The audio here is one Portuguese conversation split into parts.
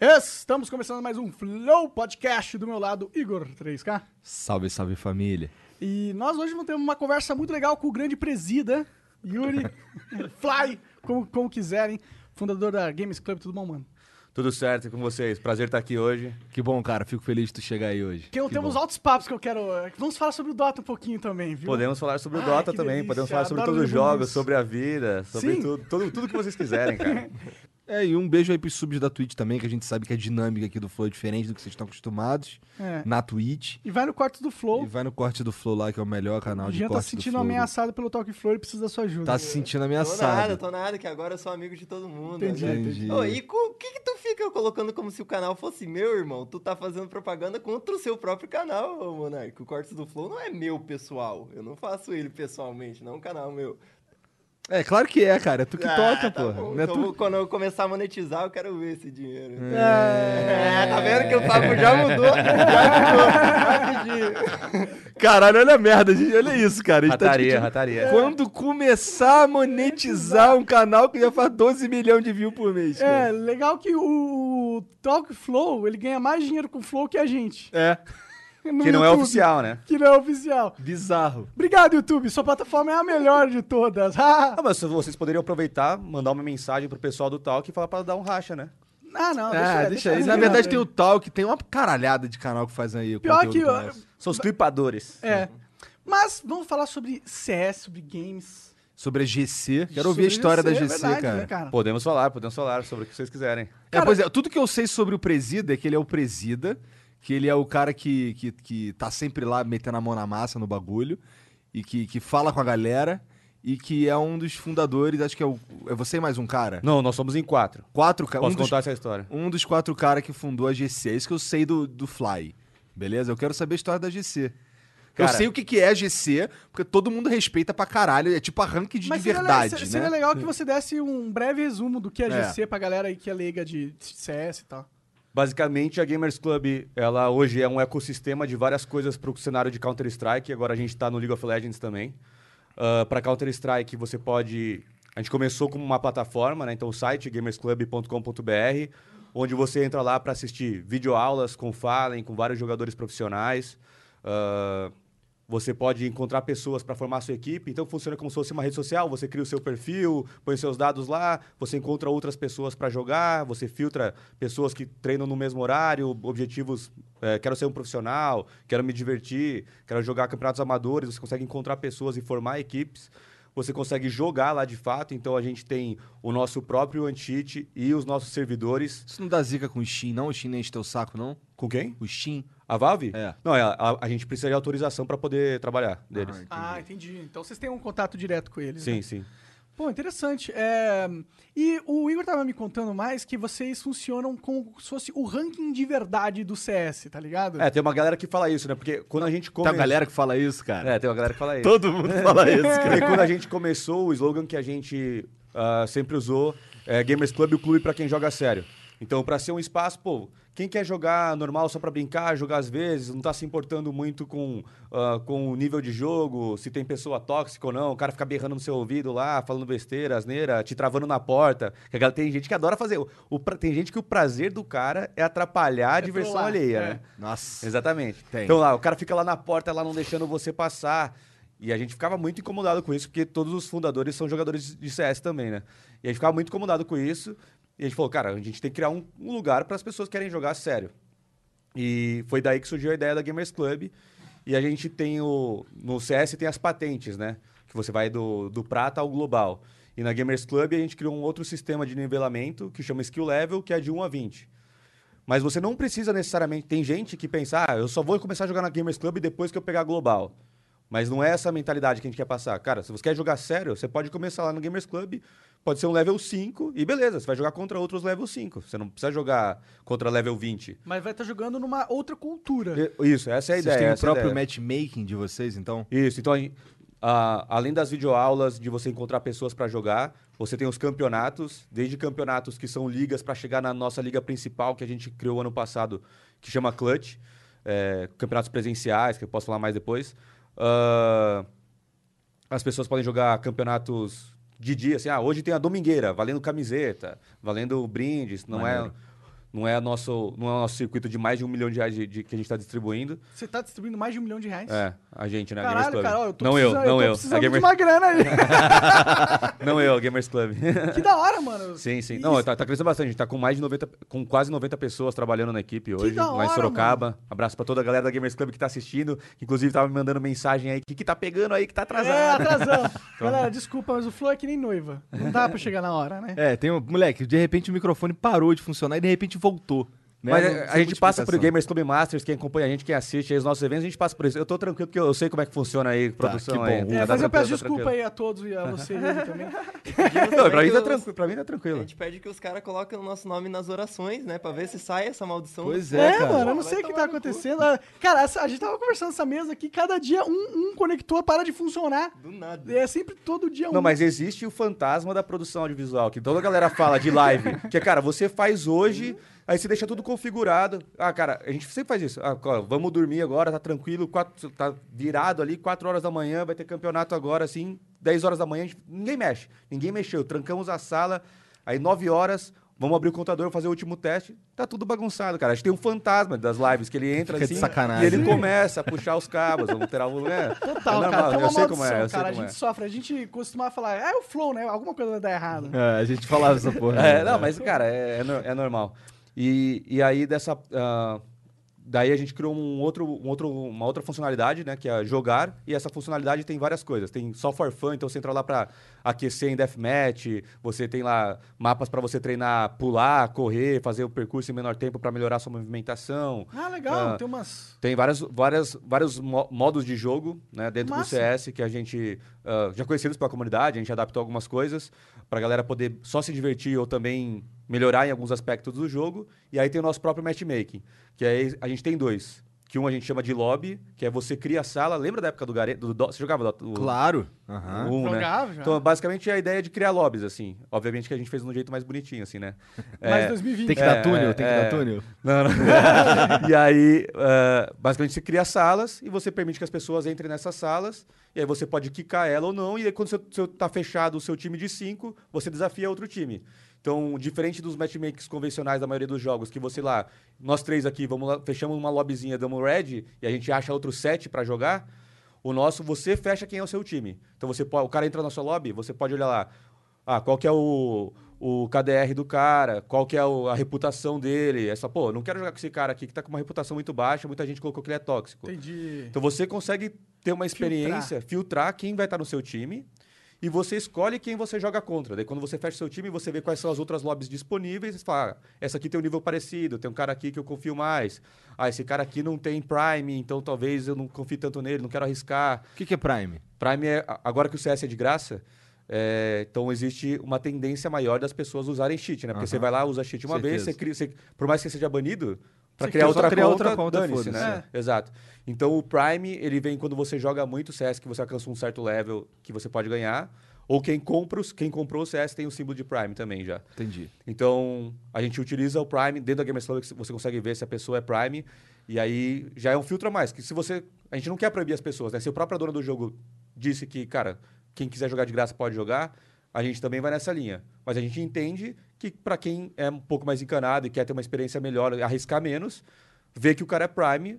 Estamos começando mais um Flow Podcast do meu lado, Igor 3K. Salve, salve família. E nós hoje vamos ter uma conversa muito legal com o grande presida, Yuri Fly, como, como quiserem, fundador da Games Club. Tudo bom, mano? Tudo certo com vocês. Prazer estar aqui hoje. Que bom, cara. Fico feliz de tu chegar aí hoje. Que, temos bom. altos papos que eu quero. Vamos falar sobre o Dota um pouquinho também, viu? Podemos falar sobre o Ai, Dota que também, delícia. podemos falar sobre Adoro todos os jogos, isso. sobre a vida, sobre Sim. tudo, tudo, tudo que vocês quiserem, cara. É, e um beijo aí pros subs da Twitch também, que a gente sabe que a dinâmica aqui do Flow é diferente do que vocês estão acostumados É. na Twitch. E vai no corte do Flow. E vai no corte do Flow lá, que é o melhor canal O de Jean corte tá se do sentindo Flow. ameaçado pelo Talk Flow e precisa da sua ajuda. Tá se sentindo Tô nada, ameaçado. tô nada, que agora eu sou amigo de todo mundo. Entendi, né? entendi. Ô, e o que que tu fica colocando como se o canal fosse meu, irmão? Tu tá fazendo propaganda contra o seu próprio canal, ô, Monark. O Cortes do Flow não é meu pessoal. Eu não faço ele pessoalmente, não é um canal meu. É, claro que é, cara. É tu que Ah, toca, tá. Não é Então, tu... quando eu começar a monetizar, eu quero ver esse dinheiro. É. É, tá vendo que o papo já mudou? Já mudou. Rapidinho. Caralho, olha a merda, gente. Olha isso, cara. Tá Rataria, discutindo- rataria. Quando começar a monetizar um canal que já faz 12 milhões de views por mês. cara. É, legal que o Talk Flow, ele ganha mais dinheiro com o Flow que a gente. É. no Que não é YouTube. oficial, né? Que não é oficial. Bizarro. Obrigado, YouTube. Sua plataforma é a melhor de todas. ah, Ah, mas vocês poderiam aproveitar, mandar uma mensagem pro pessoal do Talk e falar pra dar um racha, né? não, não. Ah, deixa, aí. Na verdade, tem o Talk, tem uma caralhada de canal que faz aí. o Pior que. nós. São os clipadores. É. Mas vamos falar sobre CS, sobre games. Sobre a GC. Quero Sobre ouvir a história da é GC, verdade, cara. né, cara? Podemos falar, podemos falar sobre o que vocês quiserem. É, pois é, tudo que eu sei sobre o Presida é que ele é o Presida, que ele é o cara que, que, que tá sempre lá metendo a mão na massa no bagulho, e que, que fala com a galera, e que é um dos fundadores, acho que é, o, é você e mais um cara? Não, nós somos em quatro. Quatro caras. Posso Um, dos- contar essa história. um dos quatro caras que fundou a GC. É isso que eu sei do, do Fly. Beleza? Eu quero saber a história da GC. eu Cara- sei o que, que é a GC, porque todo mundo respeita pra caralho. É tipo a rank de, seria, verdade, le- né? seria legal que você desse um breve resumo do que é É. GC pra galera aí que é leiga de CS e tal. Basicamente, a Gamers Club, ela hoje é um ecossistema de várias coisas para o cenário de Counter-Strike. Agora a gente está no League of Legends também. para Counter-Strike, você pode... A gente começou como uma plataforma, né? Então o site gamersclub.com.br, onde você entra lá para assistir videoaulas com Fallen, com vários jogadores profissionais. Ah, você pode encontrar pessoas para formar a sua equipe. Então funciona como se fosse uma rede social. Você cria o seu perfil, põe seus dados lá, você encontra outras pessoas para jogar, você filtra pessoas que treinam no mesmo horário, objetivos. eh, quero ser um profissional, quero me divertir, quero jogar campeonatos amadores. Você consegue encontrar pessoas e formar equipes. Você consegue jogar lá de fato. Então a gente tem o nosso próprio anti-cheat e os nossos servidores. Isso não dá zica com o Steam, não? O Steam nem enche teu saco, não? Com quem? O Steam? A Valve? É. Não, é, a, a gente precisa de autorização para poder trabalhar deles. Ah, entendi. Então vocês têm um contato direto com eles. sim, né? sim. Pô, interessante. É, E o Igor tava me contando mais que vocês funcionam como se fosse o ranking de verdade do CS, tá ligado? É, tem uma galera que fala isso, né? Porque quando a gente Tem come... uma galera que fala isso, cara. É, tem uma galera que fala isso. Todo mundo fala isso, cara. Porque quando a gente começou, o slogan que a gente ah, sempre usou é Gamers Club, o clube pra quem joga sério. Então, pra ser um espaço, pô, quem quer jogar normal só pra brincar, jogar às vezes, não tá se importando muito com, ah, com o nível de jogo, se tem pessoa tóxica ou não, o cara fica berrando no seu ouvido lá, falando besteira, asneira, te travando na porta. Tem gente que adora fazer. O, o tem gente que o prazer do cara é atrapalhar a É diversão alheia, é. né? Nossa. Exatamente. Tem. Então lá, o cara fica lá na porta, lá não deixando você passar. E a gente ficava muito incomodado com isso, porque todos os fundadores são jogadores de CS também, né? E a gente ficava muito incomodado com isso. E a gente falou, cara, a gente tem que criar um, um lugar para as pessoas que querem jogar sério. E foi daí que surgiu a ideia da Gamers Club. E a gente tem o. No CS tem as patentes, né? Que você vai do, do prata ao global. E na Gamers Club a gente criou um outro sistema de nivelamento que chama Skill Level, que é de 1 a 20. Mas você não precisa necessariamente. Tem gente que pensa, ah, eu só vou começar a jogar na Gamers Club depois que eu pegar global. Mas não é essa a mentalidade que a gente quer passar. Cara, se você quer jogar sério, você pode começar lá no Gamers Club, pode ser um level 5 e beleza, você vai jogar contra outros level 5. Você não precisa jogar contra level 20. Mas vai estar jogando numa outra cultura. E- Isso, essa é a Vocês ideia. têm o é próprio ideia. matchmaking de vocês, então? Isso, então, além das videoaulas, de você encontrar pessoas para jogar, você tem os campeonatos, desde campeonatos que são ligas para chegar na nossa liga principal, que a gente criou ano passado, que chama Clutch, é, campeonatos presenciais, que eu posso falar mais depois. Ah, as pessoas podem jogar campeonatos de dia, assim, ah, hoje tem a domingueira, valendo camiseta, valendo brindes, não Maneiro. é... Não é nosso, não é nosso circuito de mais de um milhão de reais de, de- que a gente está distribuindo. Você tá distribuindo mais de um milhão de reais? É, a gente, né? Gamers Caralho, Club. cara, ó, eu tô não eu, não eu. eu. Precisando Gamers, de uma grana aí. Não eu, a Gamers Club. que da hora, mano. sim, sim. Isso. Não, tá, tá crescendo bastante. A gente tá com mais de 90, com quase 90 pessoas trabalhando na equipe hoje, da lá em hora, Sorocaba. Abraço pra toda a galera da Gamers Club que tá assistindo, que inclusive tava me mandando mensagem aí, o que, que tá pegando aí, que tá É, atrasado. atrasão. Galera, desculpa, mas o Flow é que nem noiva. Não dá pra chegar na hora, né? É, tem um. Moleque, de repente o microfone parou de funcionar e de repente voltou. Né? Mas Não a- a gente passa por explicação. Gamers Club Masters, quem acompanha a gente, quem assiste aí os nossos eventos, a gente passa por isso. Eu tô tranquilo porque eu sei como é que funciona aí, produção que bom. aí. É, É, Tá mas eu peço tá desculpa aí a todos e a você também. Não, pra mim tá tranquilo, pra mim tá A tranquilo. gente pede que os caras coloquem o nosso nome nas orações, né? Pra ver se sai essa maldição. Pois É, é, cara. mano, eu não Vai sei o que tá acontecendo. Ah, Cara, essa- a gente tava conversando nessa mesa aqui, cada dia um, um conector para de funcionar. Do nada. É sempre todo dia um. Não, mas existe o fantasma da produção audiovisual, que toda a galera fala de live. que é, cara, você faz hoje, aí você deixa tudo configurado. Ah, cara, a gente sempre faz isso. Ah, ó, vamos dormir agora, tá tranquilo, quatro, tá virado ali, 4 horas da manhã, vai ter campeonato agora, assim, 10 horas da manhã, a gente- ninguém mexe. Ninguém mexeu. Trancamos a sala, aí 9 horas. Vamos abrir o contador, fazer o último teste. Tá tudo bagunçado, cara. A gente tem um fantasma das lives que ele entra Fica assim e ele começa a puxar os cabos, vamos alterar o volume. É, Total, é cara, tem eu uma sei como maldição, é, eu sei cara. A gente é. sofre. A gente costumava falar, é o flow, né? Alguma coisa vai dar errado. É, a gente falava essa porra. É, né? não, mas, cara, é, é, no- é normal. E, e aí, dessa. ah, daí a gente criou um outro, um outro, uma outra funcionalidade, né? Que é jogar. E essa funcionalidade tem várias coisas. Tem software fun, então você entra lá pra aquecer em deathmatch. Você tem lá mapas pra você treinar, pular, correr, fazer o percurso em menor tempo pra melhorar sua movimentação. Ah, legal. Ah, tem umas. Tem várias, várias, vários mo- modos de jogo né, dentro Massa. do CS que a gente ah, já conhecidos pela comunidade, a gente adaptou algumas coisas para a galera poder só se divertir ou também melhorar em alguns aspectos do jogo. E aí tem o nosso próprio matchmaking, que aí a gente tem dois. Que um a gente chama de lobby, que é você cria a sala. Lembra da época do Gare... do, Dó- Você jogava do, Claro. Aham. um, né? Jogava já. Então, basicamente, a ideia é de criar lobbies, assim. Obviamente que a gente fez de um jeito mais bonitinho, assim, né? Mas É, 2020. Tem que É, dar túnel, é, tem que é. dar túnel. não, não. e aí, eh, basicamente, você cria salas e você permite que as pessoas entrem nessas salas. E aí você pode quicar ela ou não. E aí, quando seu, seu, tá fechado o seu time de cinco, você desafia outro time. Então, diferente dos matchmakers convencionais da maioria dos jogos, que você lá, nós três aqui, vamos lá, fechamos uma lobbyzinha, damos red, e a gente acha outro set pra jogar. O nosso, você fecha quem é o seu time. Então, você pode, o cara entra na sua lobby, você pode olhar lá. Ah, qual que é o, o KDR do cara? Qual que é o- a reputação dele? É só, pô, não quero jogar com esse cara aqui que tá com uma reputação muito baixa, muita gente colocou que ele é tóxico. Entendi. Então você consegue ter uma experiência, filtrar, quem vai estar no seu time e você escolhe quem você joga contra. Daí quando você fecha seu time, você vê quais são as outras lobbies disponíveis e fala, ah, essa aqui tem um nível parecido, tem um cara aqui que eu confio mais. Ah, esse cara aqui não tem Prime, então talvez eu não confie tanto nele, não quero arriscar. O que, que é Prime? Prime é, agora que o CS é de graça, é, então existe uma tendência maior das pessoas usarem cheat, né? Porque você vai lá, usa cheat uma vez, Certeza. você cria, você- por mais que você seja banido, para Você criar outra criar conta, outra conta, dane-se, né? Exato. Então o Prime, ele vem quando você joga muito CS, que você alcança um certo level que você pode ganhar, ou quem compra, os- quem comprou o CS tem o símbolo de Prime também já. Entendi. Então, a gente utiliza o Prime dentro da Gamers Club, você consegue ver se a pessoa é Prime, e aí já é um filtro a mais. Que se você. A gente não quer proibir as pessoas, né? Se o próprio dono do jogo disse que, cara, quem quiser jogar de graça pode jogar, a gente também vai nessa linha. Mas a gente entende que, para quem é um pouco mais encanado e quer ter uma experiência melhor, arriscar menos, ver que o cara é Prime,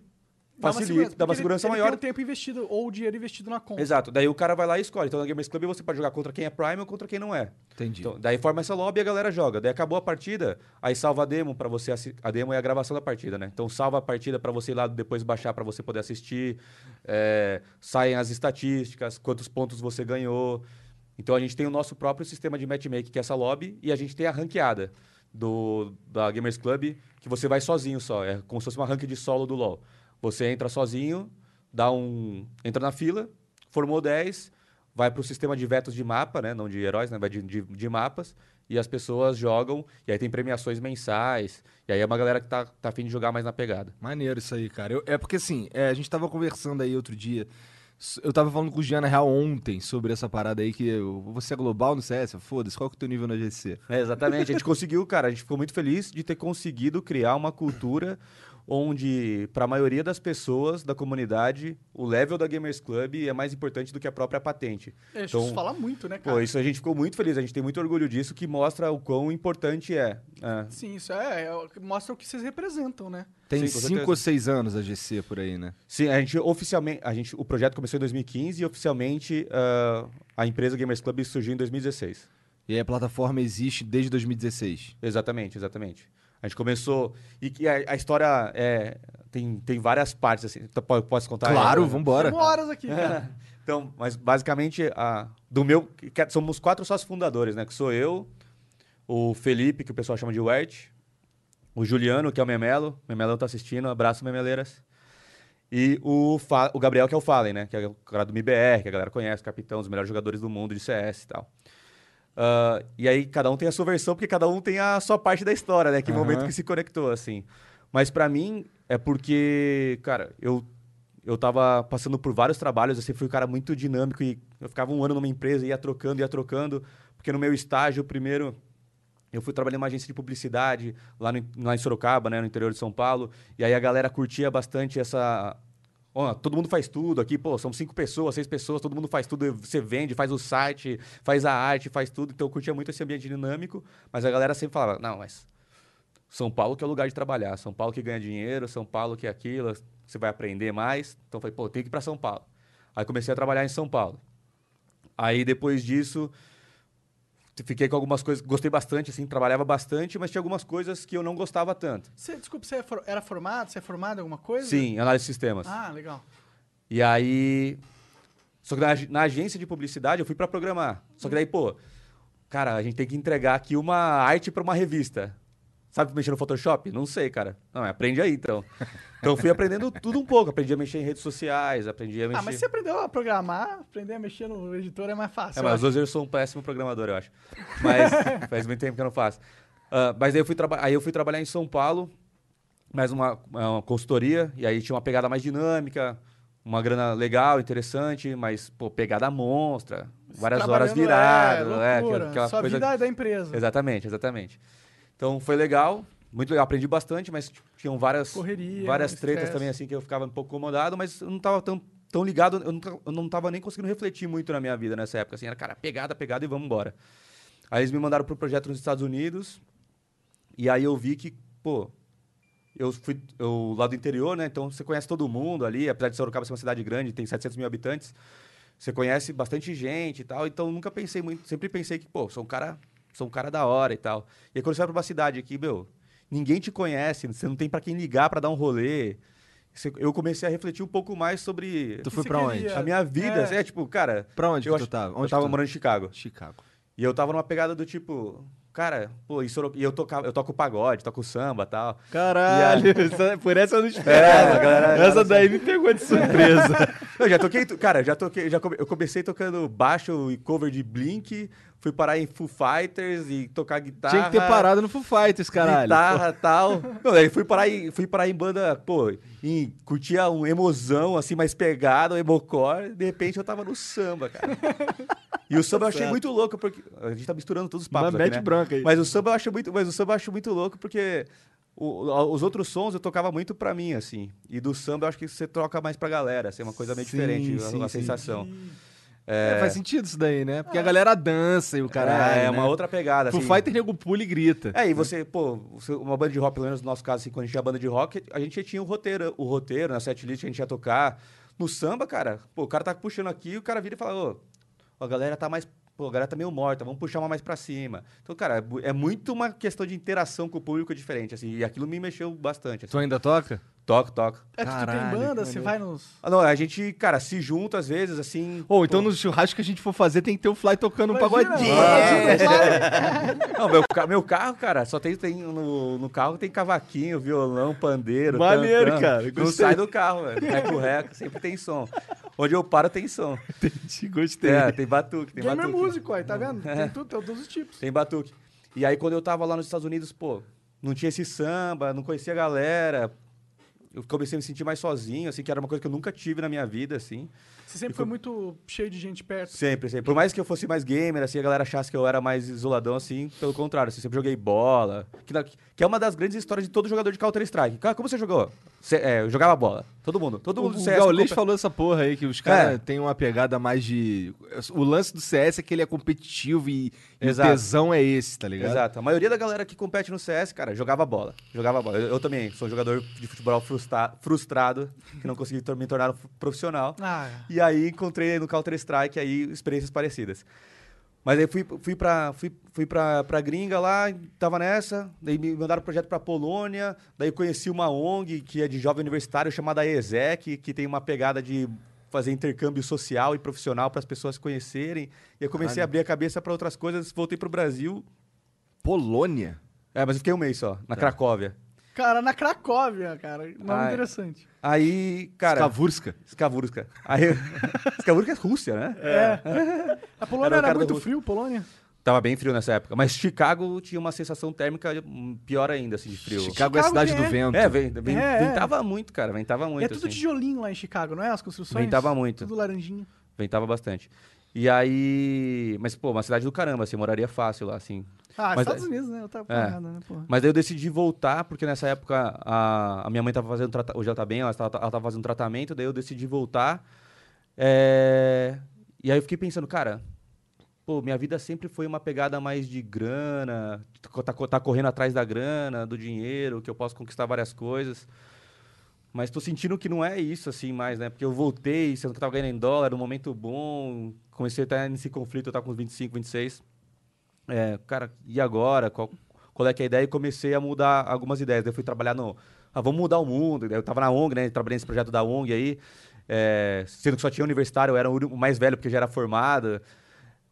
Dá uma facilita, segurança, dá uma segurança ele, maior. Ele tem o tempo investido ou o dinheiro investido na conta. Exato. Daí o cara vai lá e escolhe. Então na Gamers Club você pode jogar contra quem é Prime ou contra quem não é. Entendi. Então, daí forma essa lobby e a galera joga. Daí acabou a partida, aí salva a demo para você assi- a demo é a gravação da partida, né? Então salva a partida para você ir lá depois baixar para você poder assistir. É, saem as estatísticas, quantos pontos você ganhou. Então a gente tem o nosso próprio sistema de matchmaking, que é essa lobby, e a gente tem a ranqueada do da Gamers Club, que você vai sozinho só, é como se fosse uma rank de solo do LoL. Você entra sozinho, dá um, entra na fila, formou 10, vai para o sistema de vetos de mapa, né? Não de heróis, né? Vai de, de, de mapas. E as pessoas jogam. E aí tem premiações mensais. E aí é uma galera que tá, tá afim de jogar mais na pegada. Maneiro isso aí, cara. Eu- é porque assim, é, a gente tava conversando aí outro dia. Eu tava falando com o Giana Real ontem sobre essa parada aí que você é global no CS? Foda-se, qual que é o teu nível na GC? É, exatamente. A gente conseguiu, cara. A gente ficou muito feliz de ter conseguido criar uma cultura onde, para a maioria das pessoas da comunidade, o level da Gamers Club é mais importante do que a própria patente. É, Então, isso fala muito, né, cara? Pô, isso a gente ficou muito feliz, a gente tem muito orgulho disso, que mostra o quão importante é. É. Sim, isso é, é- mostra o que vocês representam, né? Tem Sim, cinco ou seis anos a GC por aí, né? Sim, a gente oficialmente, a gente, o projeto começou em 2015 e oficialmente ah, a empresa Gamers Club surgiu em 2016. E aí a plataforma existe desde 2016. Exatamente, exatamente. A gente começou e que a, a história é, tem, tem várias partes assim. Então, po- Posso contar? claro, É, vambora. Temos horas aqui, cara. Então, mas basicamente, a, do meu. que- somos quatro sócios fundadores, né? Que sou eu, o Felipe, que o pessoal chama de Wert, o Juliano, que é o Memelo. Memelão tá assistindo, abraço, Memeleiras. E o, Fa- o Gabriel, que é o Fallen, né? Que é o cara do MIBR, que a galera conhece, capitão, dos melhores jogadores do mundo de CS e tal. Ah, e aí, cada um tem a sua versão, porque cada um tem a sua parte da história, né? Que Aham. momento que se conectou, assim. Mas pra mim, é porque, cara, eu eu tava passando por vários trabalhos, eu sempre fui um cara muito dinâmico e eu ficava um ano numa empresa ia trocando, ia trocando, porque no meu estágio, primeiro, eu fui trabalhar numa agência de publicidade lá, no, lá em Sorocaba, né, no interior de São Paulo, e aí a galera curtia bastante essa... Ó, todo mundo faz tudo aqui, pô, são cinco pessoas, seis pessoas, todo mundo faz tudo, você vende, faz o site, faz a arte, faz tudo, então eu curtia muito esse ambiente dinâmico, mas a galera sempre falava, não, mas são Paulo que é o lugar de trabalhar, São Paulo que ganha dinheiro, São Paulo que é aquilo, você vai aprender mais. Então eu falei, pô, tem que ir para São Paulo. Aí comecei a trabalhar em São Paulo. Aí depois disso, fiquei com algumas coisas, gostei bastante, assim, trabalhava bastante, mas tinha algumas coisas que eu não gostava tanto. Você, desculpa, você é era formado? Você é formado em alguma coisa? Sim, análise de sistemas. Ah, legal. E aí. Só que na, na agência de publicidade eu fui para programar. Só que daí, pô, cara, a gente tem que entregar aqui uma arte para uma revista. Sabe mexer no Photoshop? Não sei, cara. Não, aprende aí então. Então fui aprendendo tudo um pouco. Aprendi a mexer em redes sociais, aprendi a mexer. Ah, mas você aprendeu a programar, aprender a mexer no editor é mais fácil. É, mas acho. hoje eu sou um péssimo programador, eu acho. Mas faz muito tempo que eu não faço. Ah, mas aí eu, fui aí eu fui trabalhar em São Paulo, mais uma, uma consultoria, e aí tinha uma pegada mais dinâmica, uma grana legal, interessante, mas, pô, pegada monstra, várias horas virado, é, é, loucura. aquela, aquela Sua coisa... vida é da empresa. Exatamente, exatamente. Então foi legal, muito legal, aprendi bastante, mas tipo, tinham várias, Correria, várias tretas estresse. também, assim, que eu ficava um pouco incomodado, mas eu não tava tão, tão ligado, eu não, eu não tava nem conseguindo refletir muito na minha vida nessa época, assim, era, cara, pegada, pegada e vamos embora. Aí eles me mandaram pro projeto nos Estados Unidos, e aí eu vi que, pô, eu fui eu, lá do interior, né, então você conhece todo mundo ali, apesar de Sorocaba ser uma cidade grande, tem 700 mil habitantes, você conhece bastante gente e tal, então nunca pensei muito, sempre pensei que, pô, sou um cara, sou um cara da hora e tal. E aí quando você vai pra uma cidade aqui, meu, ninguém te conhece, você não tem pra quem ligar pra dar um rolê. Eu comecei a refletir um pouco mais sobre Tu foi queria? onde? a minha vida, É. assim, é tipo, cara, Pra onde eu que tu tava? eu Onde tava tu- morando em Chicago. Chicago. E eu tava numa pegada do tipo, cara, pô, e, Soro... e eu, tocava, eu toco pagode, toco samba e tal. Caralho, essa- por essa eu não É, esperava. a galera- essa daí me pegou de surpresa. Eu já toquei, cara, já toquei, já come- eu comecei tocando baixo e cover de Blink, fui parar em Foo Fighters e tocar guitarra. Tinha que ter parado no Foo Fighters, caralho. Guitarra e tal. Não, daí fui parar em, fui parar em banda, pô, em, curtia um emozão, assim, mais pegado, um emocore, de repente eu tava no samba, cara. E o samba eu achei Certo. muito louco, porque a gente tá misturando todos os Uma papos aqui, mete né? branca aí. Mas o samba eu acho muito, mas o samba eu acho muito louco porque o- os outros sons eu tocava muito pra mim, assim. E do samba eu acho que você troca mais pra galera, assim, é uma coisa meio Sim, diferente, sim, a, sim. sensação. É, faz sentido isso daí, né? Porque a galera dança e o caralho. é, né? uma outra pegada, Foo assim. Fighter nego pula e grita. É, e você, pô, uma banda de rock, pelo menos no nosso caso, assim, quando a gente tinha banda de rock, a gente já tinha o roteiro, o roteiro, na setlist que a gente ia tocar. No samba, cara, pô, o cara tá puxando aqui, o cara vira e fala, ô, a galera tá mais. Pô, a galera tá meio morta, vamos puxar uma mais pra cima. Então, cara, é é muito uma questão de interação com o público diferente, assim, e aquilo me mexeu bastante. Assim. Tu ainda toca? Toco, toco. É, tu tem Caralho, banda, que você maneiro. vai nos... Ah, não, a gente, cara, se junta às vezes, assim. Ou então no churrasco que a gente for fazer tem que ter o Fly tocando um Imagina, pagodinho. imagina, Não, meu, ca- meu carro, cara, só tem, tem no, no carro tem cavaquinho, violão, pandeiro. Maneiro, tantã. cara, Não gostei. sai do carro, velho. Reco, reco, sempre tem som. Onde eu paro tem som. Entendi, Gostei. É, tem batuque, tem Gamer batuque. músico, aí, tá vendo? É. Tem tudo, tem todos os tipos. Tem batuque. E aí, quando eu tava lá nos Estados Unidos, pô, não tinha esse samba, não conhecia a galera. Eu comecei a me sentir mais sozinho, assim, que era uma coisa que eu nunca tive na minha vida, assim. Você sempre foi foi- muito cheio de gente perto. Sempre, sempre. Por mais que eu fosse mais gamer, assim, a galera achasse que eu era mais isoladão, assim, pelo contrário, assim, sempre joguei bola. Que, na- que é uma das grandes histórias de todo jogador de Counter-Strike. Cara, como você jogou? Cê- é, eu jogava bola. Todo mundo. Todo O, mundo do o CS Gaulês compe- falou essa porra aí, que os caras É. têm uma pegada mais de. O lance do CS é que ele é competitivo e, e o tesão é esse, tá ligado? Exato. A maioria da galera que compete no CS, cara, jogava bola. Jogava bola. Eu, eu também sou jogador de futebol frustra- frustrado, que não consegui me tornar um profissional. Ah, E aí encontrei no Counter-Strike aí experiências parecidas. Mas aí fui, fui, pra, fui, fui pra, pra gringa lá, tava nessa, daí me mandaram projeto pra Polônia, daí conheci uma ONG que é de jovem universitário chamada ESEC, que tem uma pegada de fazer intercâmbio social e profissional para as pessoas se conhecerem. E eu comecei a abrir a cabeça para outras coisas, voltei pro Brasil. Polônia. É, mas eu fiquei um mês só, na Cracóvia. Cara, na Cracóvia, cara. Nome Ai. interessante. Aí, cara... Skavurska. Skavurska. Aí, Skavurska é Rússia, né? É. A Polônia Era era, muito frio, Polônia? Tava bem frio nessa época. Mas Chicago tinha uma sensação térmica pior ainda, assim, de frio. Chicago, é a Chicago cidade que do é. vento. É, vem, vem- É, é. ventava muito, cara. Ventava muito, é tudo assim. tijolinho lá em Chicago, não é? As construções? Ventava muito. Tudo laranjinho. Ventava bastante. E aí... Mas, pô, uma cidade do caramba, assim, moraria fácil lá, assim. Ah, Mas Estados é- Unidos, né? Eu tava é. nada, né, porra. Mas daí eu decidi voltar, porque nessa época a, a minha mãe tava fazendo... Trata... Hoje ela tá bem, ela tava, ela tava fazendo tratamento, daí eu decidi voltar. É, E aí eu fiquei pensando, cara... Pô, minha vida sempre foi uma pegada mais de grana, tá, tá correndo atrás da grana, do dinheiro, que eu posso conquistar várias coisas. Mas tô sentindo que não é isso, assim, mais, né? Porque eu voltei, sendo que eu tava ganhando em dólar, um momento bom, comecei a estar nesse conflito, eu tava com uns 25, 26. É, cara, e agora? Qual, qual é que é a ideia? E comecei a mudar algumas ideias. Daí eu fui trabalhar no... Ah, vamos mudar o mundo. Eu tava na ONG, né? Trabalhei nesse projeto da ONG aí. É, sendo que só tinha universitário, eu era o mais velho, porque já era formado.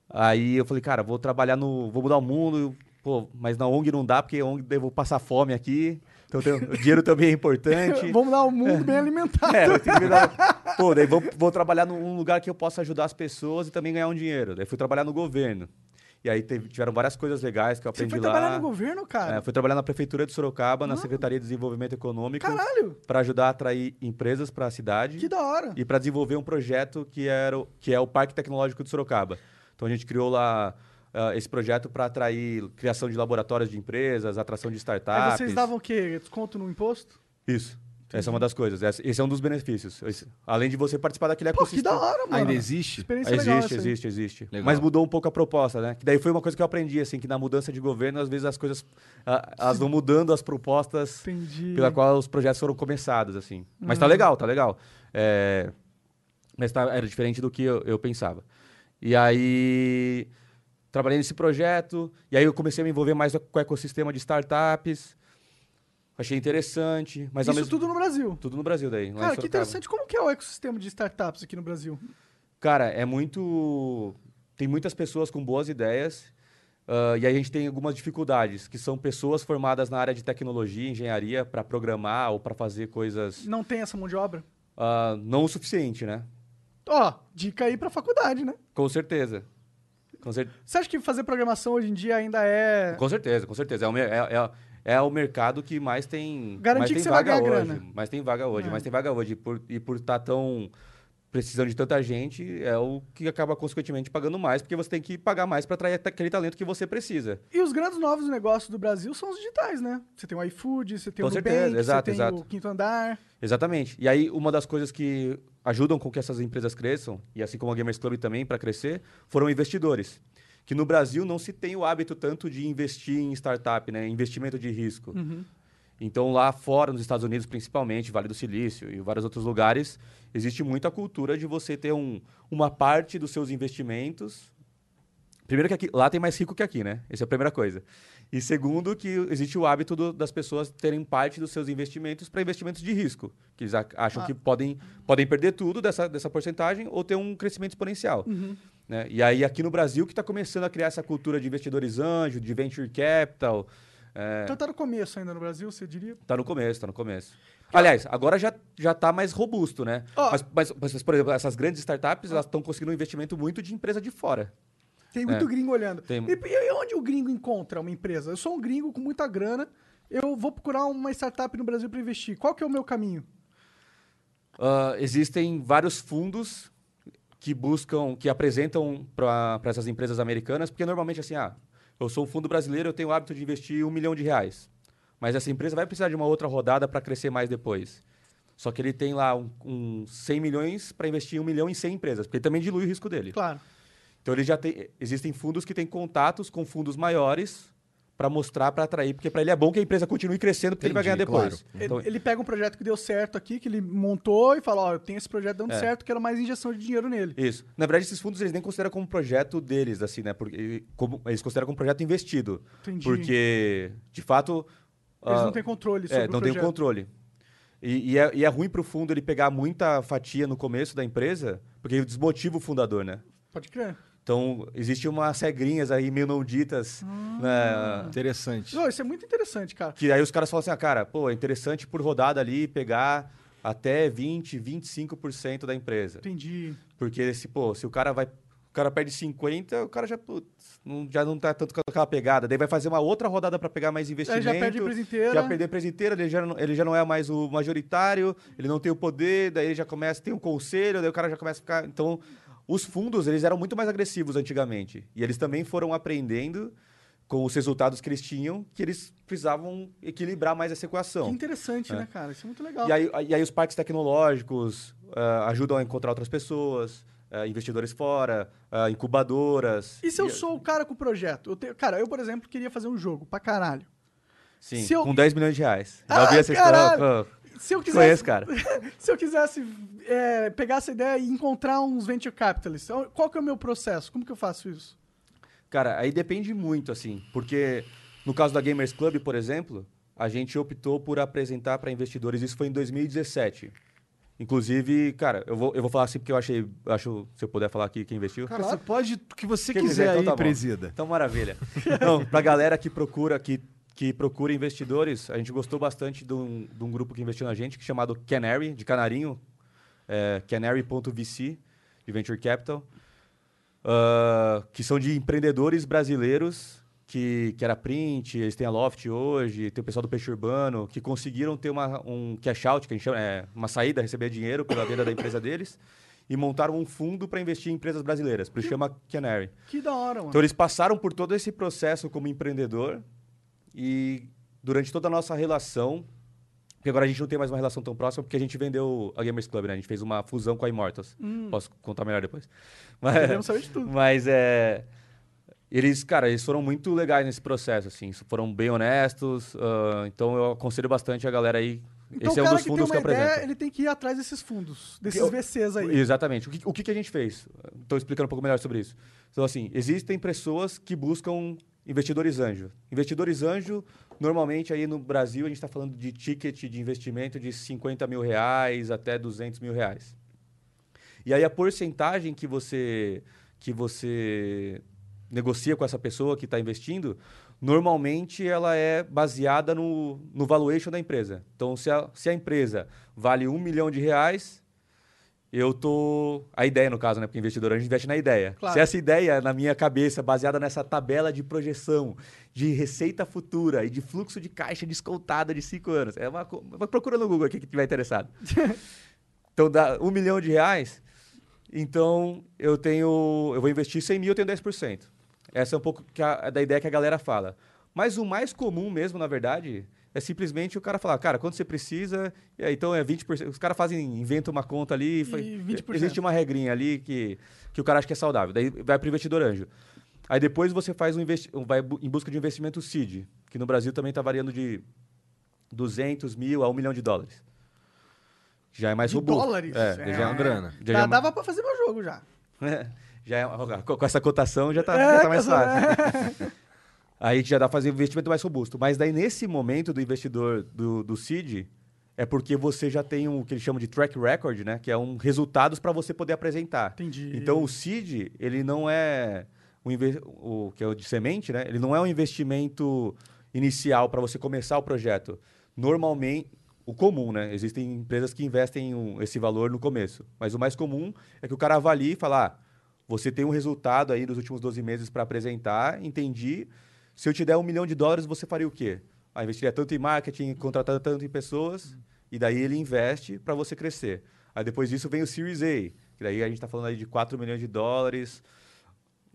Aí eu falei, cara, vou trabalhar no... Vou mudar o mundo. Pô, mas na ONG não dá, porque a ONG eu vou passar fome aqui. Então tem- o dinheiro também é importante. Vamos dar um mundo bem alimentado. É, eu tenho que dar... Pô, daí vou, vou trabalhar num lugar que eu possa ajudar as pessoas e também ganhar um dinheiro. Daí fui trabalhar no governo. E aí teve- tiveram várias coisas legais que eu Você aprendi foi lá. trabalhar no governo, cara? É, fui trabalhar na prefeitura de Sorocaba, na Secretaria de Desenvolvimento Econômico, Caralho, para ajudar a atrair empresas para a cidade que da hora. e para desenvolver um projeto que, era, o- que é o Parque Tecnológico de Sorocaba. Então a gente criou lá ah, esse projeto para atrair criação de laboratórios de empresas, atração de startups. Aí vocês davam o quê? Desconto no imposto? Isso. Essa é uma das coisas. Esse esse é um dos benefícios. Esse- além de você participar daquele Pô, que ecossistema. da hora, mano. Ainda existe? Experiência legal Existe, essa aí. existe, existe. Legal. Mas mudou um pouco a proposta, né? Que daí foi uma coisa que eu aprendi, assim, que na mudança de governo, às vezes as coisas ah, elas vão mudando as propostas Entendi. pela qual os projetos foram começados, assim. Mas Uhum. tá legal, tá legal. É, Mas tá- era diferente do que eu, eu pensava. E aí trabalhei nesse projeto, e aí eu comecei a me envolver mais com o ecossistema de startups. Achei interessante, mas Isso mesmo tudo no Brasil. tudo no Brasil daí. Cara, que interessante. Como que é o ecossistema de startups aqui no Brasil? Cara, é muito. Tem muitas pessoas com boas ideias. ah, e aí a gente tem algumas dificuldades, que são pessoas formadas na área de tecnologia, engenharia, para programar ou para fazer coisas Não tem essa mão de obra? ah, não o suficiente, né? Ó, dica aí pra faculdade, né? Com certeza. Com, cer- Você acha que fazer programação hoje em dia ainda é... com certeza, com certeza. É o, é, é- é o mercado que mais tem. Garantir mais que tem você vai vaga ganhar hoje. grana. Mais tem vaga hoje, É. mais tem vaga hoje. E por, por estar tão precisando de tanta gente, é o que acaba consequentemente pagando mais, porque você tem que pagar mais para atrair aquele talento que você precisa. E os grandes novos negócios do Brasil são os digitais, né? Você tem o iFood, você tem Com o Nubank, certeza, exato, você tem exato. o Quinto Andar. Exatamente. E aí, uma das coisas que ajudam com que essas empresas cresçam, e assim como a Gamers Club também para crescer, foram investidores. Que no Brasil não se tem o hábito tanto de investir em startup, né? Investimento de risco. Uhum. Então, lá fora, nos Estados Unidos, principalmente, Vale do Silício e vários outros lugares, existe muita cultura de você ter um, uma parte dos seus investimentos. Primeiro que aqui, lá tem mais rico que aqui, né? Essa é a primeira coisa. E segundo, que existe o hábito do- das pessoas terem parte dos seus investimentos para investimentos de risco. Que eles acham Ah. que podem, podem perder tudo dessa, dessa porcentagem ou ter um crescimento exponencial. Uhum. Né? E aí, aqui no Brasil, que está começando a criar essa cultura de investidores anjo, de venture capital. é, Então tá no começo ainda no Brasil, você diria? Tá no começo, tá no começo. Aliás, agora já, já tá mais robusto, né? Ó. Mas, mas, mas, por exemplo, essas grandes startups, elas estão conseguindo um investimento muito de empresa de fora. Tem muito É. gringo olhando. Tem- E, e onde o gringo encontra uma empresa? Eu sou um gringo com muita grana, Eu vou procurar uma startup no Brasil para investir. Qual que é o meu caminho? Ah, existem vários fundos que buscam, que apresentam para essas empresas americanas, porque normalmente assim, ah, eu sou um fundo brasileiro, eu tenho o hábito de investir um milhão de reais. Mas essa empresa vai precisar de uma outra rodada para crescer mais depois. Só que ele tem lá um, um 100 milhões para investir em um milhão em 100 empresas, porque ele também dilui o risco dele. Claro. Então ele já tem, existem fundos que têm contatos com fundos maiores para mostrar, para atrair, porque para ele é bom que a empresa continue crescendo, porque ele vai ganhar Entendi, depois. claro. Então, ele, ele pega um projeto que deu certo aqui, que ele montou e fala, ó, eu tenho esse projeto dando É. certo, quero mais injeção de dinheiro nele. Isso. Na verdade, esses fundos eles nem consideram como projeto deles, assim, né? Porque como, eles consideram como projeto investido. Entendi. Porque, de fato. Eles ah, não têm controle sobre É, o não projeto. controle. E, e é, e é ruim para o fundo ele pegar muita fatia no começo da empresa, porque desmotiva o fundador, né? Pode crer. Então, existem umas regrinhas aí meio não ditas, né? Interessante. Não, isso é muito interessante, cara. Que aí os caras falam assim, ah, cara, pô, é interessante por rodada ali pegar até 20, 25% da empresa. Entendi. Porque se, pô, se o cara vai. O cara perde 50, o cara já, putz, não, já não tá tanto com aquela pegada. Daí vai fazer uma outra rodada para pegar mais Aí investimento. já perde a empresa inteira. Já perdeu a empresa inteira, ele já, não, ele já não é mais o majoritário, ele não tem o poder, daí ele já começa, tem um conselho, daí o cara já começa a ficar. Então, os fundos, eles eram muito mais agressivos antigamente. E eles também foram aprendendo com os resultados que eles tinham, que eles precisavam equilibrar mais essa equação. Que interessante, né, cara? Isso é muito legal. E aí, e aí os parques tecnológicos ah, ajudam a encontrar outras pessoas, ah, investidores fora, ah, incubadoras. E se eu sou o cara com o projeto? Eu tenho- cara, eu, por exemplo, queria fazer um jogo pra caralho. Sim, eu- com 10 milhões de reais. Já Ah, ouvi essa história? Se eu quisesse, Conheço, cara. se eu quisesse é, pegar essa ideia e encontrar uns venture capitalists, qual que é o meu processo? Como que eu faço isso? Cara, aí depende muito, assim, porque no caso da Gamers Club, por exemplo, a gente optou por apresentar para investidores, isso foi em 2017. Inclusive, cara, eu vou, eu vou falar assim porque eu achei, acho, se eu puder falar aqui quem investiu. Cara, você pode o que você Quer quiser então aí, tá bom. presida. Então, maravilha. Então, pra galera que procura, que, que procura investidores, a gente gostou bastante de um, de um grupo que investiu na gente, que é chamado Canary, de canarinho, é, canary.vc, de Venture Capital, ah, que são de empreendedores brasileiros, que, que era Print, eles têm a Loft hoje, tem o pessoal do Peixe Urbano, que conseguiram ter uma, um cash out, que a gente chama, é, uma saída, receber dinheiro pela venda da empresa deles, e montaram um fundo para investir em empresas brasileiras, por isso chama Canary. Que da hora, mano. Então eles passaram por todo esse processo como empreendedor e durante toda a nossa relação, porque agora a gente não tem mais uma relação tão próxima porque a gente vendeu a Gamers Club, né? A gente fez uma fusão com a Immortals. Posso contar melhor depois. Mas, Queremos saber de tudo. mas é eles, cara, eles foram muito legais nesse processo, assim, foram bem honestos. ah, então eu aconselho bastante a galera aí. Então esse é um dos que tem fundos uma que eu ideia, apresento. ele tem que ir atrás desses fundos, desses Eu- VCs aí. Exatamente. O que, o que a gente fez? Estou explicando um pouco melhor sobre isso. Então, assim, existem pessoas que buscam investidores anjo. Investidores anjo, normalmente aí no Brasil, a gente está falando de ticket de investimento de 50 mil reais até 200 mil reais. E aí a porcentagem que você, que você negocia com essa pessoa que está investindo, normalmente ela é baseada no, no valuation da empresa. Então, se a, se a empresa vale um milhão de reais, eu tô. A ideia, no caso, né? Porque investidor a gente investe na ideia. Claro. Se essa ideia, na minha cabeça, baseada nessa tabela de projeção de receita futura e de fluxo de caixa descontada de cinco anos, é uma. Procura no Google aqui que tiver interessado. então dá um milhão de reais. Então eu tenho. Eu vou investir 100 mil, eu tenho 10%. Essa é um pouco a- da ideia que a galera fala. Mas o mais comum mesmo, na verdade, é simplesmente o cara falar, cara, quanto você precisa, aí, então é 20%. Os caras fazem, inventam uma conta ali, 20%. existe uma regrinha ali que, que o cara acha que é saudável. Daí vai para o investidor anjo. Aí depois você faz um investi vai em busca de um investimento seed, que no Brasil também está variando de 200 mil a 1 milhão de dólares. Já é mais De robusto. dólares? É, É. já é uma grana. Já, já é Dava pra fazer meu jogo já. já é, com essa cotação já tá, É, tá mais fácil. Aí já dá pra fazer um investimento mais robusto. Mas daí, nesse momento do investidor do, do seed, é porque você já tem um, o que eles chamam de track record, né? Que é um resultados para você poder apresentar. Entendi. Então, o seed, ele não é um inve- o que é o de semente, né? Ele não é um investimento inicial para você começar o projeto. Normalmente, o comum, né? Existem empresas que investem um- esse valor no começo. Mas o mais comum é que o cara avalie e fala, ah, você tem um resultado aí dos últimos 12 meses para apresentar, entendi. Se eu te der um milhão de dólares, você faria o quê? ah, investiria tanto em marketing, contratar tanto em pessoas, e daí ele investe para você crescer. Aí depois disso vem o Series A, que daí a gente está falando aí de 4 milhões de dólares,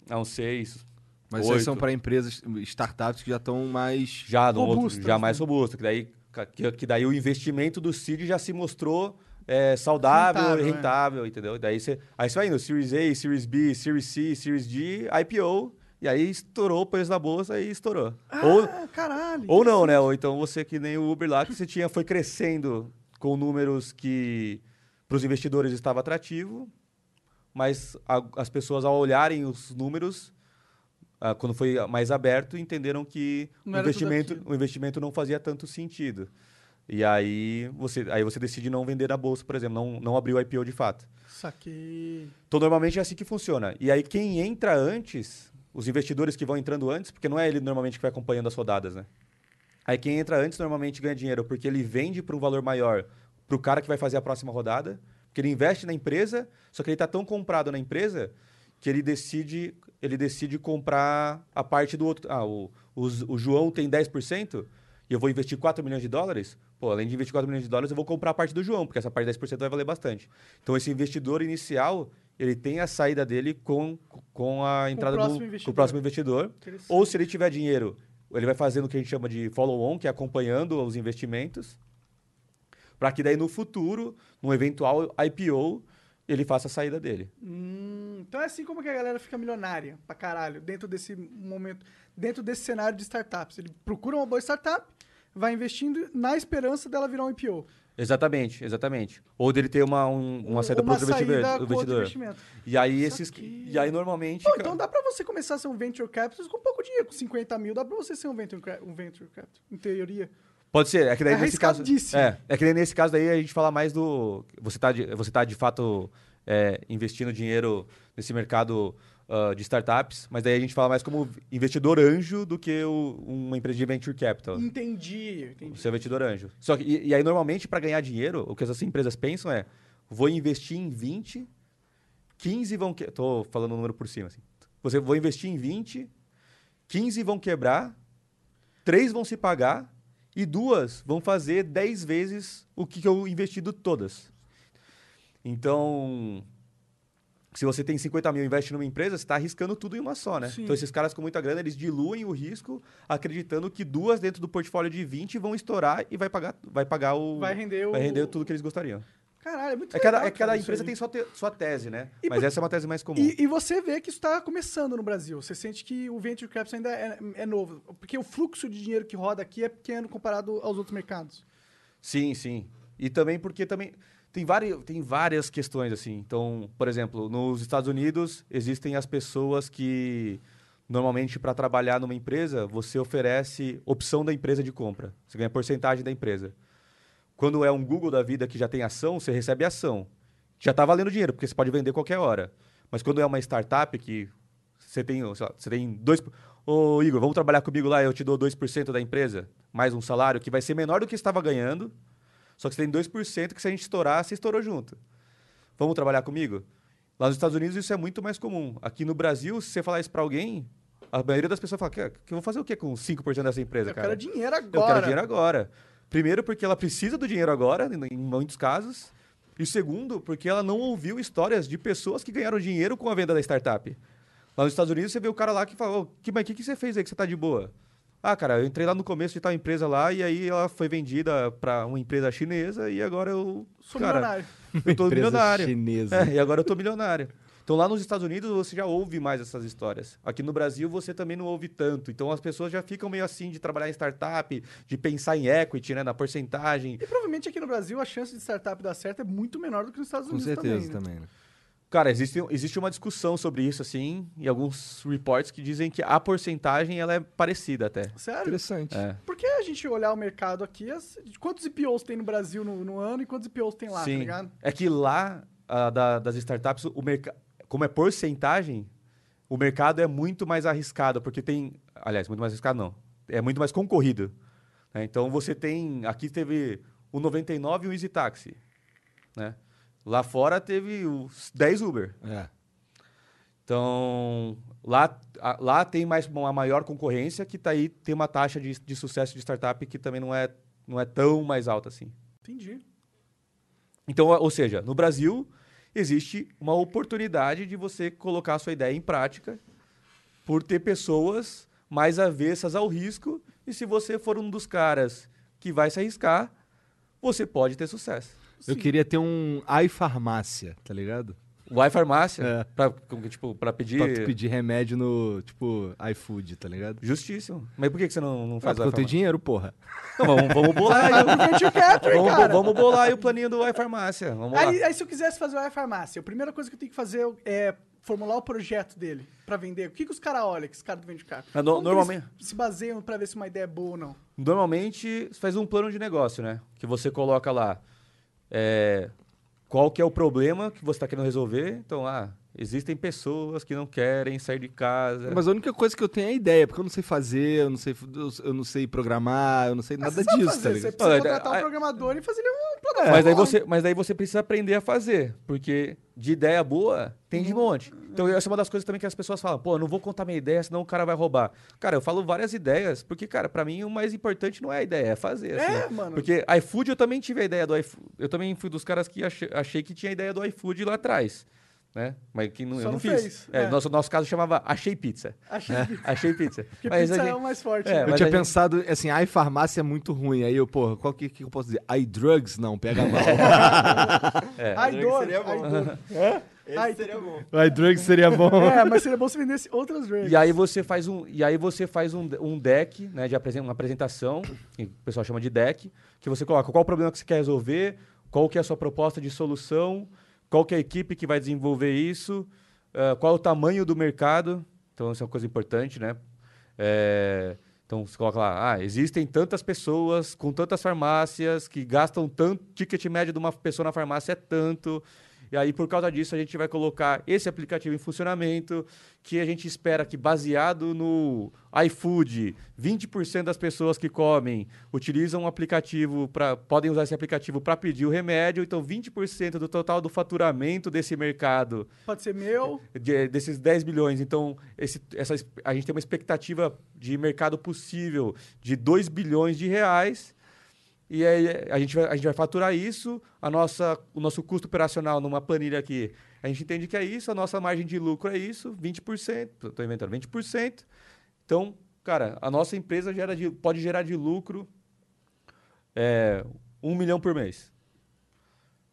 a uns 6, Mas Oito. são para empresas, startups que já estão mais. já, outro, Robustas, já né? mais robusto, que daí, que, que daí o investimento do seed já se mostrou é, saudável, Rentável, rentável, é. entendeu? Daí você, aí você vai indo, Series A, Series B, Series C, Series D, IPO, e aí estourou o preço da bolsa e estourou. ou, Ah, caralho. ou não, né? Ou então você que nem o Uber lá, que você tinha, foi crescendo com números que para os investidores estava atrativo, mas a- as pessoas ao olharem os números, ah, quando foi mais aberto, entenderam que o investimento, o investimento não fazia tanto sentido. E aí você, aí você decide não vender na bolsa, por exemplo, não, não abrir o IPO de fato. Saquei. Então, normalmente é assim que funciona. E aí, quem entra antes, os investidores que vão entrando antes, porque não é ele normalmente que vai acompanhando as rodadas, né? Aí, quem entra antes normalmente ganha dinheiro, porque ele vende para um valor maior para o cara que vai fazer a próxima rodada, porque ele investe na empresa, só que ele está tão comprado na empresa que ele decide, ele decide comprar a parte do outro. Ah, o, o, o João tem 10% e eu vou investir 4 milhões de dólares. Pô, além de investir 4 milhões de dólares, eu vou comprar a parte do João, porque essa parte de 10% vai valer bastante. Então, esse investidor inicial, ele tem a saída dele com, com a entrada do próximo com investidor. o próximo investidor. Ou se ele tiver dinheiro, ele vai fazendo o que a gente chama de follow-on, que é acompanhando os investimentos, para que daí no futuro, num eventual IPO, ele faça a saída dele. Hum, então é assim como que a galera fica milionária pra caralho, dentro desse momento, dentro desse cenário de startups. Ele procura uma boa startup, vai investindo na esperança dela virar um IPO. Exatamente, exatamente. Ou dele ter uma, um- uma saída para outro outro investidor. investimento. E aí esses. E aí normalmente. Pô, ca- então dá pra você começar a ser um venture capitalist com pouco dinheiro, com 50 mil, dá pra você ser um venture, um venture capital, em teoria. Pode ser, é que daí É nesse caso. É, é que daí nesse caso daí a gente fala mais do. Você tá de, você tá de fato é, investindo dinheiro nesse mercado ah, de startups, mas daí a gente fala mais como investidor anjo do que o- uma empresa de venture capital. Entendi, entendi. Você é investidor anjo. Só que, e, e aí, normalmente, para ganhar dinheiro, o que essas empresas pensam é: vou investir em 20, 15 vão. Que... Tô falando o número por cima. Assim. Você vou investir em 20, 15 vão quebrar, 3 vão se pagar e duas vão fazer 10 vezes o que que eu investi do todas. Então, se você tem 50 mil e investe numa empresa, você está arriscando tudo em uma só, né? Sim. Então, esses caras com muita grana, eles diluem o risco, acreditando que duas dentro do portfólio de 20 vão estourar e vai pagar, vai pagar o... Vai render o... vai render tudo que eles gostariam. Caralho, é muito É que cada, legal, é cada empresa tem sua, te- sua tese, né? E Mas por- essa é uma tese mais comum. E, e você vê que isso está começando no Brasil. Você sente que o venture capital ainda é, é novo. Porque o fluxo de dinheiro que roda aqui é pequeno comparado aos outros mercados. Sim, sim. E também porque também tem várias, tem várias questões assim. Então, por exemplo, nos Estados Unidos existem as pessoas que normalmente para trabalhar numa empresa, você oferece opção da empresa de compra. Você ganha porcentagem da empresa. Quando é um Google da vida que já tem ação, você recebe ação. Já está valendo dinheiro, porque você pode vender qualquer hora. Mas quando é uma startup que você tem, sei lá, você tem dois. Ô, Igor, vamos trabalhar comigo lá, eu te dou 2% da empresa, mais um salário que vai ser menor do que estava ganhando. Só que você tem 2% que se a gente estourar, você estourou junto. Vamos trabalhar comigo? Lá nos Estados Unidos isso é muito mais comum. Aqui no Brasil, se você falar isso para alguém, a maioria das pessoas fala que, que eu vou fazer o quê com 5% dessa empresa, Eu cara? quero dinheiro agora. Eu quero dinheiro agora. Primeiro, porque ela precisa do dinheiro agora, em muitos casos. E segundo, porque ela não ouviu histórias de pessoas que ganharam dinheiro com a venda da startup. Lá nos Estados Unidos, você vê o cara lá que fala: "Ô, que, mas o que, que você fez aí que você tá de boa? Ah, cara, eu entrei lá no começo de tal empresa lá e aí ela foi vendida para uma empresa chinesa e agora eu. Sou cara, milionário. Eu tô Empresa milionário. chinesa. É, e agora eu tô milionário. Então lá nos Estados Unidos você já ouve mais essas histórias. Aqui no Brasil você também não ouve tanto. Então as pessoas já ficam meio assim de trabalhar em startup, de pensar em equity, né, na porcentagem. E provavelmente aqui no Brasil a chance de startup dar certo é muito menor do que nos Estados Com Unidos certeza também. né? também. né? Cara, existe, existe uma discussão sobre isso assim, e alguns reports que dizem que a porcentagem ela é parecida até. Sério? Interessante. É. Por que a gente olhar o mercado aqui, as- quantos IPOs tem no Brasil no, no ano e quantos IPOs tem lá, tá Sim. ligado? É que lá ah, da- das startups, o mercado, como é porcentagem, o mercado é muito mais arriscado, porque tem. Aliás, muito mais arriscado não. É muito mais concorrido. né? Então você tem. Aqui teve o 99 e o Easy Taxi. Né? Lá fora teve os 10 Uber. É. Então, lá, a- lá tem mais uma maior concorrência, que tá aí tem uma taxa de, de sucesso de startup que também não é, não é tão mais alta assim. Entendi. Então, ou seja, no Brasil existe uma oportunidade de você colocar a sua ideia em prática por ter pessoas mais avessas ao risco e se você for um dos caras que vai se arriscar, você pode ter sucesso. Eu queria ter um iFarmácia, tá ligado? O iFarmácia, É. pra, como, tipo, pra pedir... Pra tu pedir remédio no, tipo, iFood, tá ligado? Justíssimo. Mas por que, que você não, não Ah, faz porque o eu tenho dinheiro, porra. Não, vamos, vamos bolar aí. Vamos, cara. vamos bolar aí o planinho do iFarmácia. Vamos lá. Aí, aí, se eu quisesse fazer o iFarmácia, a primeira coisa que eu tenho que fazer é formular o projeto dele pra vender. O que, que os caras olham, que os caras do Venture Capital? Ah, no- normalmente- eles se baseiam pra ver se uma ideia é boa ou não. Normalmente, você faz um plano de negócio, né? Que você coloca lá é, qual que é o problema que você está querendo resolver. Então, ah, existem pessoas que não querem sair de casa. Mas a única coisa que eu tenho é a ideia, porque eu não sei fazer, eu não sei, eu não sei programar, eu não sei nada disso, fazer, tá Você precisa Olha, contratar um aí- programador e fazer um plataforma. Mas daí, você, mas daí você precisa aprender a fazer, porque de ideia boa tem de monte. Então, essa é uma das coisas também que as pessoas falam, pô, eu não vou contar minha ideia, senão o cara vai roubar. Cara, eu falo várias ideias, porque, cara, pra mim o mais importante não é a ideia, é fazer. É, assim. mano. Porque iFood eu também tive a ideia do iFood. Eu também fui dos caras que achei, achei que tinha a ideia do iFood lá atrás. Né? Mas que não, Só eu não, não fiz. fez, É, é. Nosso, nosso caso chamava Achei Pizza. Achei Achei Pizza. porque Mas a pizza é gente- o mais forte. É, né? Eu tinha gente- pensado, assim, a iFarmácia é muito ruim. Aí eu, porra, qual que, que eu posso dizer? iDrugs? Não, pega mal. É. Ai, dor, seria ai, bom. Esse Ai, seria bom. iDrugs seria bom. É, mas seria bom se vendesse outras drugs. E aí você faz um, e aí você faz um, um deck, né, de apresen- uma apresentação, que o pessoal chama de deck, que você coloca qual o problema que você quer resolver, qual que é a sua proposta de solução, qual que é a equipe que vai desenvolver isso, ah, qual é o tamanho do mercado. Então isso é uma coisa importante, né? É, então você coloca lá, ah, existem tantas pessoas com tantas farmácias que gastam tanto, ticket médio de uma pessoa na farmácia é tanto. E aí, por causa disso, a gente vai colocar esse aplicativo em funcionamento, que a gente espera que, baseado no iFood, 20% das pessoas que comem utilizam um aplicativo para podem usar esse aplicativo para pedir o remédio. Então, 20% do total do faturamento desse mercado Pode ser meu. de- desses 10 bilhões. Então, esse, essa, es- a gente tem uma expectativa de mercado possível de 2 bilhões de reais. E aí a gente vai, a gente vai faturar isso, a nossa, o nosso custo operacional numa planilha aqui. A gente entende que é isso, a nossa margem de lucro é isso, 20%. Estou inventando 20%. Então, cara, a nossa empresa gera de- pode gerar de lucro é, 1 milhão por mês.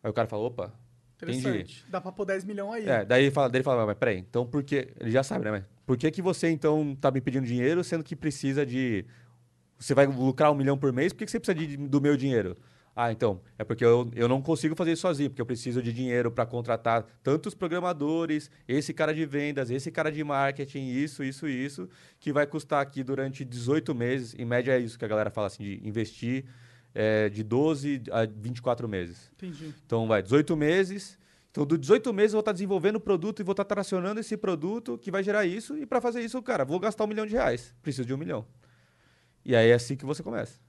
Aí o cara fala, opa, Interessante. Dá pra pôr 10 milhões aí. é, daí ele fala, daí ele fala, mas peraí, então por que. Ele já sabe, né? Mas por que, que você então tá me pedindo dinheiro, sendo que precisa de. Você vai lucrar um milhão por mês, por que, que você precisa de- do meu dinheiro? Ah, então, é porque eu, eu não consigo fazer isso sozinho, porque eu preciso de dinheiro para contratar tantos programadores, esse cara de vendas, esse cara de marketing, isso, isso, isso, que vai custar aqui durante 18 meses. Em média é isso que a galera fala assim, de investir é, de 12 a 24 meses. Entendi. Então, vai, 18 meses. Então, do 18 meses eu vou estar desenvolvendo o produto e vou estar tracionando esse produto que vai gerar isso. E para fazer isso, cara, vou gastar um milhão de reais. Preciso de um milhão. E aí é assim que você começa.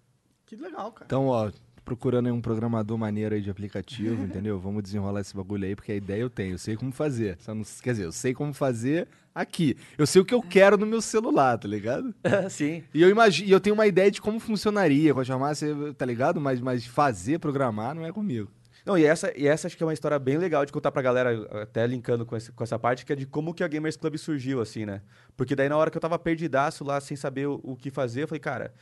Que legal, cara. Então, ó, procurando aí um programador maneiro aí de aplicativo, entendeu? Vamos desenrolar esse bagulho aí, porque a ideia eu tenho, eu sei como fazer. Só não, quer dizer, eu sei como fazer aqui. Eu sei o que eu quero no meu celular, tá ligado? Sim. E eu imagino, e eu tenho uma ideia de como funcionaria com a farmácia, tá ligado? Mas, mas fazer, programar, não é comigo. Não, e essa, e essa acho que é uma história bem legal de contar pra galera, até linkando com, esse- com essa parte, que é de como que a Gamers Club surgiu, assim, né? Porque daí na hora que eu tava perdidaço lá, sem saber o, o que fazer, eu falei, cara,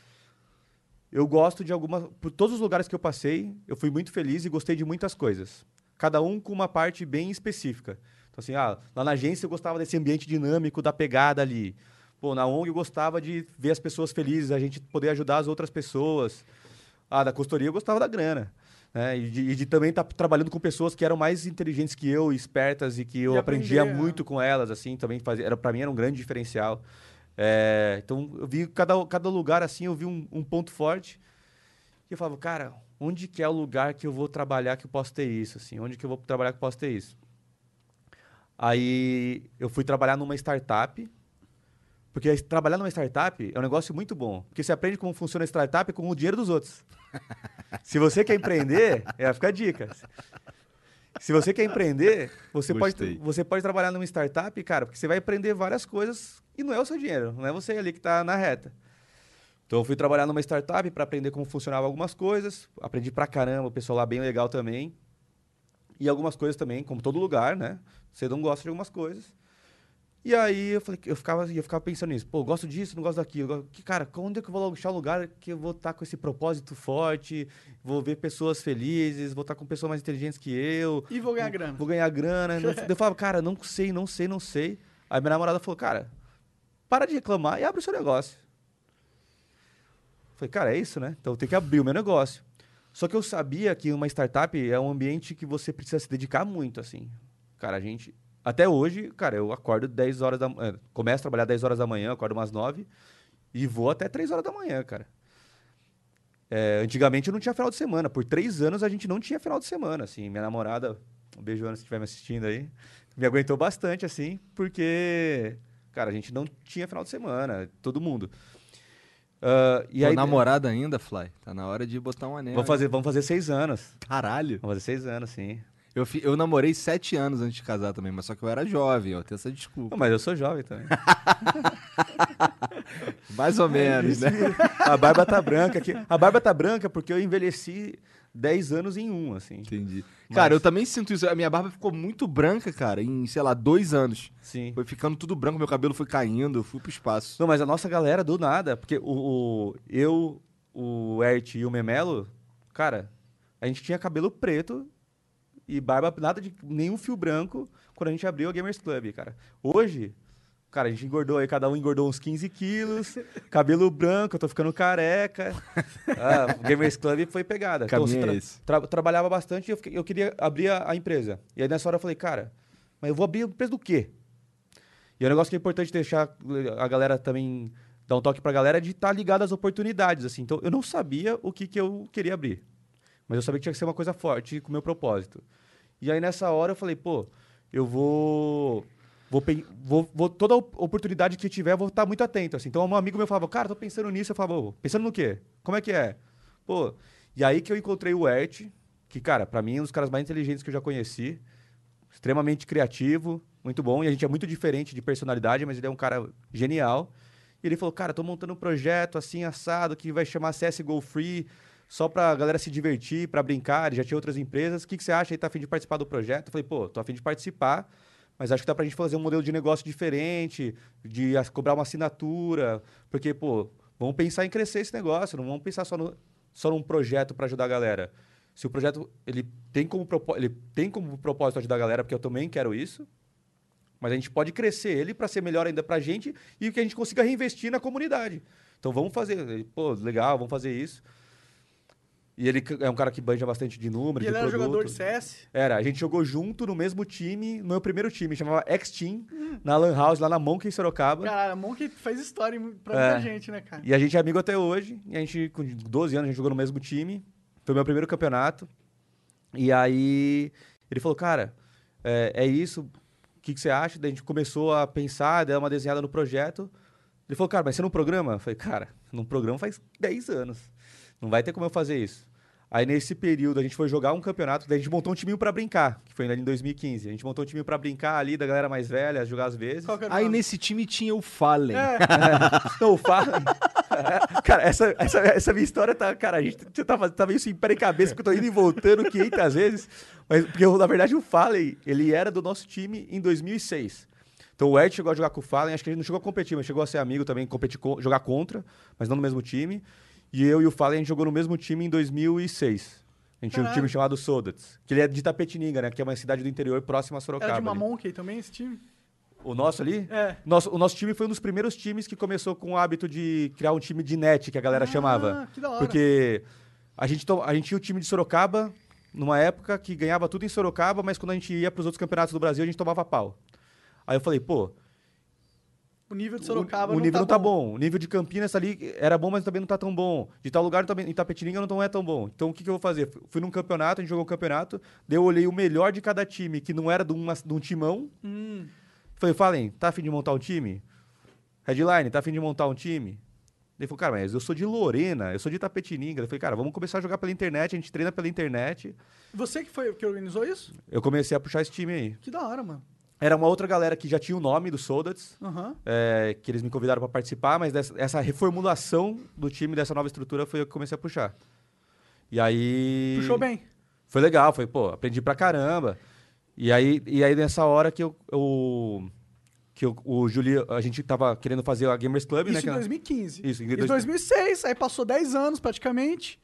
eu gosto de algumas... Por todos os lugares que eu passei, eu fui muito feliz e gostei de muitas coisas. Cada um com uma parte bem específica. Então, assim, ah, lá na agência eu gostava desse ambiente dinâmico, da pegada ali. Pô, na ONG eu gostava de ver as pessoas felizes, a gente poder ajudar as outras pessoas. Ah, da consultoria eu gostava da grana. Né? E, de, de também estar trabalhando com pessoas que eram mais inteligentes que eu, espertas, e que eu E aprendia aprender, muito com elas, assim, também fazia, era, para mim era um grande diferencial. É, então, eu vi cada, cada lugar, assim, eu vi um, um ponto forte. E eu falava, cara, onde que é o lugar que eu vou trabalhar que eu posso ter isso, assim? Onde que eu vou trabalhar que eu posso ter isso? Aí, eu fui trabalhar numa startup, porque trabalhar numa startup é um negócio muito bom. Porque você aprende como funciona a startup com o dinheiro dos outros. Se você quer empreender, é, fica a dica. Se você quer empreender, você Gostei. pode, você pode trabalhar numa startup, cara, porque você vai aprender várias coisas e não é o seu dinheiro, não é você ali que tá na reta. Então eu fui trabalhar numa startup para aprender como funcionavam algumas coisas, aprendi pra caramba, o pessoal lá bem legal também. E algumas coisas também, como todo lugar, né? Você não gosta de algumas coisas. E aí eu falei, eu ficava, eu ficava pensando nisso, pô, gosto disso, não gosto daquilo. Que, cara, onde é que eu vou achar um lugar que eu vou estar com esse propósito forte, vou ver pessoas felizes, vou estar com pessoas mais inteligentes que eu, E vou ganhar grana. vou ganhar grana. Eu, eu falava, cara, não sei, não sei, não sei. Aí minha namorada falou, cara, para de reclamar e abre o seu negócio. Eu Falei, cara, é isso, né? Então eu tenho que abrir o meu negócio. Só que eu sabia que uma startup é um ambiente que você precisa se dedicar muito, assim. Cara, a gente. Até hoje, cara, eu acordo 10 horas da manhã. Começo a trabalhar 10 horas da manhã, acordo umas 9 e vou até 3 horas da manhã, cara. É, antigamente não tinha final de semana. Por três anos a gente não tinha final de semana, assim. Minha namorada, um beijo, Ana, se estiver me assistindo aí, me aguentou bastante, assim, porque, cara, a gente não tinha final de semana, todo mundo. Ah, e Pô, aí, namorada ainda, Fly? Tá na hora de botar um anel. vamos fazer, vamos fazer seis anos. Caralho. Vamos fazer seis anos, sim. Eu, fi- eu namorei sete anos antes de casar também, mas só que eu era jovem, eu tenho essa desculpa. Não, mas eu sou jovem também. Mais ou menos, né? A barba tá branca aqui. A barba tá branca porque eu envelheci 10 anos em um, assim. Entendi. Mas- Cara, eu também sinto isso. A minha barba ficou muito branca, cara, em, sei lá, dois anos. Sim. Foi ficando tudo branco, meu cabelo foi caindo, eu fui pro espaço. Não, mas a nossa galera do nada, porque o, o- eu, o Ert e o Memelo, cara, a gente tinha cabelo preto e barba, nada de nenhum fio branco quando a gente abriu a Gamers Club, cara. Hoje, cara, a gente engordou aí, cada um engordou uns 15 quilos, cabelo branco, eu tô ficando careca. Ah, o Gamers Club foi pegada. Caminho você é tra- esse. tra- trabalhava bastante e eu, eu queria abrir a, a empresa. E aí nessa hora eu falei, cara, mas eu vou abrir a empresa do quê? E é um negócio que é importante deixar a galera também dar um toque pra galera é de estar ligado às oportunidades, assim. Então, eu não sabia o que, que eu queria abrir. Mas eu sabia que tinha que ser uma coisa forte com o meu propósito. E aí, nessa hora, eu falei, pô, eu vou... Vou, vou, vou- toda op- oportunidade que tiver, vou estar muito atento, assim. Então, um amigo meu falava, cara, tô pensando nisso. Eu falava, "Ô, pensando no quê? Como é que é? Pô, e aí que eu encontrei o Ert, que, cara, pra mim é um dos caras mais inteligentes que eu já conheci extremamente criativo, muito bom. E a gente é muito diferente de personalidade, mas ele é um cara genial. E ele falou, cara, tô montando um projeto assim, assado, que vai chamar CSGO Free, só pra galera se divertir, pra brincar. Já tinha outras empresas. O que, que você acha? Ele tá afim de participar do projeto? Eu falei, pô, tô afim de participar, mas acho que dá pra gente fazer um modelo de negócio diferente, de cobrar uma assinatura, porque, pô, vamos pensar em crescer esse negócio, não vamos pensar só, no, só num projeto pra ajudar a galera. Se o projeto ele tem como ele tem como propósito ajudar a galera, porque eu também quero isso, mas a gente pode crescer ele para ser melhor ainda para a gente e que a gente consiga reinvestir na comunidade. Então vamos fazer, pô, legal, vamos fazer isso. E ele é um cara que banja bastante de números, E ele de era produto. jogador de CS. Era, a gente jogou junto no mesmo time, no meu primeiro time, chamava X-Team, na Lan House, lá na Monk, em Sorocaba. Caralho, a Monkey faz história pra É. muita gente, né, cara? E a gente é amigo até hoje. E a gente, com 12 anos, a gente jogou no mesmo time. Foi meu primeiro campeonato. E aí ele falou, cara, é, é isso. O que, que você acha? Daí a gente começou a pensar, dar uma desenhada no projeto. Ele falou, cara, mas você não programa? Eu falei, cara, não programa faz 10 anos. Não vai ter como eu fazer isso. Aí nesse período a gente foi jogar um campeonato, daí a gente montou um timinho pra brincar, que foi ainda em 2015. A gente montou um timinho pra brincar ali da galera mais velha, jogar às vezes. Aí nome? nesse time tinha o Fallen. É, Não, o Fallen. cara, essa, essa, essa minha história tá. Cara, a gente você tá, faz- tá meio sem pé em cabeça, porque eu tô indo e voltando 500 vezes. Mas, porque, na verdade, o Fallen, ele era do nosso time em 2006. Então o Ed chegou a jogar com o Fallen, acho que ele não chegou a competir, mas chegou a ser amigo também, competir, co- jogar contra, mas não no mesmo time. E eu e o Fallen, a gente jogou no mesmo time em 2006. A gente tinha um Caralho. time chamado Sodats, que ele é de Tapetininga, né? Que é uma cidade do interior próxima a Sorocaba. era de uma ali. Monkey também, esse time? O nosso ali? É. Nosso, o nosso time foi um dos primeiros times que começou com o hábito de criar um time de net, que a galera chamava. Ah, que da hora. Porque a gente, to- a gente tinha o time de Sorocaba, numa época que ganhava tudo em Sorocaba, mas quando a gente ia para os outros campeonatos do Brasil, a gente tomava pau. Aí eu falei, pô, O nível de o- Sorocaba o, não nível tá não tá bom. bom. O nível de Campinas ali era bom, mas também não tá tão bom. De tal lugar também, em Tapetininga não é tão bom. Então o que, que eu vou fazer? Fui num campeonato, a gente jogou um campeonato, daí eu olhei o melhor de cada time, que não era de, uma, de um timão, Hum, Falei, Fallen, tá afim de montar um time? Headline, tá afim de montar um time? Ele falou, cara, mas eu sou de Lorena, eu sou de Tapetininga. Eu falei, cara, vamos começar a jogar pela internet, a gente treina pela internet. Você que foi que organizou isso? Eu comecei a puxar esse time aí. Que da hora, mano. Era uma outra galera que já tinha o nome do Soldats, Aham. é, que eles me convidaram para participar, mas dessa, essa reformulação do time, dessa nova estrutura, foi eu que comecei a puxar. E aí. Puxou bem. Foi legal, foi, pô, aprendi pra caramba. E aí, e aí nessa hora que eu. eu que eu, o Julio, a gente tava querendo fazer a Gamers Club, né? Isso em era- 2015. Isso, em dois- 2006, aí passou 10 anos praticamente.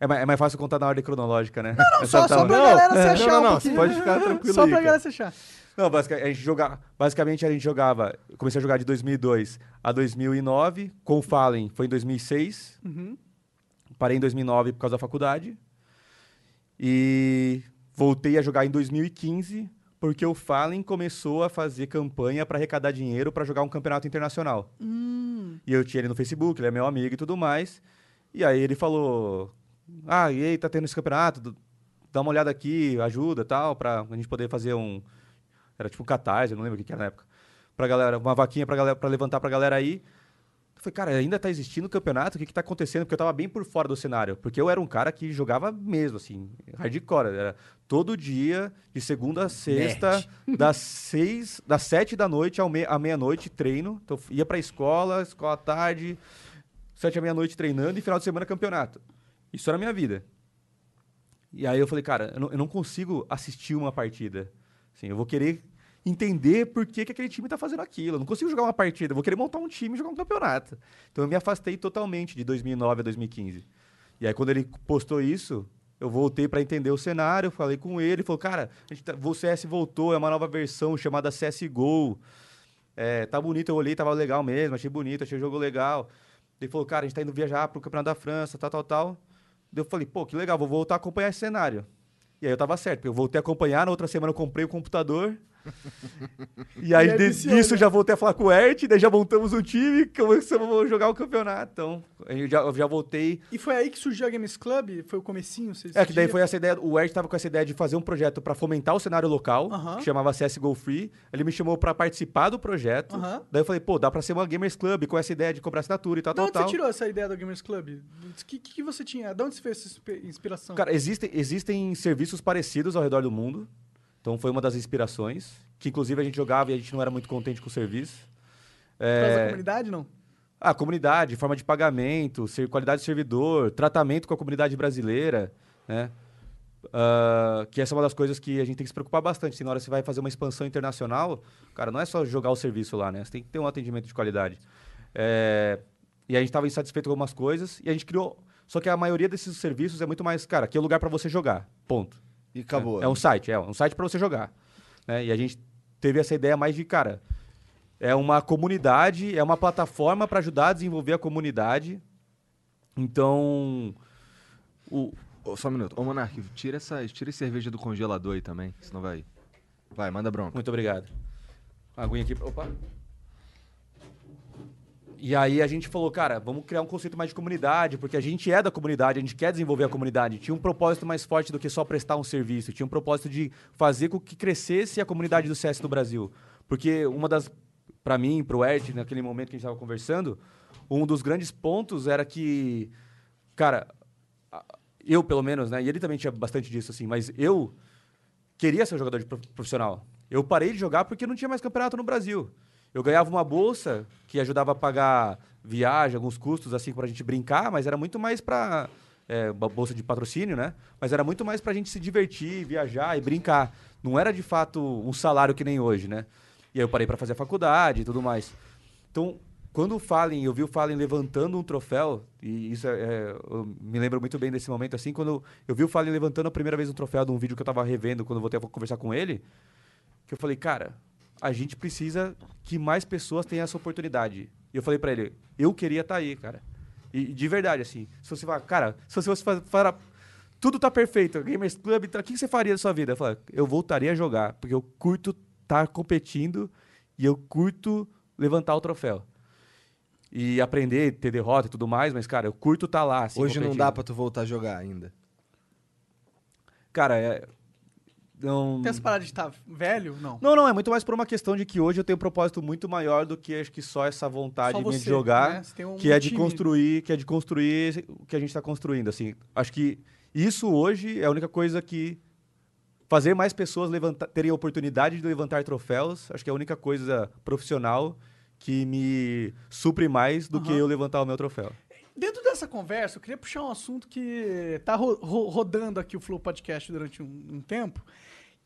É, mais, é mais fácil contar na ordem cronológica, né? Não, É só, tá- só pra Não, galera se achar não, um não, pouquinho. você pode ficar tranquilo Só aí, pra galera se achar. Não, basic- a gente joga, basicamente a gente jogava. Comecei a jogar de 2002 a 2009. Com o Fallen foi em 2006. Uhum. Parei em 2009 por causa da faculdade. E voltei a jogar em 2015 porque o Fallen começou a fazer campanha para arrecadar dinheiro para jogar um campeonato internacional. Hum. E eu tinha ele no Facebook, ele é meu amigo e tudo mais. E aí ele falou: Ah, e aí, tá tendo esse campeonato? Dá uma olhada aqui, ajuda tal, pra a gente poder fazer um. Era tipo um catarse, eu não lembro o que, era na época. Pra galera, uma vaquinha pra, galera, pra levantar pra galera aí. Eu falei, cara, ainda tá existindo o campeonato? O que, que tá acontecendo? Porque eu tava bem por fora do cenário. Porque eu era um cara que jogava mesmo, assim, hardcore. Era todo dia, de segunda a sexta, das seis, das sete da noite ao me- à meia-noite, treino. Então, ia pra escola, escola à tarde, sete à meia-noite treinando e final de semana campeonato. Isso era a minha vida. E aí eu falei, cara, eu não, eu não consigo assistir uma partida. Assim, eu vou querer entender por que, que aquele time tá fazendo aquilo. Eu não consigo jogar uma partida, vou querer montar um time e jogar um campeonato. Então eu me afastei totalmente de 2009 a 2015. E aí quando ele postou isso, eu voltei para entender o cenário, falei com ele, ele falou, cara, a gente tá, o CS voltou, é uma nova versão chamada CSGO. É, tá bonito, eu olhei, tava legal mesmo, achei bonito, achei o jogo legal. Ele falou, cara, a gente tá indo viajar pro Campeonato da França, tal, tal, tal. Eu falei, pô, que legal, vou voltar a acompanhar esse cenário. E aí eu tava certo, eu voltei a acompanhar, na outra semana eu comprei o computador. e aí E disso né? eu já voltei a falar com o Ert, daí já montamos um time, começamos a jogar o campeonato. Então, eu já, eu já voltei. E foi aí que surgiu a Games Club? Foi o comecinho? Vocês É, que daí foi essa ideia, o Ert tava com essa ideia de fazer um projeto para fomentar o cenário local, Aham. que chamava CSGO Free. Ele me chamou para participar do projeto. Aham. Daí eu falei, pô, dá pra ser uma Gamers Club com essa ideia de cobrar assinatura e tal, De tal, onde tal. você tirou essa ideia do Gamers Club? O que, que, você tinha? De onde você fez essa inspi- inspiração? Cara, existem, existem serviços parecidos ao redor do mundo. Então foi uma das inspirações. Que inclusive a gente jogava e a gente não era muito contente com o serviço. Por causa da É, comunidade, não? a comunidade, forma de pagamento, qualidade de servidor, tratamento com a comunidade brasileira, né? Ah, que essa é uma das coisas que a gente tem que se preocupar bastante. Se na hora que você vai fazer uma expansão internacional, cara, não é só jogar o serviço lá, né? Você tem que ter um atendimento de qualidade. É, e a gente estava insatisfeito com algumas coisas e a gente criou. Só que a maioria desses serviços é muito mais, cara, aqui é o lugar para você jogar. Ponto. E acabou. É um site, é um site para você jogar. né? E a gente teve essa ideia mais de, cara, é uma comunidade, é uma plataforma para ajudar a desenvolver a comunidade. Então, o, Ô, só um minuto. Ô, Monark, tira essa, tira essa cerveja do congelador aí também, senão vai... Vai, manda bronca. muito obrigado. Aguinha aqui. Opa. E aí a gente falou, cara, vamos criar um conceito mais de comunidade, porque a gente é da comunidade, a gente quer desenvolver a comunidade. Tinha um propósito mais forte do que só prestar um serviço. Tinha um propósito de fazer com que crescesse a comunidade do CS no Brasil. Porque uma das, para mim, pro Ert, naquele momento que a gente estava conversando, um dos grandes pontos era que, cara, eu pelo menos, né, e ele também tinha bastante disso assim, mas eu queria ser jogador de prof- profissional. Eu parei de jogar porque não tinha mais campeonato no Brasil. Eu ganhava uma bolsa que ajudava a pagar viagem, alguns custos assim pra gente brincar, mas era muito mais pra é, uma bolsa de patrocínio, né? Mas era muito mais pra gente se divertir, viajar e brincar. Não era de fato um salário que nem hoje, né? E aí eu parei pra fazer a faculdade e tudo mais. Então, quando o Fallen, eu vi o Fallen levantando um troféu, e isso é, é, eu me lembro muito bem desse momento, assim, quando eu vi o Fallen levantando a primeira vez um troféu de um vídeo que eu tava revendo quando eu voltei a conversar com ele, que eu falei, cara, a gente precisa que mais pessoas tenham essa oportunidade. E eu falei pra ele, eu queria estar aí, cara. E de verdade, assim, se você falar, cara, se você falar, tudo tá perfeito, Gamers Club, tá, o que você faria da sua vida? Eu falei, eu voltaria a jogar, porque eu curto estar competindo e eu curto levantar o troféu. E aprender, ter derrota e tudo mais, mas, cara, eu curto estar lá. Assim, Hoje não competindo. dá pra tu voltar a jogar ainda. Cara, é- não... Tem essa parada de estar velho? Não. Não, não, é muito mais por uma questão de que hoje eu tenho um propósito muito maior do que acho que só essa vontade Só você, de jogar, né? Um que é de time. construir, que é de construir o que a gente está construindo, assim. Acho que isso hoje é a única coisa que fazer mais pessoas levantar, terem a oportunidade de levantar troféus, acho que é a única coisa profissional que me supre mais do que Aham. eu levantar o meu troféu. Dentro dessa conversa, eu queria puxar um assunto que tá ro- ro- rodando aqui o Flow Podcast durante um, um tempo,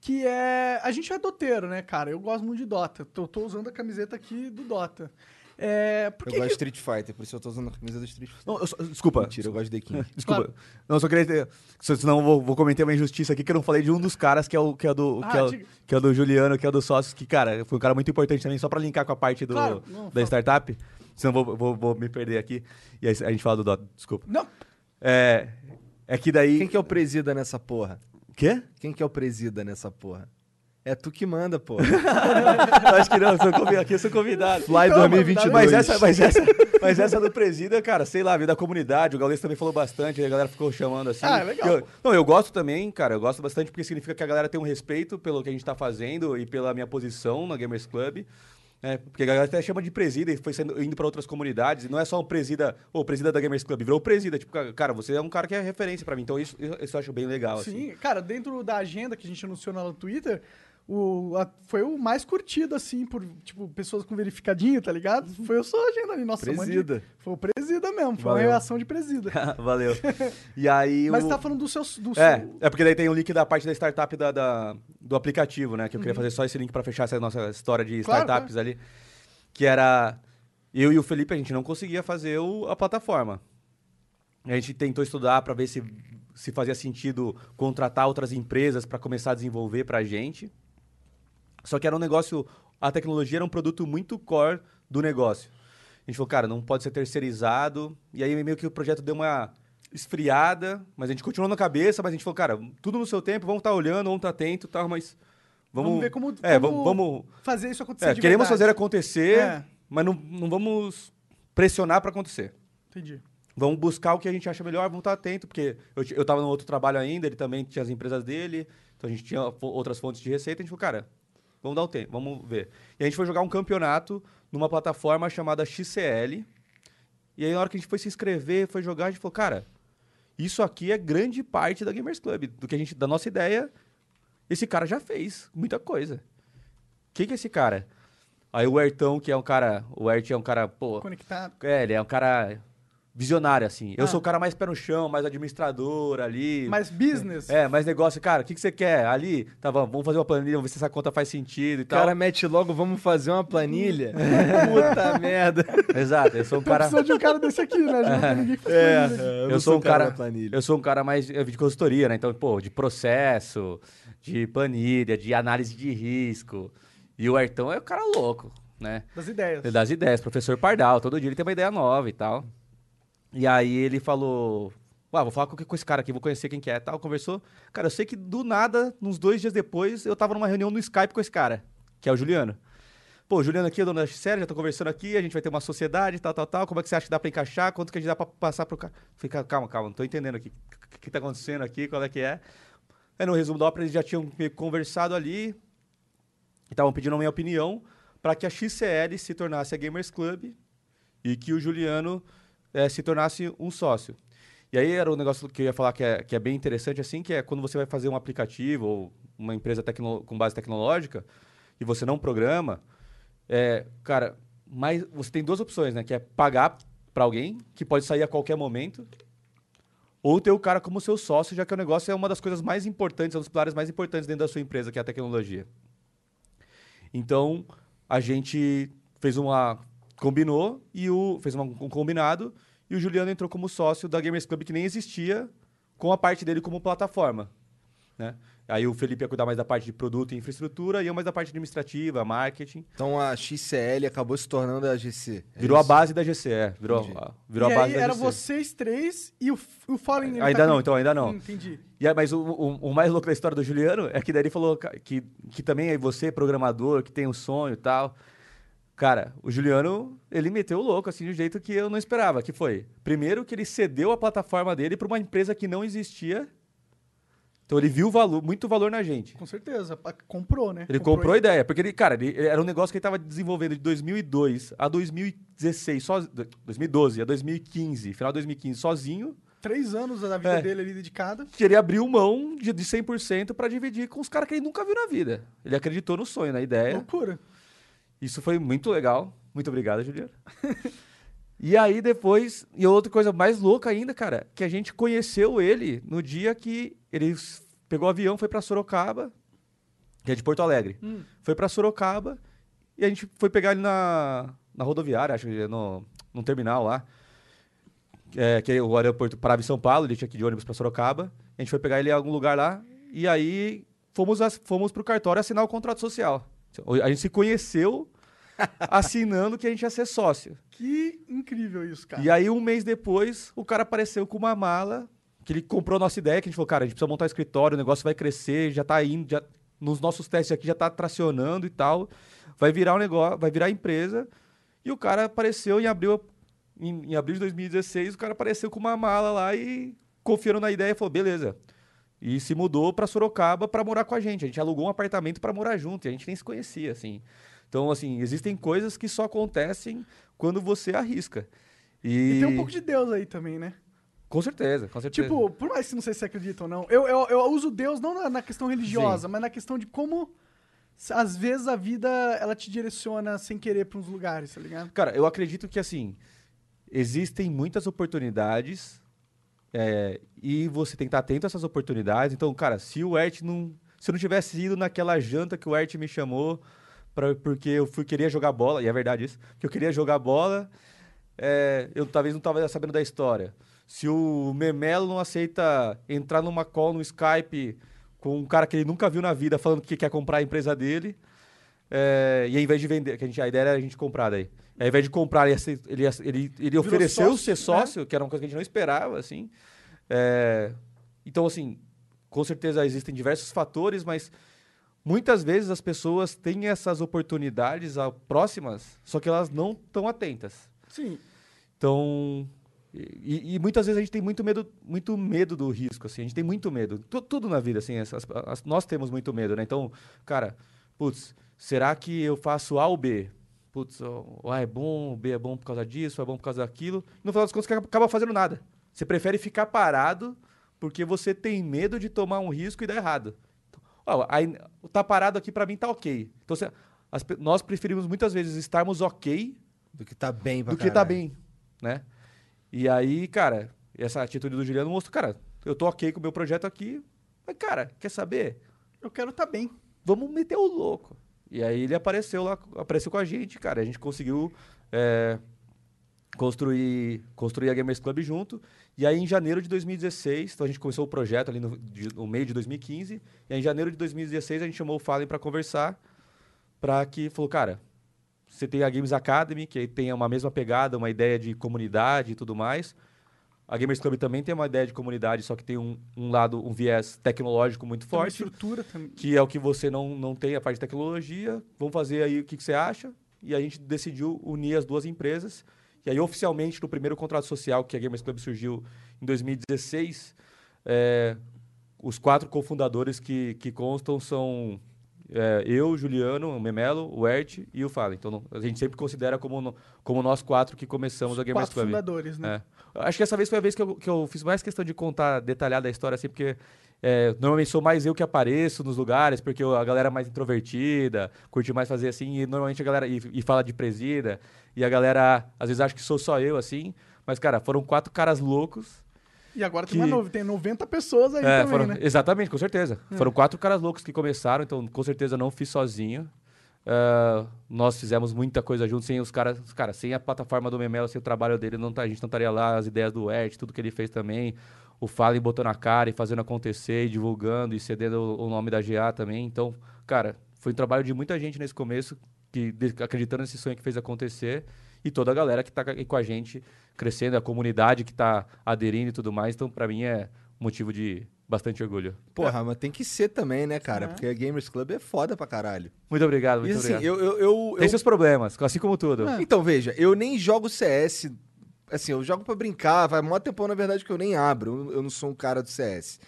que é... A gente é doteiro, né, cara? Eu gosto muito de Dota. Tô, tô usando a camiseta aqui do Dota. É... Por Eu que gosto de que- Street Fighter, por isso eu tô usando a camisa do Street Fighter. Não, eu só- desculpa. Mentira, eu gosto de The King. Desculpa. Claro. Não, só queria ter. se- Senão eu vou, vou cometer uma injustiça aqui que eu não falei de um dos caras que é o que é do Ah, que, é o, diga. que é do Juliano, que é o dos sócios, que, cara, foi um cara muito importante também, só pra linkar com a parte do, Claro, não, da fala. startup. Senão eu vou, vou, vou me perder aqui. E aí a gente fala do Dota, desculpa. Não, É. É que daí. Quem que é o presida nessa porra? Quê? Quem que é o presida nessa porra? É tu que manda, porra. Acho que não, sou convidado, aqui eu sou convidado. Fly Então, 2022. Mas essa, mas, essa, mas essa do presida, cara, sei lá, veio da comunidade. O Gaules também falou bastante, a galera ficou chamando assim. Ah, legal. Eu- não, eu gosto também, cara, eu gosto bastante porque significa que a galera tem um respeito pelo que a gente tá fazendo e pela minha posição na Gamers Club. É, porque a galera até chama de presida e foi sendo, indo pra outras comunidades. E não é só um presida, ou presida da Gamers Club, virou presida. Tipo, cara, você é um cara que é referência pra mim. Então isso, isso eu acho bem legal, assim. Sim, cara, dentro da agenda que a gente anunciou lá no Twitter, o, a- foi o mais curtido, assim, por, tipo, pessoas com verificadinho, tá ligado? Foi a sua agenda ali, nossa. Presida. Foi o presida mesmo, foi Valeu. uma reação de presida. Valeu. E aí Mas o... você tá falando do seu... Do É, seu- é porque daí tem o link da parte da startup da, da- do aplicativo, né? Que eu Uhum. queria fazer só esse link pra fechar essa nossa história de Claro, startups ali. Que era. Eu e o Felipe, a gente não conseguia fazer o- a plataforma. A gente tentou estudar pra ver se, se fazia sentido contratar outras empresas pra começar a desenvolver pra gente. Só que era um negócio. A tecnologia era um produto muito core do negócio. A gente falou, cara, não pode ser terceirizado. E aí meio que o projeto deu uma esfriada, mas a gente continuou na cabeça, mas a gente falou, cara, tudo no seu tempo, vamos estar olhando, vamos estar atento e tal, mas. Vamos, Vamos ver como- É, como vamos. Fazer isso acontecer é, queremos verdade. fazer acontecer, É. mas não, não vamos pressionar para acontecer. Entendi. Vamos buscar o que a gente acha melhor, vamos estar atento, porque eu, eu tava no outro trabalho ainda, ele também tinha as empresas dele, então a gente tinha outras fontes de receita, a gente falou, cara, vamos dar o tempo, vamos ver. E a gente foi jogar um campeonato numa plataforma chamada XCL, e aí na hora que a gente foi se inscrever, foi jogar, a gente falou, cara, isso aqui é grande parte da Gamers Club, do que a gente, da nossa ideia, esse cara já fez muita coisa. Quem que é esse cara? Aí o Ertão, que é um cara, o Ert é um cara, pô, Conectado. é, ele é um cara visionário, assim. Eu Ah. sou o cara mais pé no chão, mais administrador ali. Mais business. É, mais negócio. Cara, o que, que você quer? Ali, tá, vamos vamos fazer uma planilha, vamos ver se essa conta faz sentido e O tal. cara mete logo, vamos fazer uma planilha. Puta merda. Exato, eu sou um cara... precisa de um cara desse aqui, né? Não tem ninguém que faz É, eu, Eu não sou um o cara eu sou um cara mais de consultoria, né? Então, pô, de processo, de planilha, de análise de risco. E o Artão é o cara louco, né? Das ideias. Ele dá as ideias, professor Pardal, todo dia ele tem uma ideia nova e tal. E aí ele falou: Ah, vou falar com, esse cara aqui, vou conhecer quem que é tal. Conversou. Cara, eu sei que do nada, uns dois dias depois, eu tava numa reunião no Skype com esse cara, que é o Juliano. Pô, Juliano aqui, o dono da já tô conversando aqui, a gente vai ter uma sociedade, tal, tal, tal. Como é que você acha que dá pra encaixar? Quanto que a gente dá pra passar pro cara? Falei, calma, calma, não tô entendendo aqui. O que, tá acontecendo aqui? Qual é que é? Aí no resumo da ópera eles já tinham conversado ali, estavam pedindo a minha opinião para que a XCL se tornasse a Gamers Club e que o Juliano eh, se tornasse um sócio. E aí era um negócio que eu ia falar que é, que é bem interessante, assim, que é quando você vai fazer um aplicativo ou uma empresa tecno- com base tecnológica e você não programa, é, cara, mas você tem duas opções, né? Que é pagar para alguém, que pode sair a qualquer momento, ou ter o cara como seu sócio, já que o negócio é uma das coisas mais importantes, é um dos pilares mais importantes dentro da sua empresa, que é a tecnologia. Então, a gente fez uma. Combinou e o. Fez uma- um combinado e o Juliano entrou como sócio da Gamers Club, que nem existia, com a parte dele como plataforma. Né? Aí o Felipe ia cuidar mais da parte de produto e infraestrutura e eu mais da parte administrativa, marketing. Então a XCL acabou se tornando a GC. é Virou a isso? base da GCE. Virou, Entendi. a, virou e a base aí da era GC. vocês três e o, o Fallen... Ainda tá não, com- então ainda não. Hum, entendi. E aí, mas o, o- o mais louco da história do Juliano é que daí ele falou que, que também é você, programador, que tem um sonho e tal. Cara, o Juliano, ele meteu o louco, assim, de um jeito que eu não esperava. Que foi, primeiro, que ele cedeu a plataforma dele para uma empresa que não existia Então ele viu valor, muito valor na gente. Com certeza. Comprou, né? Ele comprou a ideia, porque ele, cara, ele, era um negócio que ele estava desenvolvendo de 2002 a 2016, só, 2012 a 2015, final de 2015, sozinho, Três anos da vida É. dele ali dedicada. que ele abriu mão de, de 100% para dividir com os caras que ele nunca viu na vida. Ele acreditou no sonho, na ideia. Loucura. Isso foi muito legal. Muito obrigado, Juliano. e aí depois, e outra coisa mais louca ainda, cara, que a gente conheceu ele no dia que ele pegou o avião, foi pra Sorocaba, que é de Porto Alegre. Hum. Foi pra Sorocaba e a gente foi pegar ele na, na rodoviária, acho que no, num terminal lá. É, que o aeroporto parava em São Paulo, ele tinha que ir de ônibus pra Sorocaba. A gente foi pegar ele em algum lugar lá e aí fomos, fomos pro cartório assinar o contrato social. A gente se conheceu assinando que a gente ia ser sócio. Que incrível isso, cara. E aí, um mês depois, o cara apareceu com uma mala, que ele comprou a nossa ideia, que a gente falou, cara, a gente precisa montar um escritório, o negócio vai crescer, já tá indo, já, nos nossos testes aqui já tá tracionando e tal. Vai virar um negócio, vai virar empresa. E o cara apareceu em abril, em, em abril de 2016, o cara apareceu com uma mala lá e confiando na ideia e falou, beleza. E se mudou pra Sorocaba pra morar com a gente. A gente alugou um apartamento pra morar junto, e a gente nem se conhecia, assim. Então, assim, existem coisas que só acontecem quando você arrisca. E, E tem um pouco de Deus aí também, né? Com certeza, com certeza. Tipo, por mais que não sei se você acredita ou não, eu, eu, eu uso Deus não na, na questão religiosa, mas na questão de como, às vezes, a vida ela te direciona sem querer pra uns lugares, tá ligado? Cara, eu acredito que, assim, existem muitas oportunidades é, e você tem que estar atento a essas oportunidades. Então, cara, se o Ert não... Se eu não tivesse ido naquela janta que o Ert me chamou pra, porque eu fui, queria jogar bola, e é verdade isso, que eu queria jogar bola, é, eu talvez não estava sabendo da história. Se o Memelo não aceita entrar numa call no Skype com um cara que ele nunca viu na vida falando que quer comprar a empresa dele, é, e ao invés de vender, que a, gente, a ideia era a gente comprar daí. Ao invés de comprar, ele, ele, ele, ele ofereceu sócio, ser né? sócio, que era uma coisa que a gente não esperava, assim. É, então, assim, com certeza existem diversos fatores, mas muitas vezes as pessoas têm essas oportunidades próximas, só que elas não estão atentas. Sim. Então, e, e muitas vezes a gente tem muito medo, muito medo do risco, assim. A gente tem muito medo. Tu- tudo na vida, assim. as- as- as- nós temos muito medo, né? Então, cara, putz, será que eu faço A ou B? Putz, o A é bom, o B é bom por causa disso, o A é bom por causa daquilo. No final das contas, você acaba fazendo nada. Você prefere ficar parado porque você tem medo de tomar um risco e dar errado. Então, ó, aí, tá parado aqui pra mim tá ok. Então, você- as nós preferimos muitas vezes estarmos ok Do que tá bem pra do que tá caralho. bem, né? E aí, cara, essa atitude do Juliano mostrou, cara, eu tô ok com o meu projeto aqui, mas, cara, quer saber? Eu quero estar bem. Vamos meter o louco. E aí ele apareceu lá, apareceu com a gente, cara. A gente conseguiu é, construir, construir a Gamers Club junto. E aí, em janeiro de 2016, então a gente começou o projeto ali no, de- no meio de 2015. E aí, em janeiro de 2016, a gente chamou o Fallen para conversar. Para que falou, cara, você tem a Games Academy, que tem uma mesma pegada, uma ideia de comunidade e tudo mais. A Gamers Club também tem uma ideia de comunidade, só que tem um, um lado, um viés tecnológico muito Tem uma forte estrutura também. que é o que você não, não tem, a parte de tecnologia. Vamos fazer aí o que, que você acha. E a gente decidiu unir as duas empresas. E aí, oficialmente, no primeiro contrato social que a Gamers Club surgiu em 2016, é, os quatro cofundadores que, que constam são é, eu, Juliano, o Memelo, o Ert e o Fallen. Então, não- a gente sempre considera como, no- como nós quatro que começamos a Gamers Quatro Club. fundadores, né? É. Acho que essa vez foi a vez que eu, que eu fiz mais questão de contar detalhada a história, assim, porque é, normalmente sou mais eu que apareço nos lugares, porque a galera é mais introvertida, curte mais fazer assim, e normalmente a galera. E, e fala de presida, e a galera às vezes acha que sou só eu, assim. Mas, cara, foram quatro caras loucos. E agora tem, Que- mais novo, tem 90 pessoas aí É, também, foram- né? Exatamente, com certeza. Foram quatro caras loucos que começaram, então com certeza não fiz sozinho. Ah, nós fizemos muita coisa juntos, sem os caras, cara, sem a plataforma do Memelo, sem o trabalho dele, não tá- a gente não estaria lá, as ideias do Ert, tudo que ele fez também. O Fallen botando a cara e fazendo acontecer, e divulgando e cedendo o, o nome da GA também. Então, cara, foi um trabalho de muita gente nesse começo, que de- acreditando nesse sonho que fez acontecer. E toda a galera que tá aí com a gente crescendo, a comunidade que tá aderindo e tudo mais. Então, pra mim, é motivo de bastante orgulho. Porra, mas tem que ser também, né, cara? É. Porque a Gamers Club é foda pra caralho. Muito obrigado, E muito assim, obrigado. eu, eu, eu, Tem eu- seus problemas, assim como tudo. É. Então, veja, eu nem jogo CS. Assim, eu jogo pra brincar, vai mó tempão, na verdade, que eu nem abro. Eu, eu não sou um cara do CS.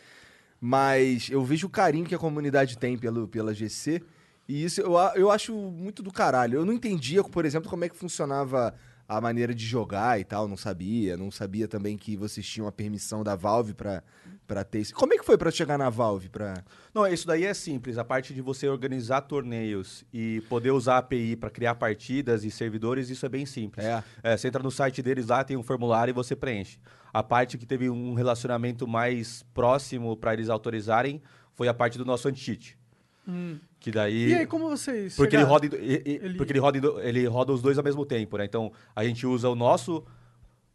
Mas eu vejo o carinho que a comunidade tem pelo, pela GC. E isso eu, eu acho muito do caralho. Eu não entendia, por exemplo, como é que funcionava a maneira de jogar e tal. Não sabia. Não sabia também que vocês tinham a permissão da Valve pra, pra ter isso. Como é que foi pra chegar na Valve? Pra... Não, isso daí é simples. A parte de você organizar torneios e poder usar a API para criar partidas e servidores, isso é bem simples. É. você entra no site deles lá, tem um formulário e você preenche. A parte que teve um relacionamento mais próximo para eles autorizarem foi a parte do nosso anti-cheat. Que daí. Hum. E aí, como vocês Porque ele chegaram? roda, em do- e- e- Ele- porque ele roda, ele roda os dois ao mesmo tempo, né? Então a gente usa o nosso,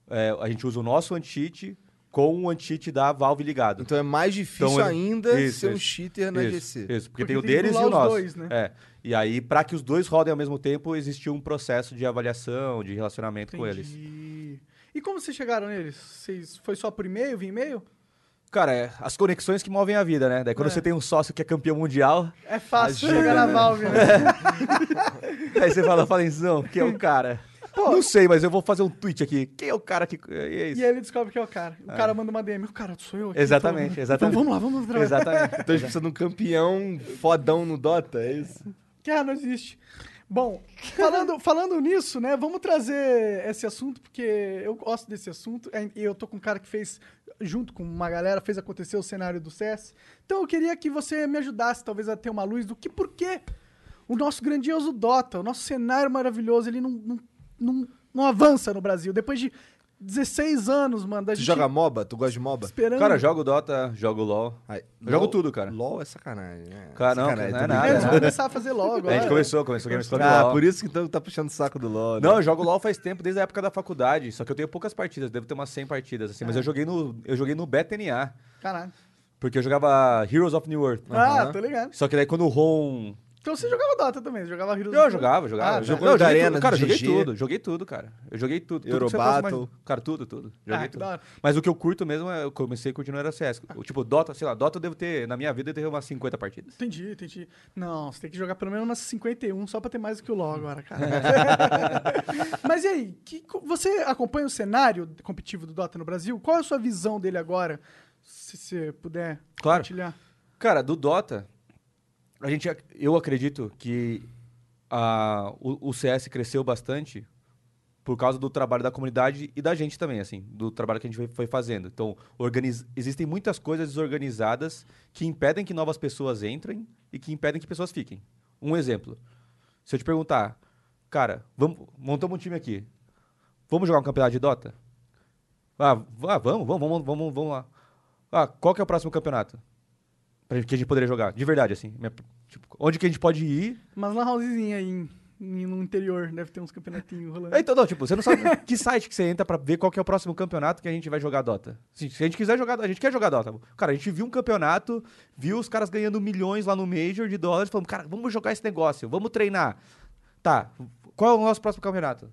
é, a gente usa o nosso anti-cheat com o anti-cheat da Valve ligado. Então é mais difícil Então, ainda isso, ser um isso. cheater na isso, GC. Isso, porque, Porque tem o tem que deles e o os nosso. dois, né? É. E aí, para que os dois rodem ao mesmo tempo, existiu um processo de avaliação, de relacionamento com eles. Entendi. E como vocês chegaram neles? Vocês, foi só por e-mail, via e-mail? Cara, é as conexões que movem a vida, né? Daí quando É. você tem um sócio que é campeão mundial, É fácil Ajuda, chegar na né? Valve, né? aí você fala, Falenzão, quem é o cara? Não sei, mas eu vou fazer um tweet aqui. Quem é o cara que. E é isso. E aí ele descobre que é o cara. O cara manda uma DM. O cara, sou eu aqui. Exatamente, então- exatamente. Então vamos lá, vamos trabalhar. Exatamente. Então a gente precisa de um campeão fodão no Dota, é isso? Ah, não existe. Bom, falando, falando nisso, né, vamos trazer esse assunto, porque eu gosto desse assunto, é, e eu tô com um cara que fez, junto com uma galera, fez acontecer o cenário do CS. Então eu queria que você me ajudasse, talvez, a ter uma luz do que, por que o nosso grandioso Dota, o nosso cenário maravilhoso, ele não, não, não, não avança no Brasil. Depois de 16 anos, mano, da Tu gente joga MOBA? Tu gosta de MOBA? esperando... Cara, jogo Dota, jogo LOL. Ai, Eu jogo LOL- tudo, cara. LOL é sacanagem. É, Cara, não, sacanagem, não é nada, É, né? vão começar a fazer A agora. gente começou, começou Games Club Ah, LOL. por isso que então tá puxando o saco do LOL. né? Não, eu jogo LoL faz tempo, desde a época da faculdade. Só que eu tenho poucas partidas, devo ter umas 100 partidas, assim. Mas eu joguei no, eu joguei no BetaNA. Caralho. Porque eu jogava Heroes of New Earth. Ah, Aham. tô ligado. Só que daí quando o Ron... Então você jogava Dota também, você jogava Heroes Eu jogava, jogava. Ah, Eu tá. joguei- Jogou eu joguei Arena, tudo. Cara, eu joguei tudo, joguei tudo, cara. Eu joguei tudo. tudo Eurobattle. Cara, tudo, tudo. Joguei Ah, tudo. Mas o que eu curto mesmo, é, eu comecei curtindo era CS. O Tipo, Dota, sei lá, Dota eu devo ter, na minha vida, eu devo ter umas 50 partidas. Entendi, entendi. Não, você tem que jogar pelo menos umas 51 só pra ter mais do que o LoL agora, cara. Mas e aí, que, você acompanha o cenário competitivo do Dota no Brasil? Qual é a sua visão dele agora? Se você puder Claro. compartilhar. Cara, do Dota, a gente, eu acredito que a, o, o CS cresceu bastante por causa do trabalho da comunidade e da gente também, assim, do trabalho que a gente foi, fazendo. Então, organiz, existem muitas coisas desorganizadas que impedem que novas pessoas entrem e que impedem que pessoas fiquem. Um exemplo. Se eu te perguntar, cara, vamos, montamos um time aqui. Vamos jogar um campeonato de Dota? Ah, ah, vamos, vamos, vamos, vamos, vamos lá. Ah, qual que é o próximo campeonato? Que a gente poderia jogar? De verdade, assim. Minha- tipo, onde que a gente pode ir? Mas na housezinha aí em, em- no interior deve ter uns campeonatinhos rolando. Então, não, tipo, você não sabe que site que você entra pra ver qual que é o próximo campeonato que a gente vai jogar Dota. Se, se a gente quiser jogar, a gente quer jogar Dota. Cara, a gente viu um campeonato, viu os caras ganhando milhões lá no Major de dólares, falando, cara, vamos jogar esse negócio, vamos treinar. Tá, qual é o nosso próximo campeonato?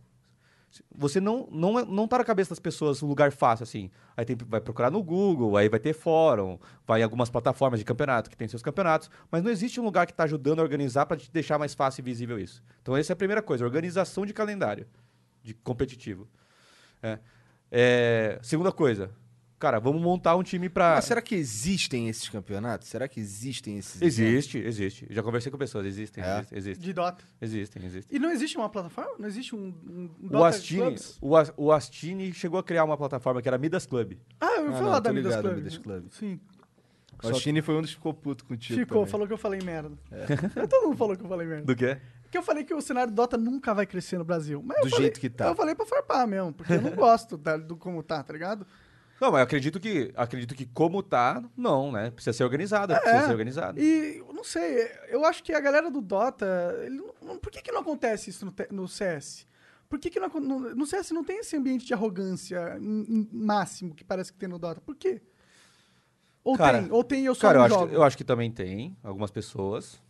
Você não, não, não tá na cabeça das pessoas um lugar fácil, assim. Aí tem, vai procurar no Google, aí vai ter fórum, vai em algumas plataformas de campeonato que tem seus campeonatos, mas não existe um lugar que está ajudando a organizar para te deixar mais fácil e visível isso. Então essa é a primeira coisa, organização de calendário de competitivo. É. É, segunda coisa, cara, vamos montar um time para Mas será que existem esses campeonatos? Será que existem esses... Existe, existe. Já conversei com pessoas, existem, É? existem, existem, De Dota. existem, existem. E não existe uma plataforma? Não existe um, um O Dota Astini, Clubs? o, As- o Astini chegou a criar uma plataforma que era Midas Club. Ah, eu Ah, ouvi não, falar da tô Midas Club. Midas Club. Sim. O Chine foi um dos que ficou puto contigo Ficou, também. falou que eu falei merda. Todo mundo falou que eu falei merda. Do quê? Porque eu falei que o cenário do Dota nunca vai crescer no Brasil. Mas eu Do falei- jeito que tá. Eu falei pra farpar mesmo, porque eu não gosto da- do como tá, tá ligado? Não, mas eu acredito que, acredito que como tá, não, né? Precisa ser organizada, precisa ser organizada. E não sei, eu acho que a galera do Dota. ele por que, que não acontece isso no, no CS? Por que, que não, no, no CS não tem esse ambiente de arrogância máximo que parece que tem no Dota? Por quê? Ou Cara, tem, ou tem eu só Cara, eu acho, que, eu acho que também tem, algumas pessoas.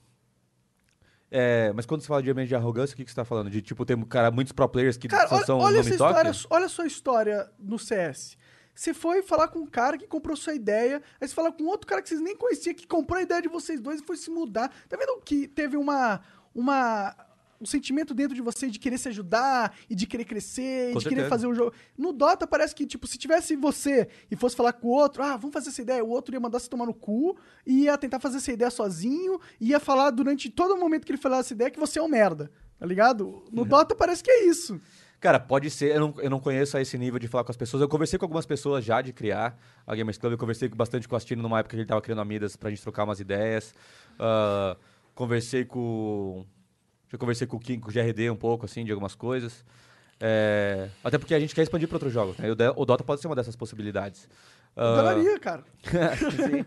É, mas quando você fala de ambiente de arrogância, o que, que você tá falando? De, tipo, ter cara, muitos pro players que Cara, só olha, são olha essa história, olha a sua história no CS. Você foi falar com um cara que comprou sua ideia, aí você fala com outro cara que vocês nem conheciam, que comprou a ideia de vocês dois e foi se mudar. Tá vendo que teve uma. uma o sentimento dentro de você de querer se ajudar e de querer crescer e de querer fazer um jogo. No Dota parece que, tipo, se tivesse você e fosse falar com o outro, ah, vamos fazer essa ideia, o outro ia mandar você tomar no cu, ia tentar fazer essa ideia sozinho, ia falar durante todo o momento que ele falasse essa ideia que você é um merda. Tá ligado? No Dota parece que é isso. Cara, pode ser. Eu não, eu não conheço a esse nível de falar com as pessoas. Eu conversei com algumas pessoas já de criar a Gamers Club. Eu conversei bastante com o Astino numa época que ele tava criando a Midas pra gente trocar umas ideias. Ah, conversei com. Já conversei com o Kim, com o GRD um pouco, assim, de algumas coisas. É, até porque a gente quer expandir para outros jogos. Né? O, Dota pode ser uma dessas possibilidades. Eu Ah, adoraria, cara. sim.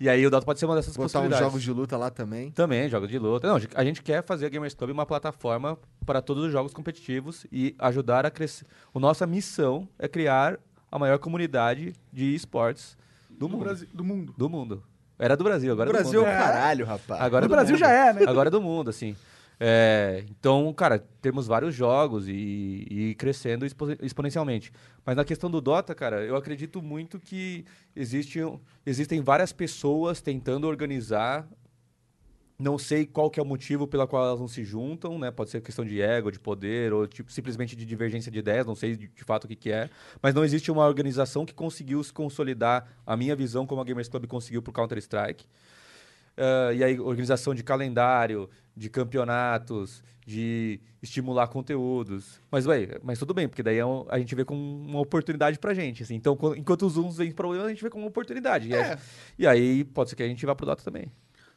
E aí o Dota pode ser uma dessas Botar uns possibilidades. jogos de luta lá também. Também, jogos de luta. Não, a gente quer fazer a Gamers Club uma plataforma para todos os jogos competitivos e ajudar a crescer. A nossa missão é criar a maior comunidade de esportes do, Do, mundo. Brasil, do mundo. Do mundo. Era do Brasil, agora é do Brasil é mundo. o caralho, rapaz. Agora é No do Brasil mundo. já é, né? Agora é do mundo, assim. É, então, cara, temos vários jogos e, e crescendo expo- exponencialmente. Mas na questão do Dota, cara, eu acredito muito que existe, existem várias pessoas tentando organizar. Não sei qual que é o motivo pela qual elas não se juntam, né? Pode ser questão de ego, de poder, ou tipo, simplesmente de divergência de ideias, não sei de, de fato o que, que é. Mas não existe uma organização que conseguiu se consolidar a minha visão como a Gamers Club conseguiu pro Counter-Strike. Ah, e aí, organização de calendário, de campeonatos, de estimular conteúdos. Mas, ué, mas tudo bem, porque daí é um- a gente vê como uma oportunidade pra gente. Assim. Então, co- enquanto os uns veem problemas, a gente vê como uma oportunidade. E, É. aí, e aí, pode ser que a gente vá pro Dota também.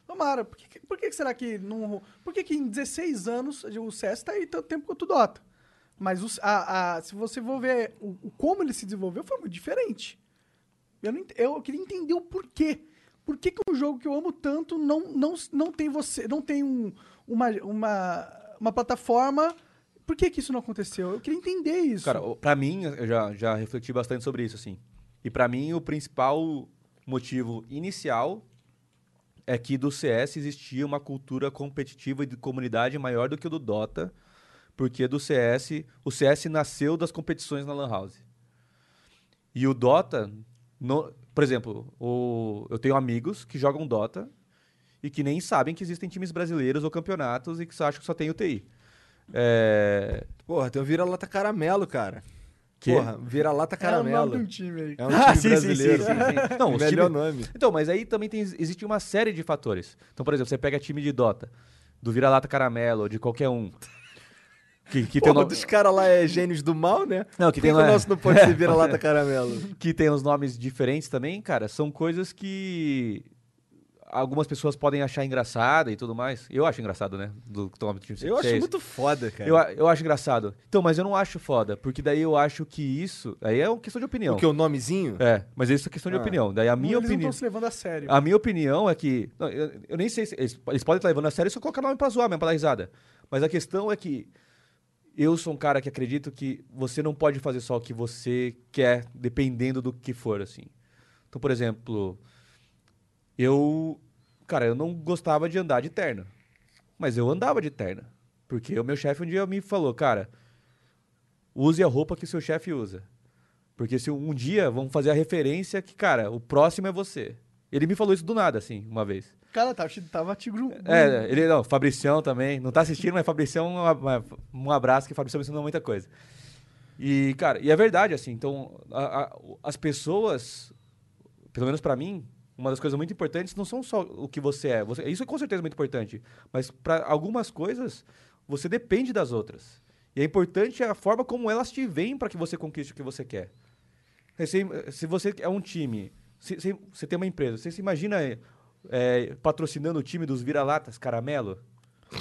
Tomara. Por que, por que será que não. Por que, que em 16 anos o CS tá aí tanto tempo quanto o Dota? Mas os- a, a- se você for ver o, o como ele se desenvolveu, foi muito diferente. Eu, não eu queria entender o porquê. Por que, que um jogo que eu amo tanto não, não, não tem você. não tem um, uma, uma, uma plataforma. Por que, que isso não aconteceu? Eu queria entender isso. Cara, pra mim, eu já, já refleti bastante sobre isso, assim. E pra mim, o principal motivo inicial é que do CS existia uma cultura competitiva e de comunidade maior do que o do Dota, porque do CS, o CS nasceu das competições na Lan House. E o Dota, no- por exemplo, o- eu tenho amigos que jogam Dota e que nem sabem que existem times brasileiros ou campeonatos e que só acham que só tem UTI. É... Porra, tem o Vira-Lata Caramelo, cara. Que? Porra, Vira-Lata é o nome Caramelo. de um time aí. É um time Ah, sim, sim, brasileiro. sim, sim, sim. Não, os Melhor time- nome. Então, mas aí também tem, existe uma série de fatores. Então, por exemplo, você pega time de Dota, do Vira-Lata Caramelo, ou de qualquer um. Que, que, tem o Porra, no- dos caras lá é gênios do mal, né? Não, que tem que o lá- nosso não pode ser Vira-Lata Caramelo? que tem os nomes diferentes também, cara, são coisas que algumas pessoas podem achar engraçada e tudo mais. Eu acho engraçado, né? Do time Eu acho muito foda, cara. Eu, eu acho engraçado. Então, mas eu não acho foda, porque daí eu acho que isso. Aí é uma questão de opinião. Porque o nomezinho? É, mas isso é questão de Ah. opinião. Daí a minha Eles não opinião. estão se levando a sério. A minha opinião é que. não, eu, eu nem sei se. Eles, eles podem estar levando a sério só colocar nome pra zoar mesmo, pra dar risada. Mas a questão é que. Eu sou um cara que acredito que você não pode fazer só o que você quer, dependendo do que for, assim. Então, por exemplo. Eu. Cara, eu não gostava de andar de terno. Mas eu andava de terno. Porque o meu chefe um dia me falou, cara. Use a roupa que seu chefe usa. Porque se um dia vamos fazer a referência que, cara, o próximo é você. Ele me falou isso do nada, assim, uma vez. Cara, tava, tava te gru... É, ele não, Fabricião também. Não tá assistindo, mas Fabricião, um, um abraço, que Fabricião me ensinou muita coisa. E, cara, e é verdade, assim, então, a- a- as pessoas, pelo menos pra mim, uma das coisas muito importantes não são só o que você é. Você- isso é com certeza muito importante. Mas para algumas coisas, você depende das outras. E é importante a forma como elas te veem para que você conquiste o que você quer. Se, se você é um time, se, se- você tem uma empresa, você se imagina é, patrocinando o time dos vira-latas caramelo?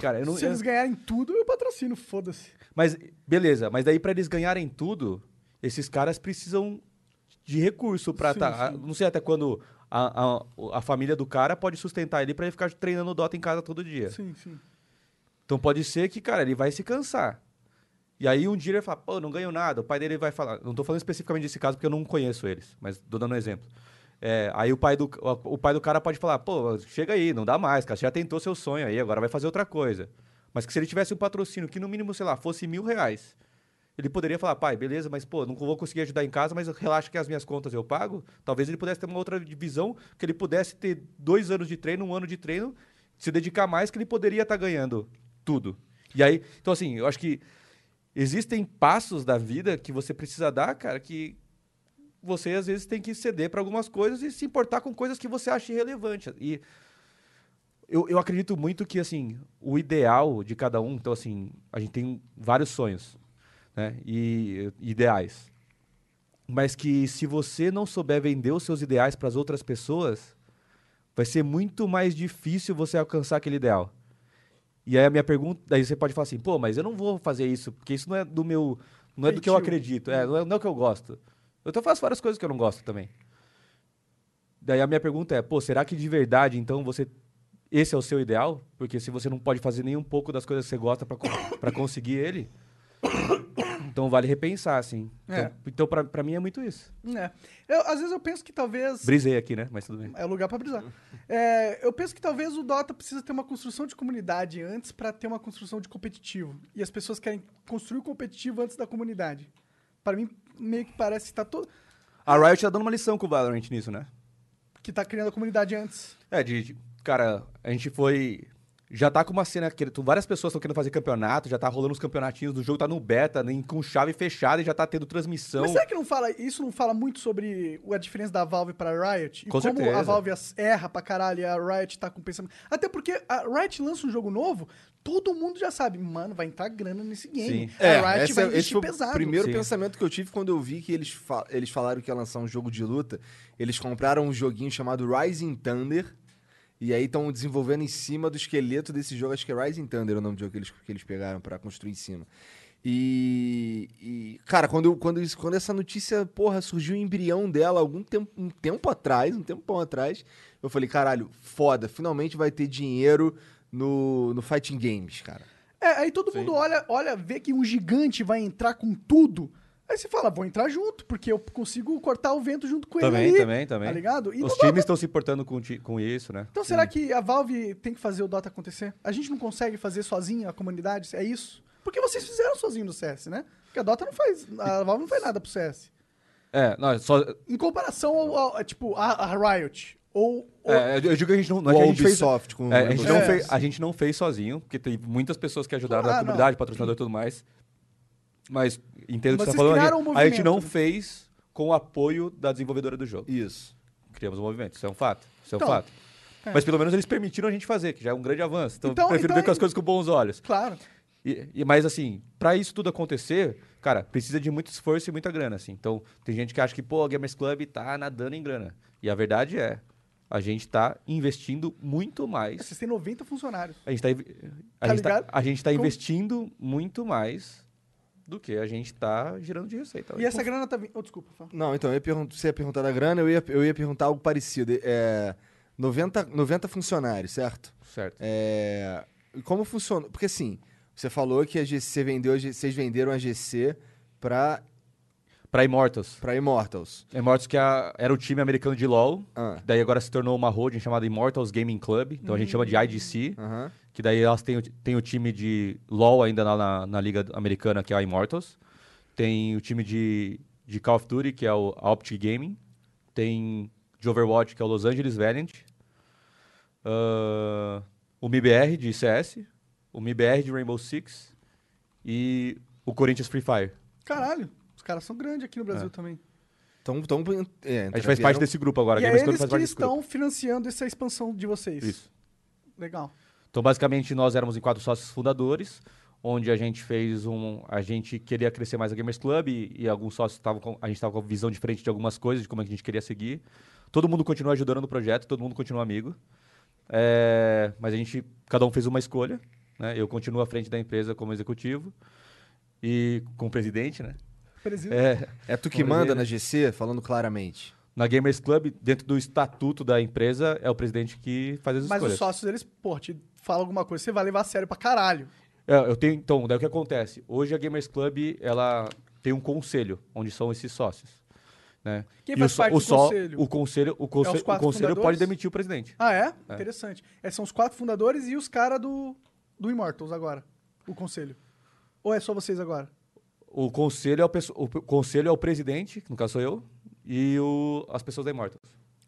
Cara, não. Se eu- eles ganharem tudo, eu patrocino, foda-se. mas, beleza, mas daí para eles ganharem tudo, esses caras precisam de recurso para tá. Não sei até quando a, a, a família do cara pode sustentar ele para ele ficar treinando Dota em casa todo dia. Sim, sim. Então pode ser que, cara, ele vai se cansar. E aí um dia ele vai falar, pô, não ganho nada. O pai dele vai falar. Não tô falando especificamente desse caso porque eu não conheço eles, mas tô dando um exemplo. É, aí o pai, do, o pai do cara pode falar, pô, chega aí, não dá mais, cara. Você já tentou seu sonho aí, agora vai fazer outra coisa. Mas que se ele tivesse um patrocínio que no mínimo, sei lá, fosse mil reais, ele poderia falar, pai, beleza, mas pô, não vou conseguir ajudar em casa, mas relaxa que as minhas contas eu pago. Talvez ele pudesse ter uma outra divisão, que ele pudesse ter dois anos de treino, um ano de treino, se dedicar mais, que ele poderia estar ganhando tudo. E aí, então assim, eu acho que existem passos da vida que você precisa dar, cara, que você às vezes tem que ceder para algumas coisas e se importar com coisas que você acha irrelevante. E eu, eu acredito muito que assim, o ideal de cada um, então assim, a gente tem vários sonhos, né? E e ideais. Mas que se você não souber vender os seus ideais para as outras pessoas, vai ser muito mais difícil você alcançar aquele ideal. E aí a minha pergunta, daí você pode falar assim, pô, mas eu não vou fazer isso, porque isso não é do meu, não é do que eu acredito, é, não é, não é o que eu gosto. Eu até faço várias coisas que eu não gosto também. Daí a minha pergunta é, pô, será que de verdade, então, você esse é o seu ideal? Porque se você não pode fazer nem um pouco das coisas que você gosta para conseguir ele, então vale repensar, assim. Então, É. então pra, pra mim é muito isso. É. Eu, às vezes eu penso que talvez. Brisei aqui, né? Mas tudo bem. É o lugar pra brisar. É, eu penso que talvez o Dota precisa ter uma construção de comunidade antes pra ter uma construção de competitivo. E as pessoas querem construir o competitivo antes da comunidade. Pra mim, meio que parece que tá todo. A Riot tá dando uma lição com o Valorant nisso, né? que tá criando a comunidade antes. É, de, de- cara, a gente foi. Já tá com uma cena que tu- várias pessoas estão querendo fazer campeonato, já tá rolando os campeonatinhos do jogo, tá no beta, nem com chave fechada e já tá tendo transmissão. Mas será que não fala, isso não fala muito sobre a diferença da Valve pra Riot? E Com como certeza. a Valve erra pra caralho e a Riot tá com pensamento. Até porque a Riot lança um jogo novo, todo mundo já sabe, mano, vai entrar grana nesse game. Sim. A Riot esse vai é- esse investir foi pesado. o primeiro Sim. pensamento que eu tive quando eu vi que eles, fa- eles falaram que ia lançar um jogo de luta. Eles compraram um joguinho chamado Rising Thunder. E aí estão desenvolvendo em cima do esqueleto desse jogo. Acho que é Rising Thunder o nome do jogo que eles, que eles pegaram pra construir em cima. E, e, cara, quando, eu- quando, isso- quando essa notícia, porra, surgiu o embrião dela algum tempo, um tempo atrás, um tempão atrás, eu falei, caralho, foda, finalmente vai ter dinheiro no, no Fighting Games, cara. É, aí todo mundo olha, olha, vê que um gigante vai entrar com tudo. Aí você fala, vou entrar junto, porque eu consigo cortar o vento junto com Também, ele ali. também, também. Tá ligado? E Os times estão se importando com, com isso, né? Então será que a Valve tem que fazer o Dota acontecer? A gente não consegue fazer sozinho a comunidade? É isso? Porque vocês fizeram sozinho no CS, né? Porque a Dota não faz. A Valve não faz nada pro CS. É, não, só. Em comparação ao, ao- tipo, a, a Riot. Ou. ou- É, eu digo que a gente não. não é O que a gente fez, Ubisoft com É, a, gente não É. fez, a gente não fez sozinho, porque tem muitas pessoas que ajudaram Ah, na não. comunidade, patrocinador e tudo mais. Mas entendo o que Vocês você tá falando. criaram A um gente, a gente não fez com o apoio da desenvolvedora do jogo. Isso. Criamos um movimento, isso é um fato. Isso é um Então, fato. é. Mas pelo menos eles permitiram a gente fazer, que já é um grande avanço. Então, Então- eu prefiro então ver com as é- coisas com bons olhos. Claro. E, e- mas assim, pra isso tudo acontecer, cara, precisa de muito esforço e muita grana, assim. Então, tem gente que acha que, pô, a Gamers Club tá nadando em grana. E a verdade é, a gente tá investindo muito mais. Vocês têm 90 funcionários. A gente tá, inv- a Tá gente tá, ligado? a gente tá Com- investindo muito mais do que a gente tá gerando de receita. E essa grana tá vindo. Oh, desculpa, Fá. Não, então, eu ia pergun- você ia perguntar da grana, eu ia, eu ia perguntar algo parecido. É, 90, 90 funcionários, certo? Certo. É, e como funciona? Porque assim, você falou que a GC vendeu, vocês venderam a GC pra, Pra Immortals. pra Immortals. Immortals que a- era o time americano de LoL, Ah, daí agora se tornou uma holding chamada Immortals Gaming Club, então a gente chama de IGC, aham. Que daí elas têm, o- tem o time de LoL ainda na, na, na liga americana, que é a Immortals, tem o time de, de Call of Duty, que é o Optic Gaming, tem de Overwatch, que é o Los Angeles Valiant, ah, o MIBR de CS, o MIBR de Rainbow Six e o Corinthians Free Fire. Caralho. Os caras são grandes aqui no Brasil É. também. Então, então é, A gente faz parte desse grupo agora, e é Club eles que estão financiando essa expansão de vocês. Isso. Legal. Então, basicamente, nós éramos em quatro sócios fundadores, onde a gente fez um. A gente queria crescer mais a Gamers Club e, e alguns sócios estavam com. A gente estava com visão diferente de algumas coisas, de como é que a gente queria seguir. Todo mundo continua ajudando no projeto, todo mundo continua amigo. É, mas a gente. Cada um fez uma escolha. Né? Eu continuo à frente da empresa como executivo e como presidente, né? Presidente. É, É tu que manda na? GC, falando claramente. na Gamers Club, dentro do estatuto da empresa, é o presidente que faz as Mas escolhas. os sócios, eles, pô, te falam alguma coisa, você vai levar a sério pra caralho. É, eu tenho, então, daí o que acontece? Hoje a Gamers Club, ela tem um conselho, onde são esses sócios. Né? Quem E faz o, só- parte o do só- conselho? O conselho, o conselho, o quatro conselho fundadores? pode demitir o presidente. Ah, é? Interessante. É, são os quatro fundadores e os caras do, do Immortals agora. O conselho. Ou é só vocês agora? O conselho é o, o conselho é o presidente, que no caso sou eu, e o, as pessoas da Immortals.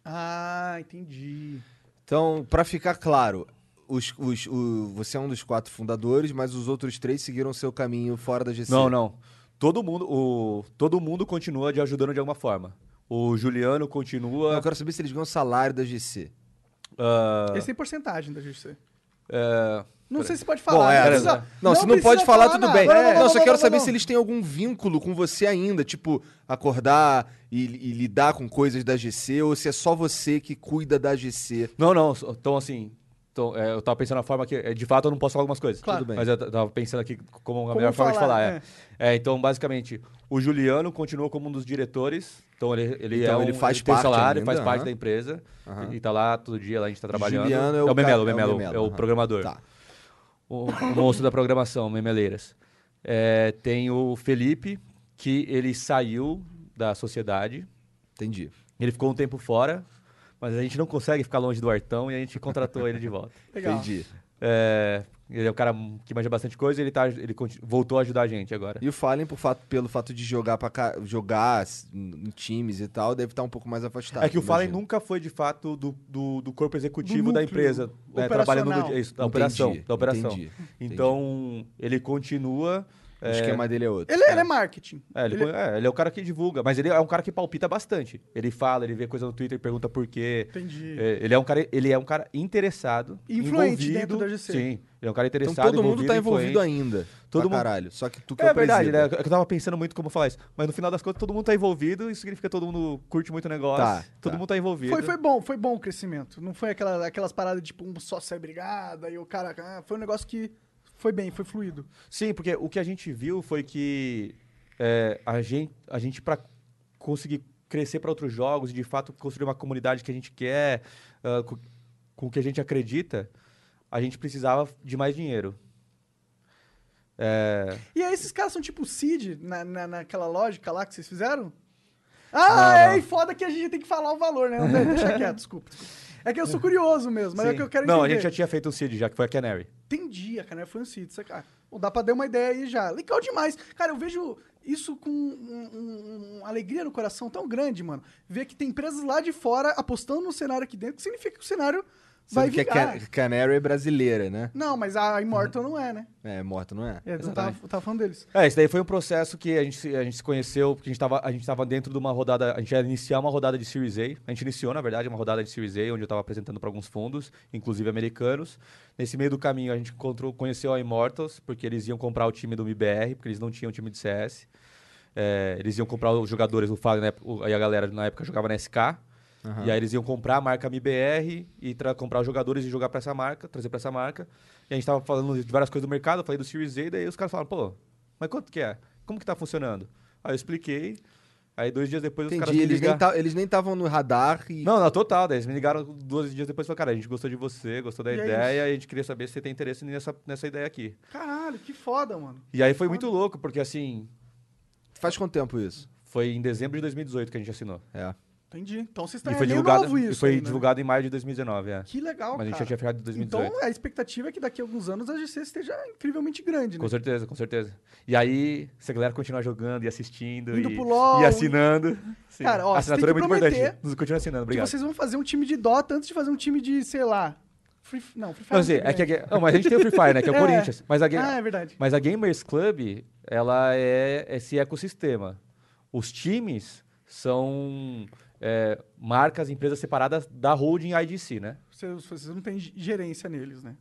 Ah, entendi. Então, pra ficar claro, os, os, o- você é um dos quatro fundadores, mas os outros três seguiram seu caminho fora da GC. Não, não. Todo mundo, o, todo mundo continua de ajudando de alguma forma. O Juliano continua. Eu quero saber se eles ganham salário da GC. ah, Eles têm porcentagem da GC. é, Não sei se pode falar. Bom, é, não, precisa- Não, se não pode falar, tudo nada. bem. Não, não, Não, não, só não, quero não, saber não. se eles têm algum vínculo com você ainda, tipo, acordar e, e lidar com coisas da GC, ou se é só você que cuida da GC. Não, não. Então, assim. Então, é, eu tava pensando na forma que. é, De fato, eu não posso falar algumas coisas. Claro. Tudo bem. Mas eu tava pensando aqui como a Como melhor forma de falar, falar. É. É, então, basicamente, o Juliano continua como um dos diretores. Então, ele, ele Então, é um, ele faz tem parte salário, ainda, faz parte da empresa. Aham. E tá lá todo dia, lá a gente tá trabalhando. Juliano é é o o Memelo, cara- o é o Memelo, Memelo, é o programador. Tá. O, o monstro da programação, Memeleiras. É, tem o Felipe, que ele saiu da sociedade. Entendi. Ele ficou um tempo fora, mas a gente não consegue ficar longe do Artão e a gente contratou ele de volta. Legal. Entendi. É, ele é um cara que manja bastante coisa e ele, tá, ele voltou a ajudar a gente agora. E o Fallen, por fato, pelo fato de jogar, pra ca- jogar em times e tal, deve estar um pouco mais afastado. é que o Fallen nunca foi, de fato, do, do, do corpo executivo Do da empresa. Né, trabalhando no isso, da Entendi, operação. Da operação. entendi, Então, ele continua... O é, esquema dele é outro. Ele, ele é marketing. É ele, Ele- é, ele é o cara que divulga, mas ele é um cara que palpita bastante. Ele fala, ele vê coisa no Twitter, pergunta por quê. Entendi. É, ele é um cara, ele é um cara interessado, Influente envolvido, dentro da GC. Sim, ele é um cara Então interessado, todo mundo tá envolvido influente. ainda. Todo mundo- caralho. Só que tu que é, É o verdade, né? Eu tava pensando muito como falar isso. Mas no final das contas, todo mundo tá envolvido, isso significa que todo mundo curte muito o negócio. Tá, todo tá. mundo tá envolvido. Foi, foi bom, foi bom o crescimento. Não foi aquela, aquelas paradas de tipo um só sai brigada e o cara. ah, foi um negócio que foi bem, foi fluido. Sim, porque o que a gente viu foi que é, a gente, a gente para conseguir crescer para outros jogos e de fato construir uma comunidade que a gente quer, ah, com, com o que a gente acredita, a gente precisava de mais dinheiro. É, E aí esses caras são tipo Seed na, na, naquela lógica lá que vocês fizeram? Ah, Não, é, e foda que a gente tem que falar o valor, né? Deixa quieto, desculpa, desculpa. É que eu sou curioso mesmo, mas é sim. que eu quero Não, entender. a gente já tinha feito um seed já, que foi a Canary. Entendi, a Canary foi um Seed, isso, cara. Bom, dá pra dar uma ideia aí já. Legal demais. Cara, eu vejo isso com um- um- uma alegria no coração tão grande, mano. Ver que tem empresas lá de fora apostando no cenário aqui dentro, que significa que o cenário vai Sabe que a vingar. Can- Canary é brasileira, né? Não, mas a Immortal não é, né? É, morta, não é? É, eu tava, eu tava falando deles. É, isso daí foi um processo que a gente, se- a gente se conheceu, porque a gente, tava, a gente tava dentro de uma rodada, a gente ia iniciar uma rodada de Series A. A gente iniciou, na verdade, uma rodada de Series A, onde eu estava apresentando para alguns fundos, inclusive americanos. Nesse meio do caminho, a gente encontrou, conheceu a Immortals, porque eles iam comprar o time do MBR, porque eles não tinham time de CS. É, eles iam comprar os jogadores, o Fábio, né, aí a galera na época jogava na SK. E aí eles iam comprar a marca MBR e comprar os jogadores e jogar pra essa marca, trazer pra essa marca. E a gente tava falando de várias coisas do mercado, eu falei do Series A, daí os caras falaram, pô, mas quanto que é? Como que tá funcionando? Aí eu expliquei, aí dois dias depois os caras Entendi, me eles nem, ligaram. ta- eles nem estavam no radar e... Não, não, total, daí eles me ligaram dois dias depois e falaram, cara, a gente gostou de você, gostou da E é ideia, e a gente queria saber se você tem interesse nessa, nessa ideia aqui. Caralho, que foda, mano. E aí foi muito louco, porque assim, Faz quanto tempo isso? foi em dezembro de 2018 que a gente assinou. É. Entendi. Então vocês E estão é foi divulgado, novo e isso foi ainda, né? divulgado em maio de 2019, é. Que legal, Mas a gente já tinha fechado em 2018. Então a expectativa é que daqui a alguns anos a GC esteja incrivelmente grande, né? Com certeza, com certeza. E aí, se a galera continuar jogando e assistindo Indo e, pro LoL. e assinando. sim. Cara, ó, a assinatura é muito importante. Continua assinando, obrigado. vocês vão fazer um time de Dota antes de fazer um time de, sei lá... Free... Não, Free Fire Não, é que grande. Ga- não, mas a gente tem o Free Fire, né? Que é o É. Corinthians. Mas a, Ah, é verdade. mas a Gamers Club, ela é esse ecossistema. Os times são é, marcas, empresas separadas da holding IDC, né? Vocês, vocês não têm gerência neles, né?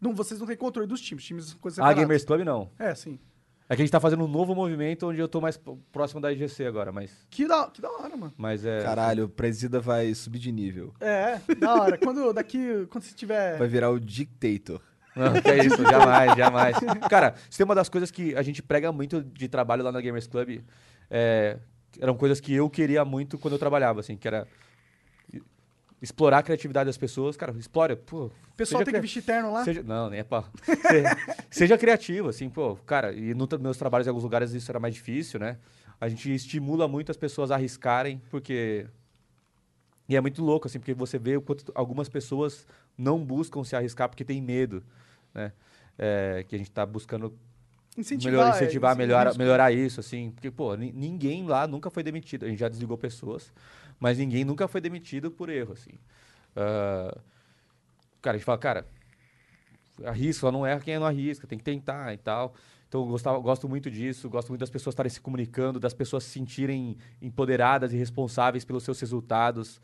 Não, vocês não têm controle dos times. Times são coisas A separadas. Gamers Club não. É, sim. É que a gente tá fazendo um novo movimento onde eu tô mais próximo da IGC agora, mas, Que da, que da hora, mano. mas é... Caralho, o presida vai subir de nível. É, da hora. quando, daqui, quando você tiver... Vai virar o dictator. Não, que é isso, jamais, jamais. Cara, isso é uma das coisas que a gente prega muito de trabalho lá na Gamers Club. é, eram coisas que eu queria muito quando eu trabalhava, assim, que era explorar a criatividade das pessoas. Cara, explora, pô. O pessoal tem que vestir terno lá? Seja, não, nem é pá. seja, seja criativo, assim, pô, cara, e nos meus trabalhos em alguns lugares isso era mais difícil, né? A gente estimula muito as pessoas a arriscarem, porque. E é muito louco, assim, porque você vê o quanto algumas pessoas não buscam se arriscar porque tem medo, né? É, que a gente tá buscando Incentivar. melhor, incentivar, isso, melhora, isso. melhorar isso, assim. Porque, pô, ni- ninguém lá nunca foi demitido. A gente já desligou pessoas, mas ninguém nunca foi demitido por erro, assim. Ah, cara, a gente fala, cara, arrisca, não erra quem não arrisca, tem que tentar e tal. Então, eu gostava, gosto muito disso, gosto muito das pessoas estarem se comunicando, das pessoas se sentirem empoderadas e responsáveis pelos seus resultados.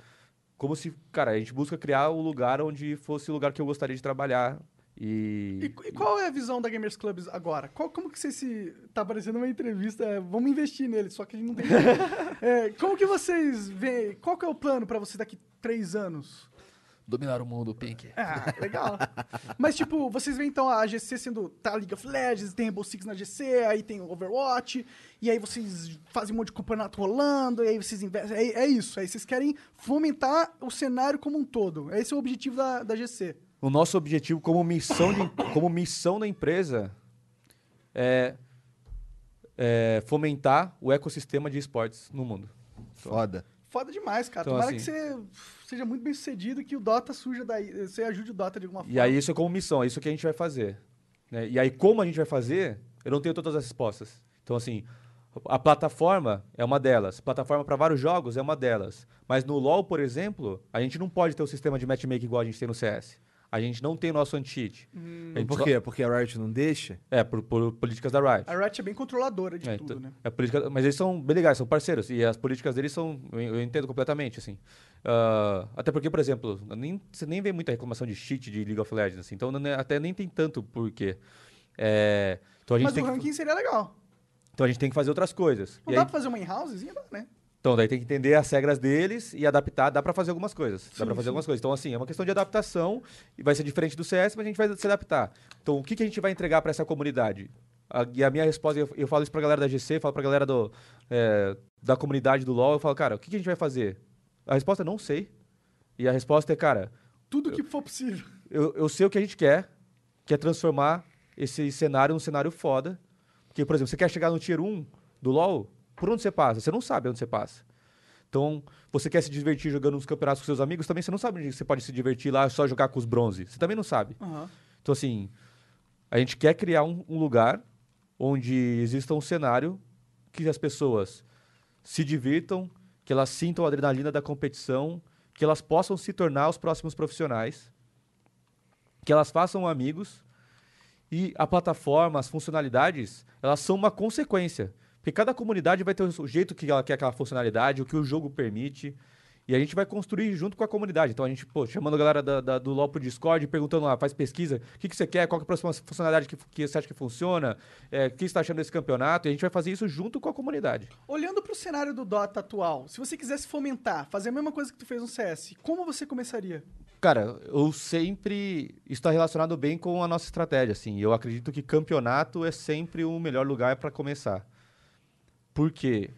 Como se, cara, a gente busca criar o lugar onde fosse o lugar que eu gostaria de trabalhar. E, E, e qual é a visão da Gamers Clubs agora? Qual- como que você se... Tá parecendo uma entrevista, é, vamos investir nele, só que a gente não tem... É, como que vocês veem... Qual que é o plano pra você daqui três anos? Dominar o mundo, Pink. Ah, legal. Mas, tipo, vocês veem então a GC sendo. Tá League of Legends, tem Rainbow Six na GC, aí tem o Overwatch, e aí vocês fazem um monte de campeonato rolando, e aí vocês investem. É, é isso. Aí vocês querem fomentar o cenário como um todo. Esse é o objetivo da, da GC. O nosso objetivo como missão, de- como missão da empresa é, é fomentar o ecossistema de esportes no mundo. Foda. Foda demais, cara. Então, Tomara assim- que você seja muito bem sucedido e que o Dota surja daí. Você ajude o Dota de alguma forma. E aí isso é como missão, é isso que a gente vai fazer. né? E aí como a gente vai fazer, eu não tenho todas as respostas. Então assim, a plataforma é uma delas, plataforma para vários jogos é uma delas. Mas no LoL, por exemplo, a gente não pode ter o sistema de matchmaking igual a gente tem no CS. A gente não tem o nosso anti-cheat. Gente Por só- quê? Porque a Riot não deixa? É, por, por políticas da Riot. A Riot é bem controladora de É, tudo, então, né? é política, mas eles são bem legais, são parceiros. E as políticas deles são. Eu, eu entendo completamente, assim. Ah, até porque, por exemplo, nem, você nem vê muita reclamação de cheat de League of Legends, assim, então não até nem tem tanto porquê. É, então, a gente Mas o tem que, ranking seria legal. então a gente tem que fazer outras coisas. Não E dá aí- pra fazer uma in-housezinha, dá, né? Então, daí tem que entender as regras deles e adaptar. Dá pra fazer algumas coisas. Dá Sim, pra fazer sim. algumas coisas. Então, assim, é uma questão de adaptação e vai ser diferente do CS, mas a gente vai se adaptar. Então, o que, que a gente vai entregar pra essa comunidade? A- e a minha resposta, eu, eu falo isso pra galera da GC, falo pra galera do, é, da comunidade do LoL, eu falo, cara, o que, que a gente vai fazer? A resposta é não sei. E a resposta é, cara, Tudo que for possível. eu, eu sei o que a gente quer, que é transformar esse cenário num cenário foda. Porque, por exemplo, você quer chegar no tier 1 do LoL, por onde você passa? Você não sabe onde você passa. Então, você quer se divertir jogando uns campeonatos com seus amigos, também você não sabe onde você pode se divertir lá só jogar com os bronze. Você também não sabe. Aham. Então, assim, a gente quer criar um, um lugar onde exista um cenário que as pessoas se divirtam, que elas sintam a adrenalina da competição, que elas possam se tornar os próximos profissionais, que elas façam amigos e a plataforma, as funcionalidades, elas são uma consequência. Porque cada comunidade vai ter o jeito que ela quer aquela funcionalidade, o que o jogo permite. E a gente vai construir junto com a comunidade. Então a gente, pô, chamando a galera da, da- do LoL pro Discord, perguntando lá, faz pesquisa, o que, que você quer, qual que é a próxima funcionalidade que, que você acha que funciona, é, o que você está achando desse campeonato, e a gente vai fazer isso junto com a comunidade. Olhando pro cenário do Dota atual, se você quisesse fomentar, fazer a mesma coisa que tu fez no CS, como você começaria? Cara, eu sempre está relacionado bem com a nossa estratégia, assim. Eu acredito que campeonato é sempre o melhor lugar para começar. Porque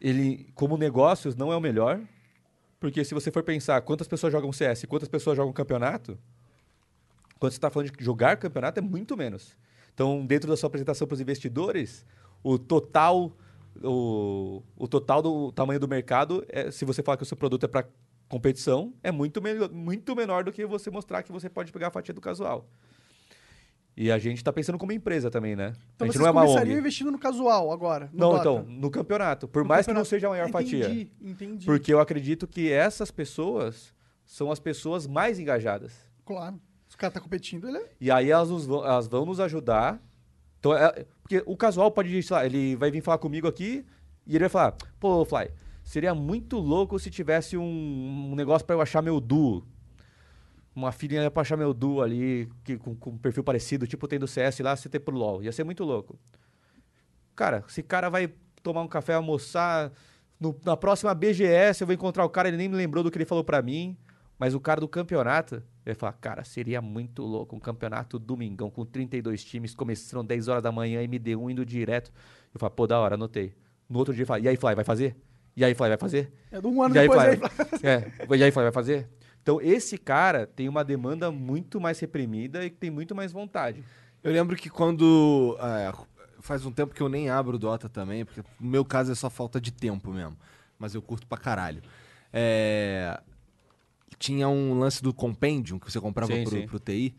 ele, como negócios, não é o melhor. Porque se você for pensar quantas pessoas jogam CS quantas pessoas jogam campeonato, quando você está falando de jogar campeonato, é muito menos. Então, dentro da sua apresentação para os investidores, o total, o, o total do tamanho do mercado, é, se você falar que o seu produto é para competição, é muito, me- muito menor do que você mostrar que você pode pegar a fatia do casual. E a gente está pensando como empresa também, né? Então a gente vocês não é uma começariam ONG. investindo no casual agora, no Não, Dota. então, no campeonato. Por No mais que campeonato. não seja a maior fatia. Entendi, entendi. Porque eu acredito que essas pessoas são as pessoas mais engajadas. Claro. Se o cara tá competindo, ele é... E aí elas, nos vão, elas vão nos ajudar. Então, é- porque o casual pode, sei lá, ele vai vir falar comigo aqui e ele vai falar: pô, Fly, seria muito louco se tivesse um, um negócio pra eu achar meu duo. Uma filhinha pra achar meu duo ali, que, com, com um perfil parecido, tipo tem do CS lá, você ter pro LoL. Ia ser muito louco. Cara, esse cara vai tomar um café, almoçar. no- na próxima BGS eu vou encontrar o cara, ele nem me lembrou do que ele falou pra mim. Mas o cara do campeonato, ele fala, cara, seria muito louco um campeonato domingão com 32 times, começando 10 horas da manhã, MD1 indo direto. Eu falo, pô, da hora, anotei. No outro dia ele fala, e aí, Fly, vai fazer? E aí, Fly, vai fazer? É de um ano E aí, depois. Fly, aí, é, e aí, Fly, vai fazer? Então, esse cara tem uma demanda muito mais reprimida e tem muito mais vontade. Eu lembro que quando. é, faz um tempo que eu nem abro o Dota também, porque no meu caso é só falta de tempo mesmo. Mas eu curto pra caralho. É, tinha um lance do Compendium que você comprava Sim, pro, sim. pro TI.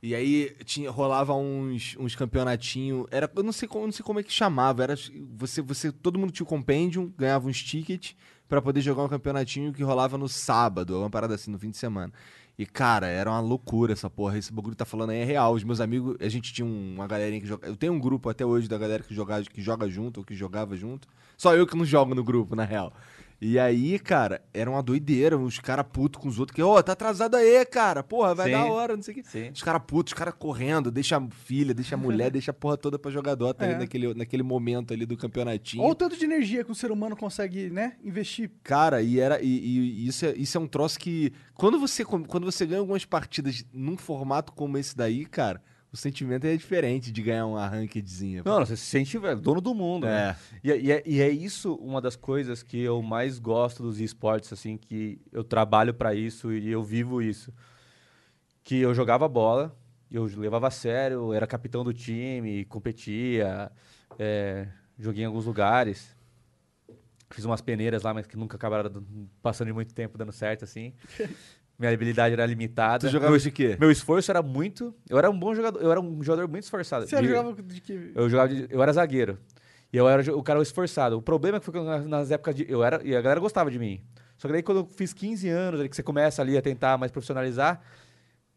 E aí tinha, rolava uns, uns campeonatinhos. Era, eu não sei, como, não sei como é que chamava. Era, você, você, todo mundo tinha o Compendium, ganhava uns tickets pra poder jogar um campeonatinho que rolava no sábado, uma parada assim, no fim de semana. E, cara, era uma loucura essa porra. Esse bagulho tá falando aí é real. Os meus amigos, a gente tinha um- uma galerinha que joga. Eu tenho um grupo até hoje da galera que joga, que joga junto ou que jogava junto. Só eu que não jogo no grupo, na real. E aí, cara, era uma doideira. Os caras putos com os outros. Que, ô, tá atrasado aí, cara. Porra, vai Sim. dar hora, não sei o quê. Sim. Os caras putos, os caras correndo, deixa a filha, deixa a mulher, deixa a porra toda pra jogar Dota É. ali naquele, naquele momento ali do campeonatinho. Olha o tanto de energia que o ser humano consegue, né, investir. Cara, e era e, e isso, é, isso é um troço que quando você quando você ganha algumas partidas num formato como esse daí, cara, o sentimento é diferente de ganhar uma rankedzinha. Não, você se sente velho, dono do mundo. É. né? E, é- e é, e é isso uma das coisas que eu mais gosto dos esportes, assim, que eu trabalho pra isso e eu vivo isso. Que eu jogava bola, eu levava a sério, era capitão do time, competia, é, joguei em alguns lugares. Fiz umas peneiras lá, mas que nunca acabaram passando de muito tempo dando certo, assim. Minha habilidade era limitada. Tu jogava meu, de quê? meu esforço era muito. Eu era um bom jogador, eu era um jogador muito esforçado. Você De- jogava de que... eu jogava de- eu era zagueiro. E eu era o cara esforçado. O problema é que foi que nas, nas épocas de. Eu era, e a galera gostava de mim. Só que daí quando eu fiz 15 anos, aí que você começa ali a tentar mais profissionalizar,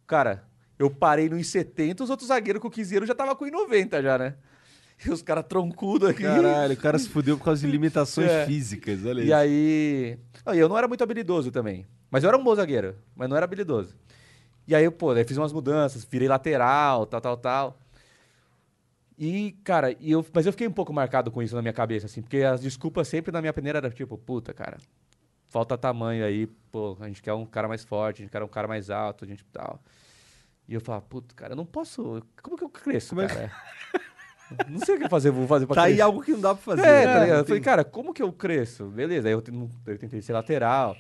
cara, eu parei no 1,70, os outros zagueiros com 15 anos já tava com 1,90 já, né? E os caras troncudos aqui. Caralho, o cara se fudeu por causa de limitações É. físicas, olha E isso. aí. Não, e eu não era muito habilidoso também. Mas eu era um bom zagueiro, mas não era habilidoso. E aí, pô, daí fiz umas mudanças, virei lateral, tal, tal, tal. E, cara, e eu, mas eu fiquei um pouco marcado com isso na minha cabeça, assim, porque as desculpas sempre na minha peneira eram tipo, puta, cara, falta tamanho aí, pô, a gente quer um cara mais forte, a gente quer um cara mais alto, a gente tal. E eu falava, puta, cara, eu não posso. Como que eu cresço, Como é cara? não sei o que fazer, vou fazer pra Tá aí crescer. algo que não dá pra fazer. É, né? tá ligado? Eu falei, cara, como que eu cresço? Beleza, aí eu, eu tentei ser lateral.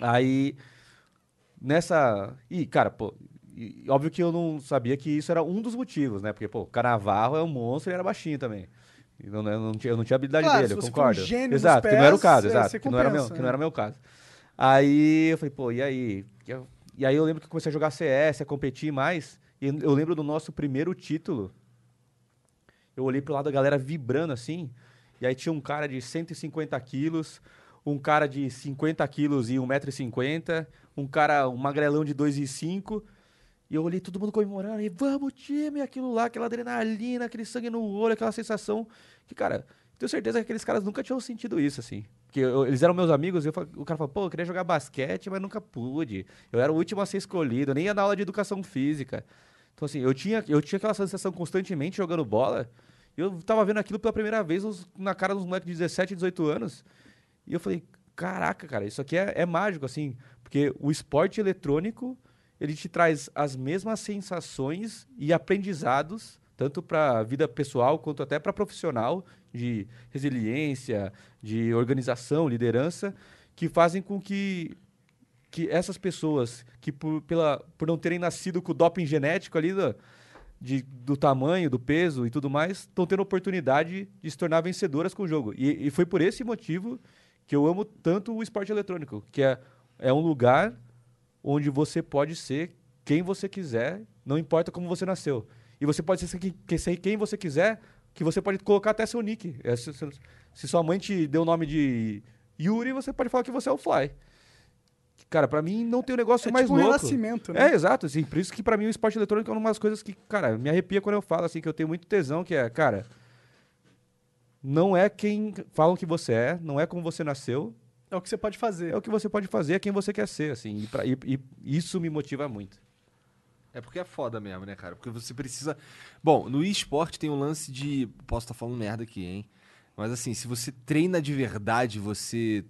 Aí, nessa. Ih, cara, pô. e- óbvio que eu não sabia que isso era um dos motivos, né? Porque, pô, Canavarro é um monstro e era baixinho também. E não- eu, não tinha, eu não tinha habilidade Claro, dele, eu um concordo. gênio nos exato, que não era o pés, caso, é, exato. Que não, era meu, compensa, que não né? era meu caso. Aí eu falei, pô, e aí? E eu- E aí eu lembro que eu comecei a jogar CS, a competir mais. E eu lembro do nosso primeiro título. Eu olhei pro lado da galera vibrando assim. E aí tinha um cara de 150 quilos, um cara de 50 quilos e 1,50m, um cara, um magrelão de 2,5 E eu olhei todo mundo comemorando, e vamos, time, aquilo lá, aquela adrenalina, aquele sangue no olho, aquela sensação. Que, cara, tenho certeza que aqueles caras nunca tinham sentido isso, assim. Porque eu- eles eram meus amigos, e eu, o cara falou, pô, eu queria jogar basquete, mas nunca pude. Eu era o último a ser escolhido, eu nem ia na aula de educação física. Então, assim, eu tinha, eu tinha aquela sensação constantemente jogando bola. Eu tava vendo aquilo pela primeira vez na cara dos moleques de 17, 18 anos. E eu falei, caraca, cara, isso aqui é, é mágico, assim. Porque o esporte eletrônico, ele te traz as mesmas sensações e aprendizados, tanto para vida pessoal quanto até para profissional, de resiliência, de organização, liderança, que fazem com que que essas pessoas que por, pela, por não terem nascido com o doping genético ali do, de, do tamanho, do peso e tudo mais, estão tendo oportunidade de se tornar vencedoras com o jogo. E, e foi por esse motivo que eu amo tanto o esporte eletrônico, que é, é um lugar onde você pode ser quem você quiser, não importa como você nasceu. E você pode ser, que- ser quem você quiser, que você pode colocar até seu nick. É, se, se- se sua mãe te deu o nome de Yuri, você pode falar que você é o Fly. Cara, pra mim não tem um negócio É mais tipo um louco. renascimento, né? É, exato, assim, por isso que pra mim o esporte eletrônico é uma das coisas que, cara, me arrepia quando eu falo, assim, que eu tenho muito tesão, que é, cara, não é quem falam que você é, não é como você nasceu, É o que você pode fazer. é o que você pode fazer, é quem você quer ser, assim, e, pra- e- e isso me motiva muito. É porque é foda mesmo, né, cara? Porque você precisa. Bom, no esporte tem um lance de. Posso estar falando merda aqui, hein? Mas assim, se você treina de verdade, você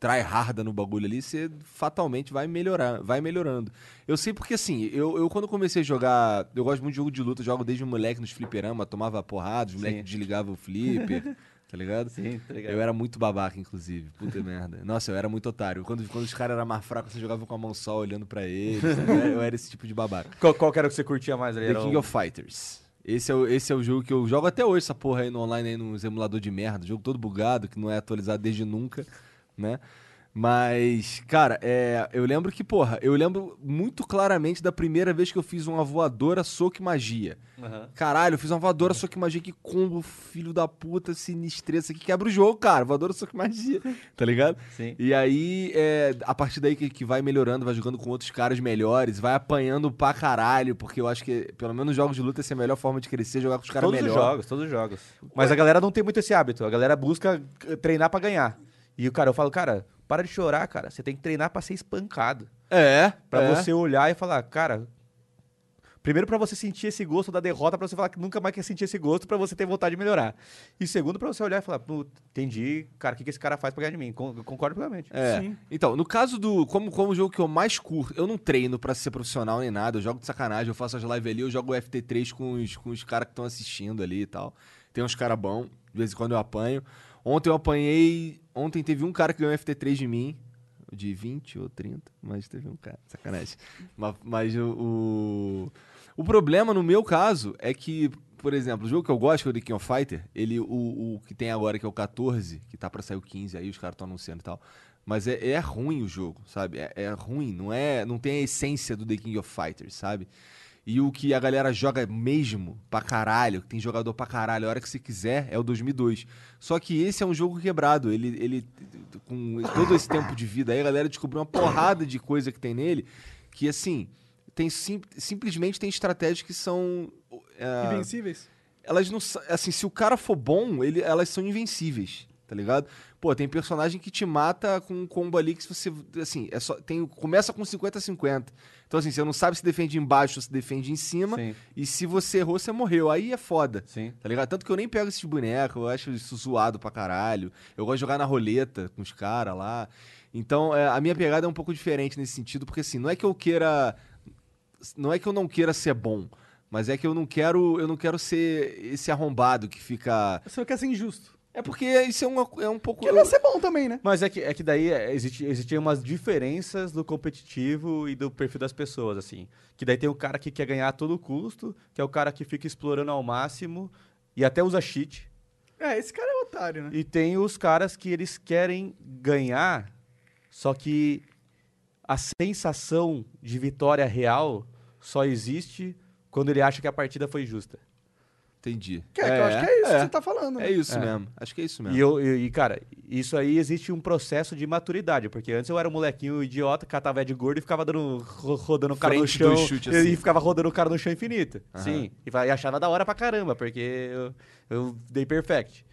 trai harda no bagulho ali, você fatalmente vai melhorar, vai melhorando. Eu sei porque assim, eu, eu quando comecei a jogar, eu gosto muito de jogo de luta, jogo desde moleque nos fliperama, tomava porrada, os moleques desligavam o flipper, tá ligado? Sim, tá ligado? Eu era muito babaca, inclusive. Puta merda. Nossa, eu era muito otário. Quando, quando os caras eram mais fracos, você jogava com a mão só olhando pra eles. Eu era- eu era esse tipo de babaca. Qual, qual que era o que você curtia mais ali? The King o- of Fighters. Esse é, o, esse é o jogo que eu jogo até hoje, essa porra aí no online, aí nos emulador de merda. Jogo todo bugado, que não é atualizado desde nunca, né? Mas, cara, é, eu lembro que, porra, eu lembro muito claramente da primeira vez que eu fiz uma voadora soco e magia. Caralho, eu fiz uma voadora soco e magia que combo, filho da puta, sinistreza, que quebra o jogo, cara. Voadora soco e magia, tá ligado? Sim. E aí, é, a partir daí que, que vai melhorando, vai jogando com outros caras melhores, vai apanhando pra caralho, porque eu acho que, pelo menos nos jogos de luta, essa é a melhor forma de crescer, jogar com os caras Todos os melhores. jogos, todos os jogos. Mas a galera não tem muito esse hábito. A galera busca treinar pra ganhar. E o cara, eu falo, cara, para de chorar, cara. Você tem que treinar pra ser espancado. É, Pra é. você olhar e falar, cara. Primeiro, pra você sentir esse gosto da derrota, pra você falar que nunca mais quer sentir esse gosto, pra você ter vontade de melhorar. E segundo, pra você olhar e falar, "Puta, entendi, cara, o que, que esse cara faz pra ganhar de mim? Concordo plenamente. É. Sim. Então, no caso do. Como, como o jogo que eu mais curto, eu não treino pra ser profissional nem nada. Eu jogo de sacanagem, eu faço as lives ali, eu jogo o FT3 com os, com os caras que estão assistindo ali e tal. Tem uns caras bons, de vez em quando eu apanho. Ontem eu apanhei. Ontem teve um cara que ganhou FT3 de mim. De 20 ou 30, mas teve um cara. Sacanagem. mas mas o, o. o problema no meu caso é que. Por exemplo, o jogo que eu gosto, que é o The King of Fighter, ele, o, o que tem agora, que é o 14, que tá pra sair o 15, aí os caras estão anunciando e tal. Mas é, é ruim o jogo, sabe? É, é ruim, não é, não tem a essência do The King of Fighters, sabe? E o que a galera joga mesmo pra caralho, que tem jogador pra caralho, a hora que você quiser, é o 2002. Só que esse é um jogo quebrado. Ele, ele com todo esse tempo de vida aí, a galera descobriu uma porrada de coisa que tem nele, que assim, tem sim- simplesmente tem estratégias que são. é, Invencíveis? elas não. Assim, se o cara for bom, ele, elas são invencíveis, tá ligado? Pô, tem personagem que te mata com um combo ali que se você. Assim, é só, tem, começa com 50-50. Então, assim, você não sabe se defende embaixo ou se defende em cima. Sim. E se você errou, você morreu. Aí é foda. Sim. Tá ligado? Tanto que eu nem pego esses bonecos, eu acho isso zoado pra caralho. Eu gosto de jogar na roleta com os caras lá. Então, é, a minha pegada é um pouco diferente nesse sentido, porque assim, não é que eu queira. Não é que eu não queira ser bom, mas é que eu não quero. Eu não quero ser esse arrombado que fica. Você não quer ser injusto. É porque isso é, uma, é um pouco. Porque vai ser bom também, né? Mas é que, é que daí é, existe, existiam umas diferenças do competitivo e do perfil das pessoas, assim. Que daí tem o cara que quer ganhar a todo custo, que é o cara que fica explorando ao máximo e até usa cheat. É, esse cara é otário, né? E tem os caras que eles querem ganhar, só que a sensação de vitória real só existe quando ele acha que a partida foi justa. Entendi. Que, é, que eu acho que é isso que você tá falando. É né? isso É. mesmo. Acho que é isso mesmo. E, eu, e, e, cara, isso aí existe um processo de maturidade, porque antes eu era um molequinho idiota, catava de gordo e ficava dando, ro- rodando o cara no Frente do chão. chute, e- assim. E ficava rodando o cara no chão infinito. Aham. Sim. E, e achava da hora pra caramba, porque eu, eu dei perfect.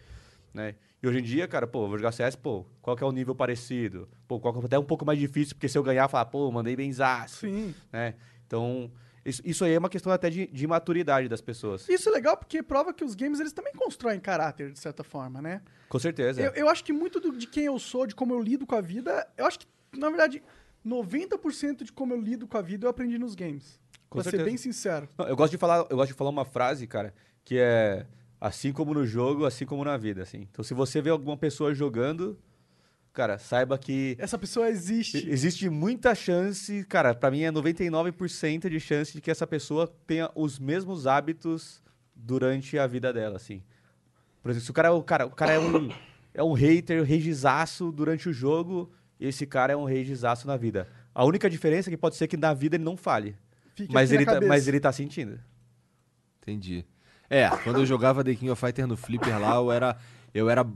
Né? E hoje em dia, cara, pô, vou jogar CS, pô, qual que é o nível parecido? Pô, qual que é até um pouco mais difícil, porque se eu ganhar, falar, pô, mandei benzaço. Sim. Né? Então, isso, isso aí é uma questão até de, de maturidade das pessoas. Isso é legal porque prova que os games eles também constroem caráter, de certa forma, né? Com certeza. Eu, eu acho que muito do- de quem eu sou, de como eu lido com a vida, eu acho que, na verdade, 90% de como eu lido com a vida eu aprendi nos games. Com pra ser certeza. bem sincero. Não, eu gosto de falar, eu gosto de falar uma frase, cara, que é assim como no jogo, assim como na vida, assim. Então, se você vê alguma pessoa jogando, cara, saiba que Essa pessoa existe. existe muita chance, cara, pra mim é 99% de chance de que essa pessoa tenha os mesmos hábitos durante a vida dela, assim. Por exemplo, se o cara, o cara, o cara é um é um hater, regizaço durante o jogo, esse cara é um regizaço na vida. A única diferença é que pode ser que na vida ele não fale, mas ele, tá, mas ele tá sentindo. Entendi. É, quando eu jogava The King of Fighter no Flipper lá, eu era. Eu era.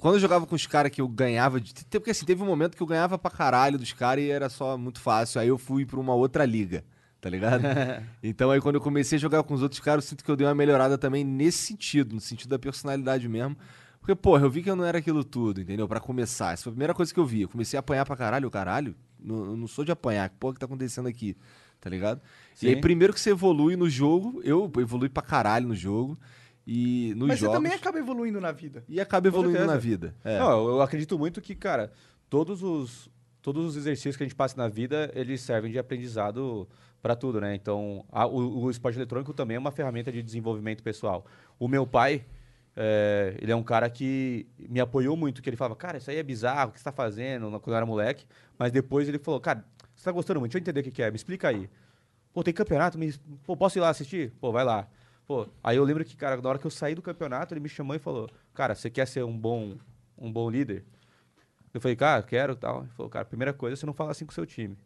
Quando eu jogava com os caras que eu ganhava. De, porque assim, teve um momento que eu ganhava pra caralho dos caras e era só muito fácil. Aí eu fui pra uma outra liga, tá ligado? então aí quando eu comecei a jogar com os outros caras, eu sinto que eu dei uma melhorada também nesse sentido, no sentido da personalidade mesmo. Porque, porra, eu vi que eu não era aquilo tudo, entendeu? Pra começar. Essa foi a primeira coisa que eu vi. Eu comecei a apanhar pra caralho, caralho. Não, eu não sou de apanhar. Que porra que tá acontecendo aqui? Tá ligado? E aí, Sim. primeiro que você evolui no jogo, eu evolui pra caralho no jogo. E nos Mas jogos. você também acaba evoluindo na vida. E acaba evoluindo na vida. É. Não, eu eu acredito muito que, cara, todos os, todos os exercícios que a gente passa na vida, eles servem de aprendizado para tudo, né? Então, a- o, o esporte eletrônico também é uma ferramenta de desenvolvimento pessoal. O meu pai, é, ele é um cara que me apoiou muito, que ele falava, cara, isso aí é bizarro, o que você tá fazendo, quando eu era moleque. Mas depois ele falou, cara, você tá gostando muito, deixa eu entender o que que é, me explica aí. Pô, tem campeonato, me... Pô, posso ir lá assistir? Pô, vai lá. Pô, aí eu lembro que, cara, na hora que eu saí do campeonato, ele me chamou e falou, cara, você quer ser um bom, um bom líder? Eu falei, cara, quero tal. Ele falou, cara, primeira coisa, você não fala assim com o seu time.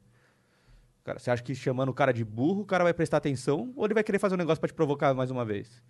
Cara, você acha que chamando o cara de burro, o cara vai prestar atenção ou ele vai querer fazer um negócio pra te provocar mais uma vez?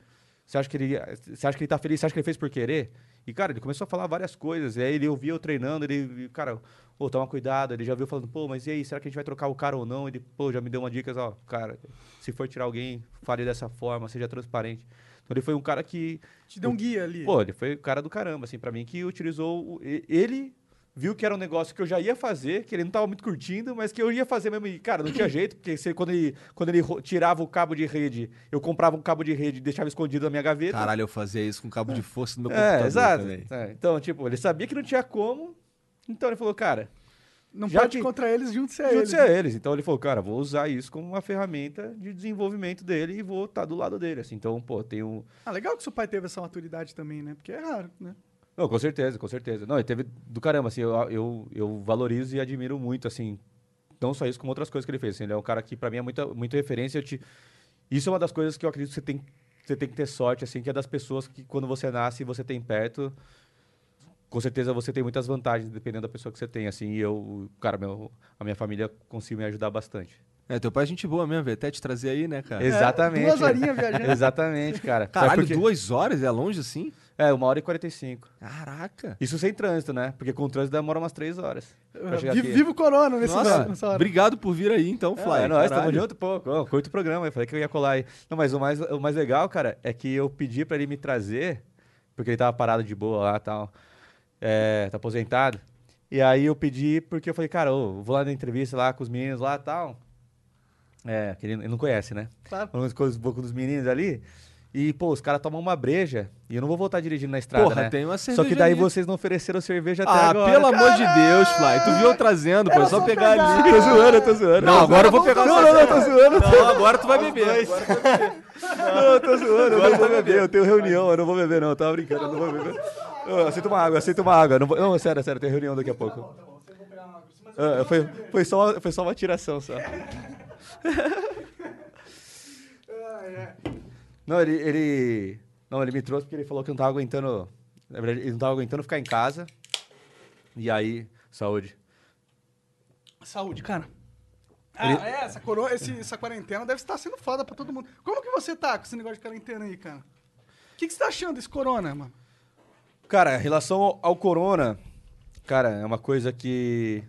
Você acha que ele, você acha que ele tá feliz? Você acha que ele fez por querer? E, cara, ele começou a falar várias coisas. E aí ele ouvia eu treinando, ele, cara, pô, toma cuidado. Ele já viu falando, pô, mas e aí, será que a gente vai trocar o cara ou não? Ele, pô, já me deu uma dica, ó, cara, se for tirar alguém, fale dessa forma, seja transparente. Então ele foi um cara que Te deu um guia ali. Pô, ele foi o cara do caramba, assim, pra mim, que utilizou. o- Ele viu que era um negócio que eu já ia fazer, que ele não tava muito curtindo, mas que eu ia fazer mesmo. E, cara, não tinha jeito, porque você, quando, ele, quando ele tirava o cabo de rede, eu comprava um cabo de rede e deixava escondido na minha gaveta. Caralho, eu fazia isso com cabo de força no meu computador é, exato. também. É, então, tipo, ele sabia que não tinha como. Então ele falou, cara, Não Já pode que- contra eles, junte-se a junte-se eles. a eles. Então ele falou, cara, vou usar isso como uma ferramenta de desenvolvimento dele e vou estar do lado dele. Assim. Então, pô, tem um. Ah, legal que seu pai teve essa maturidade também, né? Porque é raro, né? Não, com certeza, com certeza. Não, ele teve do caramba, assim, eu, eu, eu valorizo e admiro muito, assim, não só isso, como outras coisas que ele fez. assim, ele é um cara que, pra mim, é muita, muita referência. Eu te... Isso é uma das coisas que eu acredito que você tem, você tem que ter sorte, assim, que é das pessoas que, quando você nasce, você tem perto. Com certeza você tem muitas vantagens, dependendo da pessoa que você tem, assim, e eu, cara, meu, a minha família conseguiu me ajudar bastante. É, teu pai é gente boa mesmo. Até te trazer aí, né, cara? Exatamente. duas horinhas viajando. Exatamente, cara. Caralho, por quê? duas horas? É longe assim? É, uma hora e quarenta e cinco. Caraca. Isso sem trânsito, né? Porque com trânsito demora umas três horas. Vive, aqui. vive o corona nesse Nossa, nessa hora. obrigado por vir aí, então, Fly. É, nós Caralho. estamos junto, pô. ó, Curto o programa. Eu falei que eu ia colar aí. Não, mas o mais, o mais legal, cara, é que eu pedi pra ele me trazer, porque ele tava parado de boa lá e tal. É, tá aposentado. E aí eu pedi porque eu falei, cara, ô, vou lá na entrevista lá com os meninos lá e tal. É, que ele, ele não conhece, né? Claro. Falando com os pouco dos meninos ali. E, pô, os caras tomam uma breja e eu não vou voltar dirigindo na estrada, Porra, né? tem uma Só que cerveja daí ali. vocês não ofereceram cerveja até Ah, agora. pelo amor de Deus, Fly. Tu viu eu trazendo, pô. É só pegar ali. Tô zoando, eu tô zoando. Não, agora eu vou pegar Não, não, não, tô zoando. Não, agora tu vai beber. Não, eu tô zoando, eu não vou beber. Eu tenho reunião, eu não vou beber, não. Eu tava brincando, eu não vou beber. Eu aceito uma água, aceito uma água. Não, vou... não sério, sério, tem reunião daqui a pouco. Ah, foi, foi, só uma, foi só uma tiração só. Não, ele, ele. Não, ele me trouxe porque ele falou que não tava aguentando. Na verdade, ele não tava aguentando ficar em casa. E aí, saúde. Saúde, cara. Ah, Ele- é, essa, coro... esse- essa quarentena deve estar sendo foda pra todo mundo. Como que você tá com esse negócio de quarentena aí, cara? O que, que você tá achando desse corona, mano? Cara, em relação ao, ao corona, cara, é uma coisa que.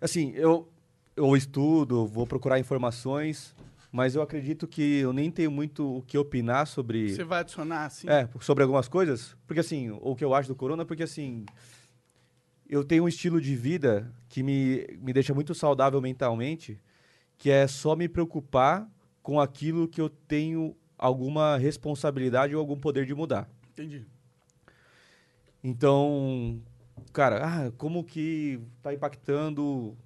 Assim, eu, eu estudo, vou procurar informações, mas eu acredito que eu nem tenho muito o que opinar sobre. Você vai adicionar, assim? É, sobre algumas coisas. Porque assim, o que eu acho do corona, porque assim. Eu tenho um estilo de vida que me, me deixa muito saudável mentalmente, que é só me preocupar com aquilo que eu tenho alguma responsabilidade ou algum poder de mudar. Entendi. Então, cara, ah, como que tá impactando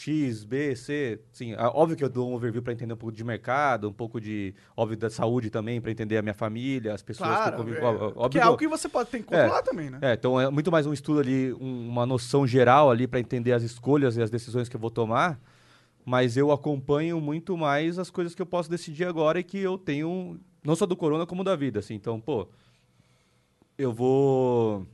X, B, C? Sim, óbvio que eu dou um overview para entender um pouco de mercado, um pouco de, óbvio, da saúde também, para entender a minha família, as pessoas que eu Claro, convivo. é, que óbvio é que algo eu- que você pode ter que controlar também, né? é, então é muito mais um estudo ali, um- uma noção geral ali para entender as escolhas e as decisões que eu vou tomar, mas eu acompanho muito mais as coisas que eu posso decidir agora e que eu tenho, não só do corona, como da vida, assim. Então, pô, eu vou...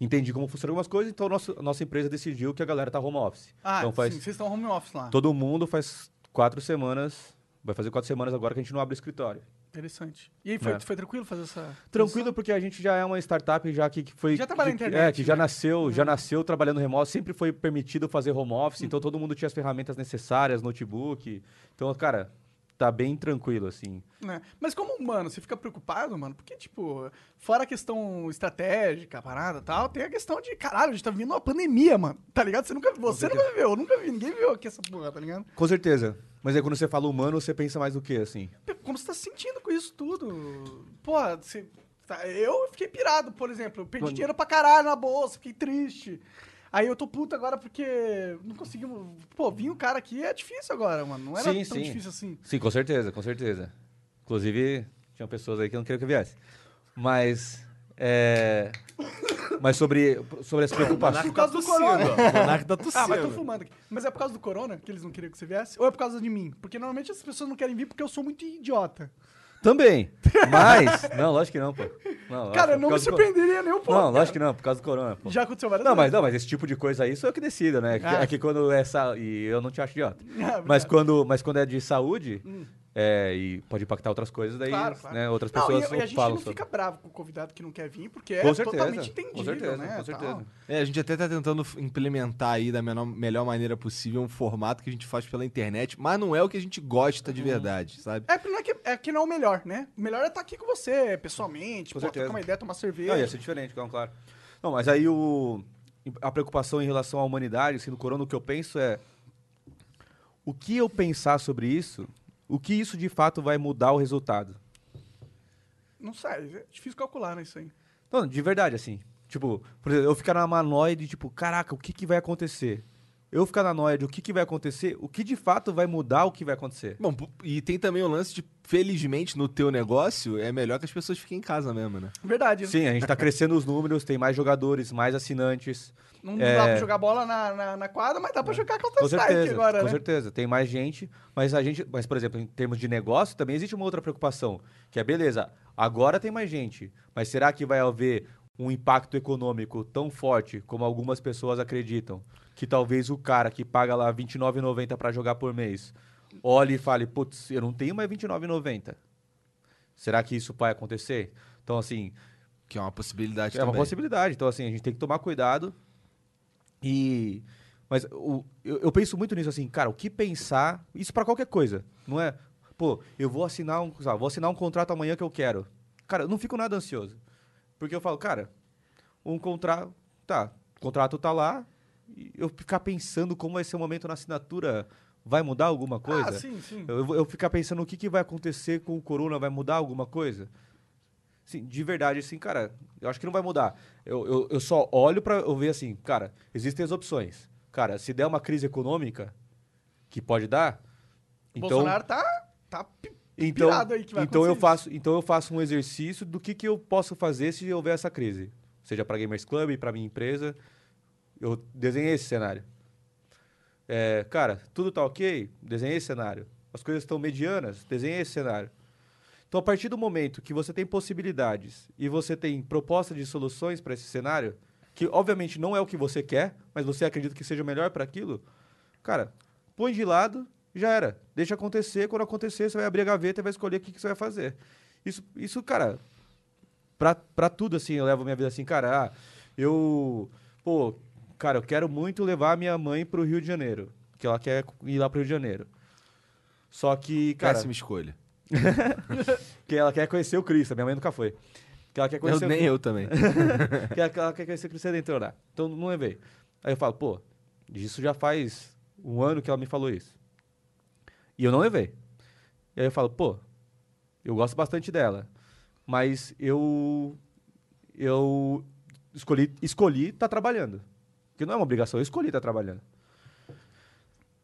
Entendi como funcionam algumas coisas, então nossa, nossa empresa decidiu que a galera tá home office. Ah, então faz... sim, vocês estão home office lá. Todo mundo faz quatro semanas, vai fazer quatro semanas agora que a gente não abre o escritório. Interessante. E aí, foi, É. foi tranquilo fazer essa... Tranquilo, porque a gente já é uma startup já que, que foi. Já trabalha que, na internet, É, que já né? nasceu, já nasceu trabalhando remoto, sempre foi permitido fazer home office, então todo mundo tinha as ferramentas necessárias, notebook. Então, cara, tá bem tranquilo, assim. né? Mas como humano, você fica preocupado, mano? Porque, tipo, fora a questão estratégica, parada e tal, tem a questão de, caralho, a gente tá vivendo uma pandemia, mano. Tá ligado? Você nunca, você nunca viveu, eu nunca vi, ninguém viu aqui essa porra, tá ligado? Com certeza. Mas aí quando você fala humano, você pensa mais do que, assim? Como você tá se sentindo com isso tudo? Pô, você... tá- eu fiquei pirado, por exemplo. Eu perdi dinheiro pra caralho na bolsa, fiquei triste. Aí eu tô puto agora porque não conseguimos... Pô, vir um cara aqui é difícil agora, mano. Não era Sim, tão sim. difícil assim. Sim, com certeza, com certeza. Inclusive, tinham pessoas aí que não queriam que eu viesse. Mas. É... Mas sobre, sobre as preocupações. Por causa do corona. O Monark tá tossindo. Ah, mas tô fumando aqui. Mas é por causa do corona que eles não queriam que você viesse? Ou é por causa de mim? Porque normalmente as pessoas não querem vir porque eu sou muito idiota. Também. Mas. Não, lógico que não, pô. Não, Cara, não me surpreenderia nem um pouco. Não, lógico que não, por causa do corona, pô. Já aconteceu várias Não, mas vezes. não, mas esse tipo de coisa aí sou eu que decido, né? Que- Ah. É que quando é sa... e eu não te acho idiota. Ah, Mas quando, mas quando é de saúde, é, e pode impactar outras coisas, daí Claro, claro. Né, outras Não, pessoas e, e a gente não sobre. fica bravo com o convidado que não quer vir, porque é Com certeza, totalmente com entendido, certeza, né? com certeza. tal. É, a gente até tá tentando implementar aí da menor- melhor maneira possível um formato que a gente faz pela internet, mas não é o que a gente gosta de verdade, sabe? É, porque não é que, é que não é o melhor, né? O melhor é estar aqui com você, pessoalmente, Com pô, trocar uma ideia, tomar cerveja. Não, ia ser diferente, claro, claro. Não, mas aí o, a preocupação em relação à humanidade, assim, do corona, o que eu penso é o que eu pensar sobre isso, o que isso de fato vai mudar o resultado. Não sei, é difícil calcular, né, isso aí. Não, de verdade, assim. Tipo, por exemplo, eu ficar na noia de tipo, caraca, o que, que vai acontecer? Eu ficar na noia de o que, que vai acontecer, o que de fato vai mudar o que vai acontecer. Bom, e tem também o lance de, felizmente, no teu negócio, é melhor que as pessoas fiquem em casa mesmo, né? Verdade. né? Sim, a gente tá crescendo os números, tem mais jogadores, mais assinantes. Não É. dá pra jogar bola na, na, na quadra, mas dá pra jogar Com Counter-Strike certeza, agora, com né? certeza. Tem mais gente, mas a gente, mas por exemplo, em termos de negócio, também existe uma outra preocupação, que é beleza, agora tem mais gente, mas será que vai haver um impacto econômico tão forte como algumas pessoas acreditam? Que talvez o cara que paga lá R$ 29,90 para jogar por mês, olhe e fale, putz, eu não tenho mais R$ 29,90. Será que isso vai acontecer? Então, assim, Que é uma possibilidade é uma também. possibilidade. Então, assim, a gente tem que tomar cuidado. E. Mas o, eu, eu penso muito nisso, assim, cara, o que pensar. Isso pra qualquer coisa. Não é. Pô, eu vou assinar um. lá, vou assinar um contrato amanhã que eu quero. Cara, eu não fico nada ansioso. Porque eu falo, cara, um contrato. Tá, o contrato tá lá. Eu ficar pensando como vai ser o momento na assinatura. Vai mudar alguma coisa? Ah, sim, sim. Eu, eu- ficar pensando o que, que vai acontecer com o corona, vai mudar alguma coisa? Sim, de verdade, assim, cara, eu acho que não vai mudar. Eu, eu, eu só olho pra eu ver assim, cara, existem as opções. Cara, se der uma crise econômica, que pode dar, O então, Bolsonaro tá, tá então, então eu faço, então eu faço um exercício do que, que eu posso fazer se houver essa crise, seja para Gamers Club, para minha empresa. Eu desenhei esse cenário. É, cara, tudo tá ok? Desenhei esse cenário. As coisas estão medianas? Desenhei esse cenário. Então, a partir do momento que você tem possibilidades e você tem proposta de soluções para esse cenário, que obviamente não é o que você quer, mas você acredita que seja melhor para aquilo, cara, põe de lado já era. Deixa acontecer. Quando acontecer, você vai abrir a gaveta e vai escolher o que, que você vai fazer. Isso, isso cara, pra, pra tudo, assim, eu levo a minha vida assim, cara, ah, eu, pô, cara, eu quero muito levar a minha mãe pro Rio de Janeiro, que ela quer ir lá pro Rio de Janeiro. Só que, cara, Péssima escolha. que ela quer conhecer o Cristo, minha mãe nunca foi. Que ela quer Eu, conhecer o nem eu também. que ela, que ela quer conhecer Cristo Redentor lá. Então não levei. Aí eu falo, pô, isso já faz um ano que ela me falou isso. E eu não levei. E aí eu falo, pô, eu gosto bastante dela. Mas eu. Eu escolhi escolhi estar trabalhando. Porque não é uma obrigação, eu escolhi estar trabalhando.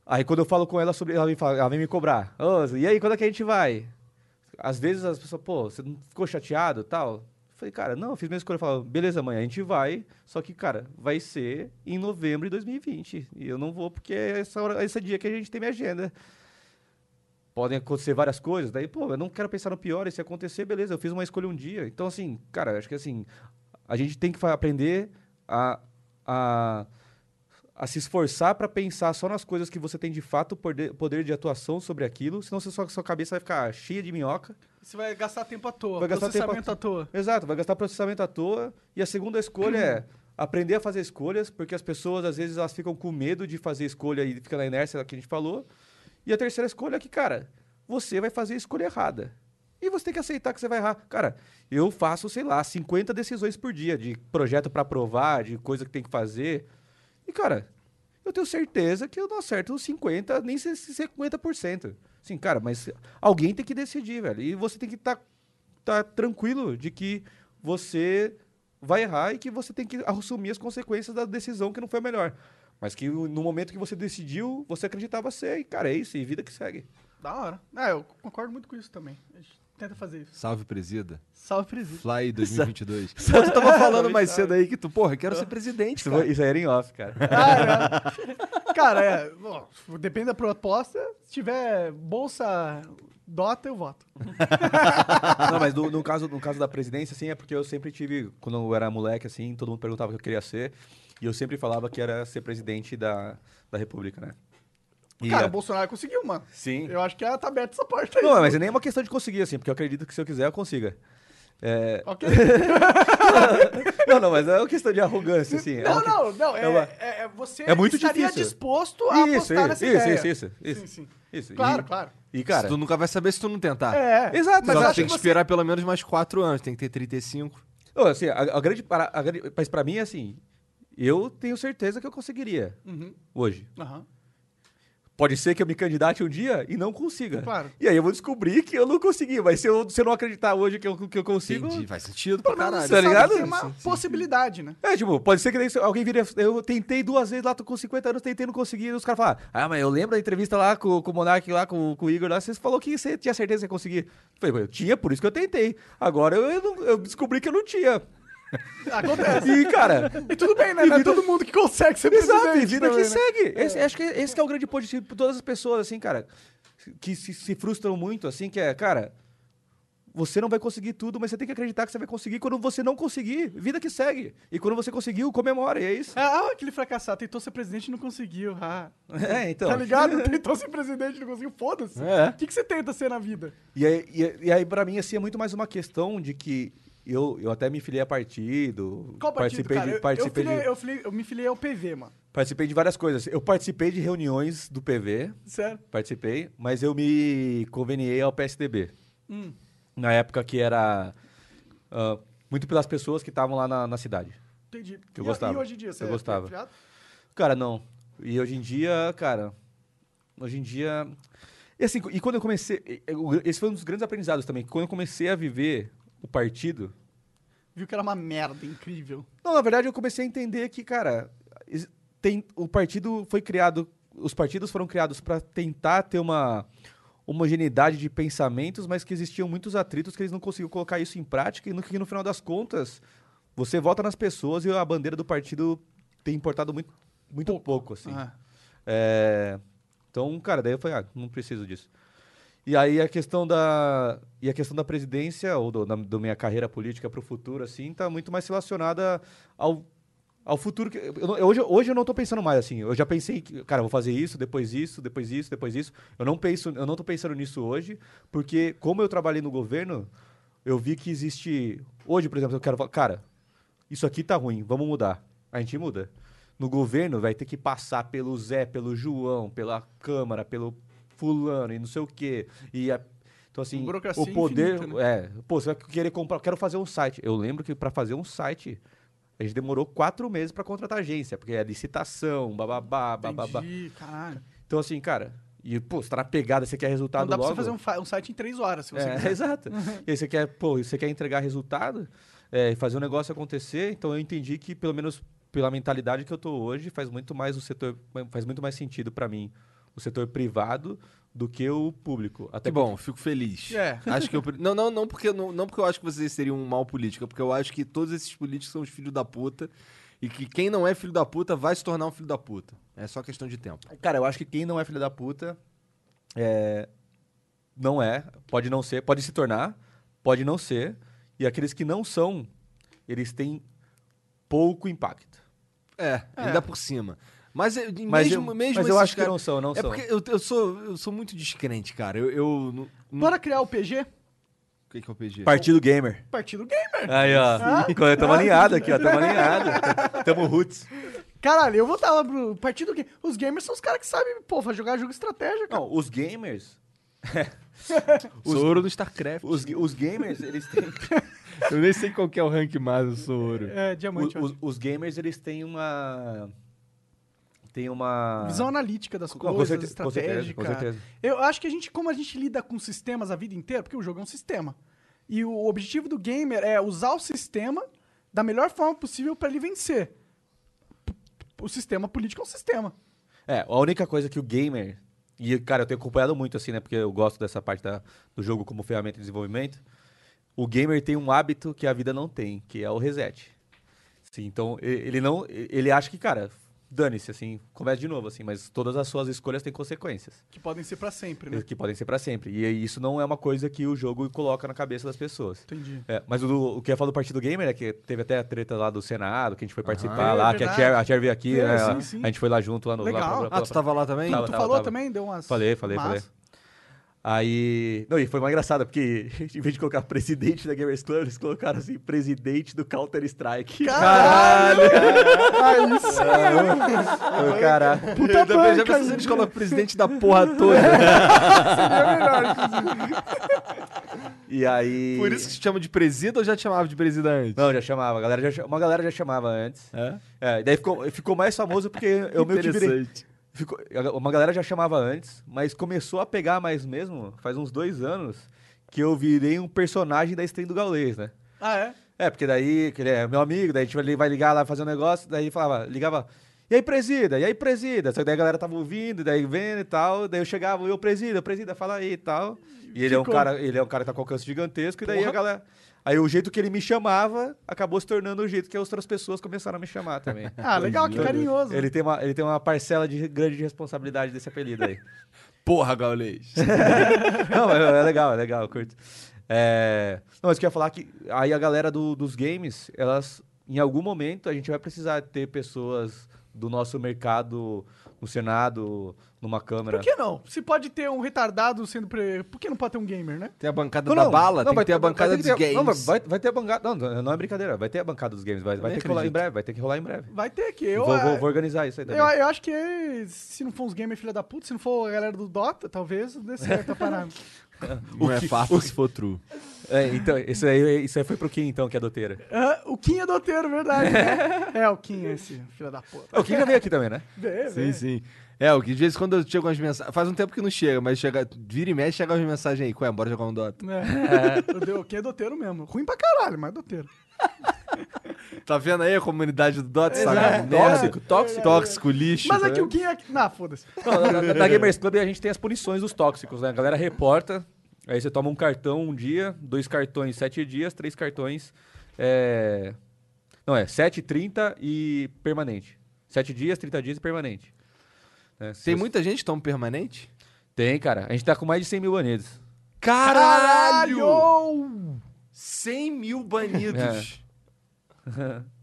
Aí quando eu falo com ela sobre. Ela vem, ela vem me cobrar. Ô, e aí, quando é que a gente vai? Às vezes as pessoas, pô, você não ficou chateado tal? Eu falei, cara, não, eu fiz minha escolha. Eu falo, beleza, mãe, a gente vai. Só que, cara, vai ser em novembro de 2020. E eu não vou porque é essa hora, esse dia que a gente tem minha agenda. Podem acontecer várias coisas. Daí, pô, eu não quero pensar no pior. E se acontecer, beleza, eu fiz uma escolha um dia. Então, assim, cara, acho que assim, a gente tem que aprender a, a, a se esforçar para pensar só nas coisas que você tem de fato poder, poder de atuação sobre aquilo. Senão, você só, sua cabeça vai ficar cheia de minhoca. Você vai gastar tempo à toa, Vai gastar tempo à processamento à toa. Exato, vai gastar processamento à toa. E a segunda escolha é aprender a fazer escolhas, porque as pessoas, às vezes, elas ficam com medo de fazer escolha e fica na inércia que a gente falou. E a terceira escolha é que, cara, você vai fazer a escolha errada. E você tem que aceitar que você vai errar. Cara, eu faço, sei lá, 50 decisões por dia de projeto para aprovar, de coisa que tem que fazer. E, cara, eu tenho certeza que eu não acerto os 50, nem se- se 50%. Sim, cara, mas alguém tem que decidir, velho. E você tem que estar tá tranquilo de que você vai errar e que você tem que assumir as consequências da decisão que não foi a melhor. Mas que no momento que você decidiu, você acreditava ser. E, cara, é isso. E vida que segue. Da hora. Ah, eu concordo muito com isso também. A gente tenta fazer isso. Salve, presida. Salve, presídio. Fly 2022. Pô, tu tava falando mais cedo aí que tu, porra, quero ser presidente, Isso, cara. isso aí era em off, cara. Ah, Cara, é, bom, depende da proposta. Se tiver bolsa Dota, eu voto. Não, mas no, no caso, no caso da presidência, assim, é porque eu sempre tive, quando eu era moleque, assim, todo mundo perguntava o que eu queria ser. E eu sempre falava que era ser presidente da, da República, né? E, Cara, é, o Bolsonaro conseguiu, mano. Sim. Eu acho que ela tá aberta essa porta aí. Não, mas é nem uma questão de conseguir, assim, porque eu acredito que se eu quiser, eu consiga. É... Ok? Não, não, mas é uma questão de arrogância, assim. é Não, uma que- não, não. É, é uma- é- é você É muito estaria difícil. disposto a Isso, apostar isso, nessa isso, ideia. isso, isso, isso, Sim, sim. isso. Claro, E- claro. E, cara, tu nunca vai saber se tu não tentar. É. Exato, Mas Só que tem que que você... esperar pelo menos mais 4 anos, tem que ter 35. Ô, assim, a, a grande, para- a grande, mas pra mim, assim, eu tenho certeza que eu conseguiria Uhum. hoje. Aham. Pode ser que eu me candidate um dia e não consiga. Claro. E aí eu vou descobrir que eu não consegui. Mas se eu, se eu não acreditar hoje que eu, que eu consigo. Entendi, faz sentido pra caralho. Tá ligado? Tem uma Sim, sim. possibilidade, né? É, tipo, pode ser que alguém vire. Eu tentei duas vezes lá, tô com 50 anos, tentei, não consegui. E os caras falam, ah, mas eu lembro da entrevista lá com, com o Monark, lá com, com o Igor, lá, você falou que você tinha certeza que ia conseguir. Eu falei, eu tinha, por isso que eu tentei. Agora eu, eu, não- eu descobri que eu não tinha. Acontece. E, cara. E tudo bem, né? Não é vida- todo mundo que consegue ser Exato, e presidente vida também, que né? segue. Esse, acho que esse que é o grande ponto de todas as pessoas, assim, cara, que se, se frustram muito, assim, que é, cara, você não vai conseguir tudo, mas você tem que acreditar que você vai conseguir. Quando você não conseguir, vida que segue. E quando você conseguiu, comemora, e é isso. Ah, aquele fracassado tentou ser presidente e não conseguiu. Ah. É, então. Tá ligado? Tentou ser presidente e não conseguiu. Foda-se. É. O que, que você tenta ser na vida? E aí, e, e aí, pra mim, assim, é muito mais uma questão de que eu, eu até me filiei a partido. Qual partido, participei cara? de, Eu- participei, eu, filiei, de, eu, filiei- eu me filiei ao PV, mano. participei de várias coisas. Eu participei de reuniões do PV, Sério? participei, mas eu me conveniei ao PSDB. Hum. Na época que era ah, muito pelas pessoas que estavam lá na, na cidade. Entendi. Que eu E- gostava. E hoje em dia, você Eu é gostava. Cara, não. E hoje em dia, cara, hoje em dia. E assim, e quando eu comecei. Esse foi um dos grandes aprendizados também. Quando eu comecei a viver o partido. Viu que era uma merda incrível. Não, na verdade, eu comecei a entender que, cara, tem, o partido foi criado. Os partidos foram criados para tentar ter uma homogeneidade de pensamentos, mas que existiam muitos atritos que eles não conseguiam colocar isso em prática e no, que no final das contas você vota nas pessoas e a bandeira do partido tem importado muito, muito pouco, assim. Ah. É, Então, cara, daí eu falei, ah, não preciso disso. E aí a questão da e a questão da presidência ou do, da, da minha carreira política para o futuro assim tá muito mais relacionada ao ao futuro que eu eu- hoje hoje eu não tô pensando mais assim eu já pensei que cara vou fazer isso depois isso depois isso depois isso. Eu não penso eu não tô pensando nisso hoje porque como eu trabalhei no governo eu vi que existe hoje por exemplo eu quero falar cara isso aqui tá ruim vamos mudar. A gente muda. No governo vai ter que passar pelo Zé pelo João pela Câmara pelo fulano e não sei o quê. E a- então assim, o poder infinita, né? é, pô, você vai querer comprar, quero fazer um site. Eu lembro que para fazer um site a gente demorou quatro meses para contratar agência, porque é licitação, bababá, bababá. Entendi, caralho. Então assim, cara, e pô, você tá na pegada, você quer resultado Não dá pra logo. você fazer um, um site em três horas, se você É, quiser. exato. E aí você quer, pô, você quer entregar resultado, é, fazer um negócio acontecer, então eu entendi que pelo menos pela mentalidade que eu tô hoje, faz muito mais o setor, faz muito mais sentido para mim o setor privado do que o público. Até Que bom, fico feliz. É. Acho que eu, não, não, não porque não, não porque eu acho que vocês seriam um mau político, é porque eu acho que todos esses políticos são os filhos da puta e que quem não é filho da puta vai se tornar um filho da puta. É só questão de tempo. Cara, eu acho que quem não é filho da puta é, não é, pode não ser, pode se tornar, pode não ser, e aqueles que não são, eles têm pouco impacto. É, ainda por cima. Mas, eu- Mas mesmo, eu, mesmo mas eu acho que cara- não são, não É são. porque eu, eu sou, eu sou muito descrente, cara. Eu. eu não- não- Bora criar o PG? O que, que é o PG? Partido Gamer. Partido Gamer. Aí, ó. Tamo alinhado aqui, ó. Tamo alinhado. Tamo roots. Caralho, eu votava pro Partido Gamer. Os gamers são os caras que sabem, pô, jogar jogo estratégia, cara. Não, os gamers. Sou ouro no StarCraft. Os, os gamers, eles têm. Eu nem sei qual que é o rank mais, eu sou ouro. É, diamante. os, ó. os- os gamers, eles têm uma. Tem uma. Visão analítica das coisas, com certeza, com certeza, estratégica. com certeza. Eu acho que a gente, como a gente lida com sistemas a vida inteira, porque o jogo é um sistema. E o objetivo do gamer é usar o sistema da melhor forma possível pra ele vencer. O sistema político é um sistema. É, a única coisa que o gamer. E, cara, eu tenho acompanhado muito, assim, né? Porque eu gosto dessa parte da- do jogo como ferramenta de desenvolvimento. O gamer tem um hábito que a vida não tem, que é o reset. Sim, então ele não. Ele acha que, cara, dane-se, assim, comece de novo, assim, mas todas as suas escolhas têm consequências. Que podem ser pra sempre, né? Que podem ser pra sempre. E isso não é uma coisa que o jogo coloca na cabeça das pessoas. Entendi. É, mas o, o que eu ia falar do Partido Gamer é que teve até a treta lá do Senado, que a gente foi participar É, lá, que a. Cher, a Cher veio aqui, É, né? sim, a- sim. A gente foi lá junto, lá no... Legal. Lá pra- Ah, pra- tu tava lá também? Tava, tu tava, falou tava. também? Deu umas. Falei, falei, Massa. falei. Aí. Não, e foi mais engraçado, porque em vez de colocar presidente da Gamers Club, eles colocaram assim, presidente do Counter-Strike. Caralho! Aí sim, Caralho. puta Eu também já banca, pensei se eles colocam presidente da porra toda. é melhor, inclusive. E aí. Por isso que se chama de presida ou já te chamava de presida antes? Não, já chamava. A galera já, uma galera já chamava antes. É? É, e daí ficou, ficou mais famoso porque eu meio que virei. Ficou- uma galera já chamava antes, mas começou a pegar mais mesmo, faz uns dois anos, que eu virei um personagem da stream do Gaulês, né? Ah, é? É, porque daí, que ele é meu amigo, daí a gente vai li- vai ligar lá fazer um negócio, daí falava, ligava, e aí, presida, e aí, presida? Só que daí a galera tava ouvindo, daí vendo e tal, daí eu chegava, eu, presida, presida, fala aí e tal. E ele é um cara, ele é um cara que tá com alcance gigantesco, e daí Porra. a galera. Aí o jeito que ele me chamava acabou se tornando o jeito que as outras pessoas começaram a me chamar também. Ah, legal, que carinhoso. Ele tem, uma, ele tem uma parcela de grande de responsabilidade desse apelido aí. Porra, Gaulês. Não, é, é legal, é legal, eu curto. É... Não, mas eu queria falar que aí a galera do- dos games, elas, em algum momento, a gente vai precisar ter pessoas do nosso mercado no Senado, numa Câmara. Por que não? Se pode ter um retardado sendo. Pre... Por que não pode ter um gamer, né? Tem a bancada Não, da não, bala, não, tem vai que ter a bancada dos ter- games. Não, vai, vai ter a bancada. Não, não é brincadeira. Vai ter a bancada dos games. Vai, vai ter que rolar em acredito. breve. Vai ter que rolar em breve. Vai ter que. Eu, vou, vou- vou organizar isso aí também. eu, eu acho que se não for uns gamers filha da puta, se não for a galera do Dota, talvez dê certo a parada. Não é farpa se for true. É, então, isso aí, isso aí foi pro Kim, então, que é doteira. Ah, o Kim é doteiro, verdade. né? é, o Kim é esse filha da puta. O Kim já veio aqui também, né? Vê, Sim, vê. sim. É, o que de vez em quando eu chego umas mensagens. Faz um tempo que não chega, mas chega, vira e mexe, chega umas mensagens aí. Qual é? Bora jogar um Dota. É. O de- O Kim é doteiro mesmo. Ruim pra caralho, mas é doteiro. Tá vendo aí a comunidade do Dota? Tóxico, tóxico. Tóxico, lixo. Mas tá aqui o? Kim é. Não, foda-se. Não, na, na- Gamers Club a gente tem as punições dos tóxicos, né? A galera reporta, aí você toma um cartão um dia, dois cartões sete dias, três cartões. É... Não, é 7, 30 e permanente. Sete dias, 30 dias e permanente. Se Tem muita gente tão permanente? Tem, cara. A gente tá com mais de 100 mil banidos. Caralho! 100 mil banidos.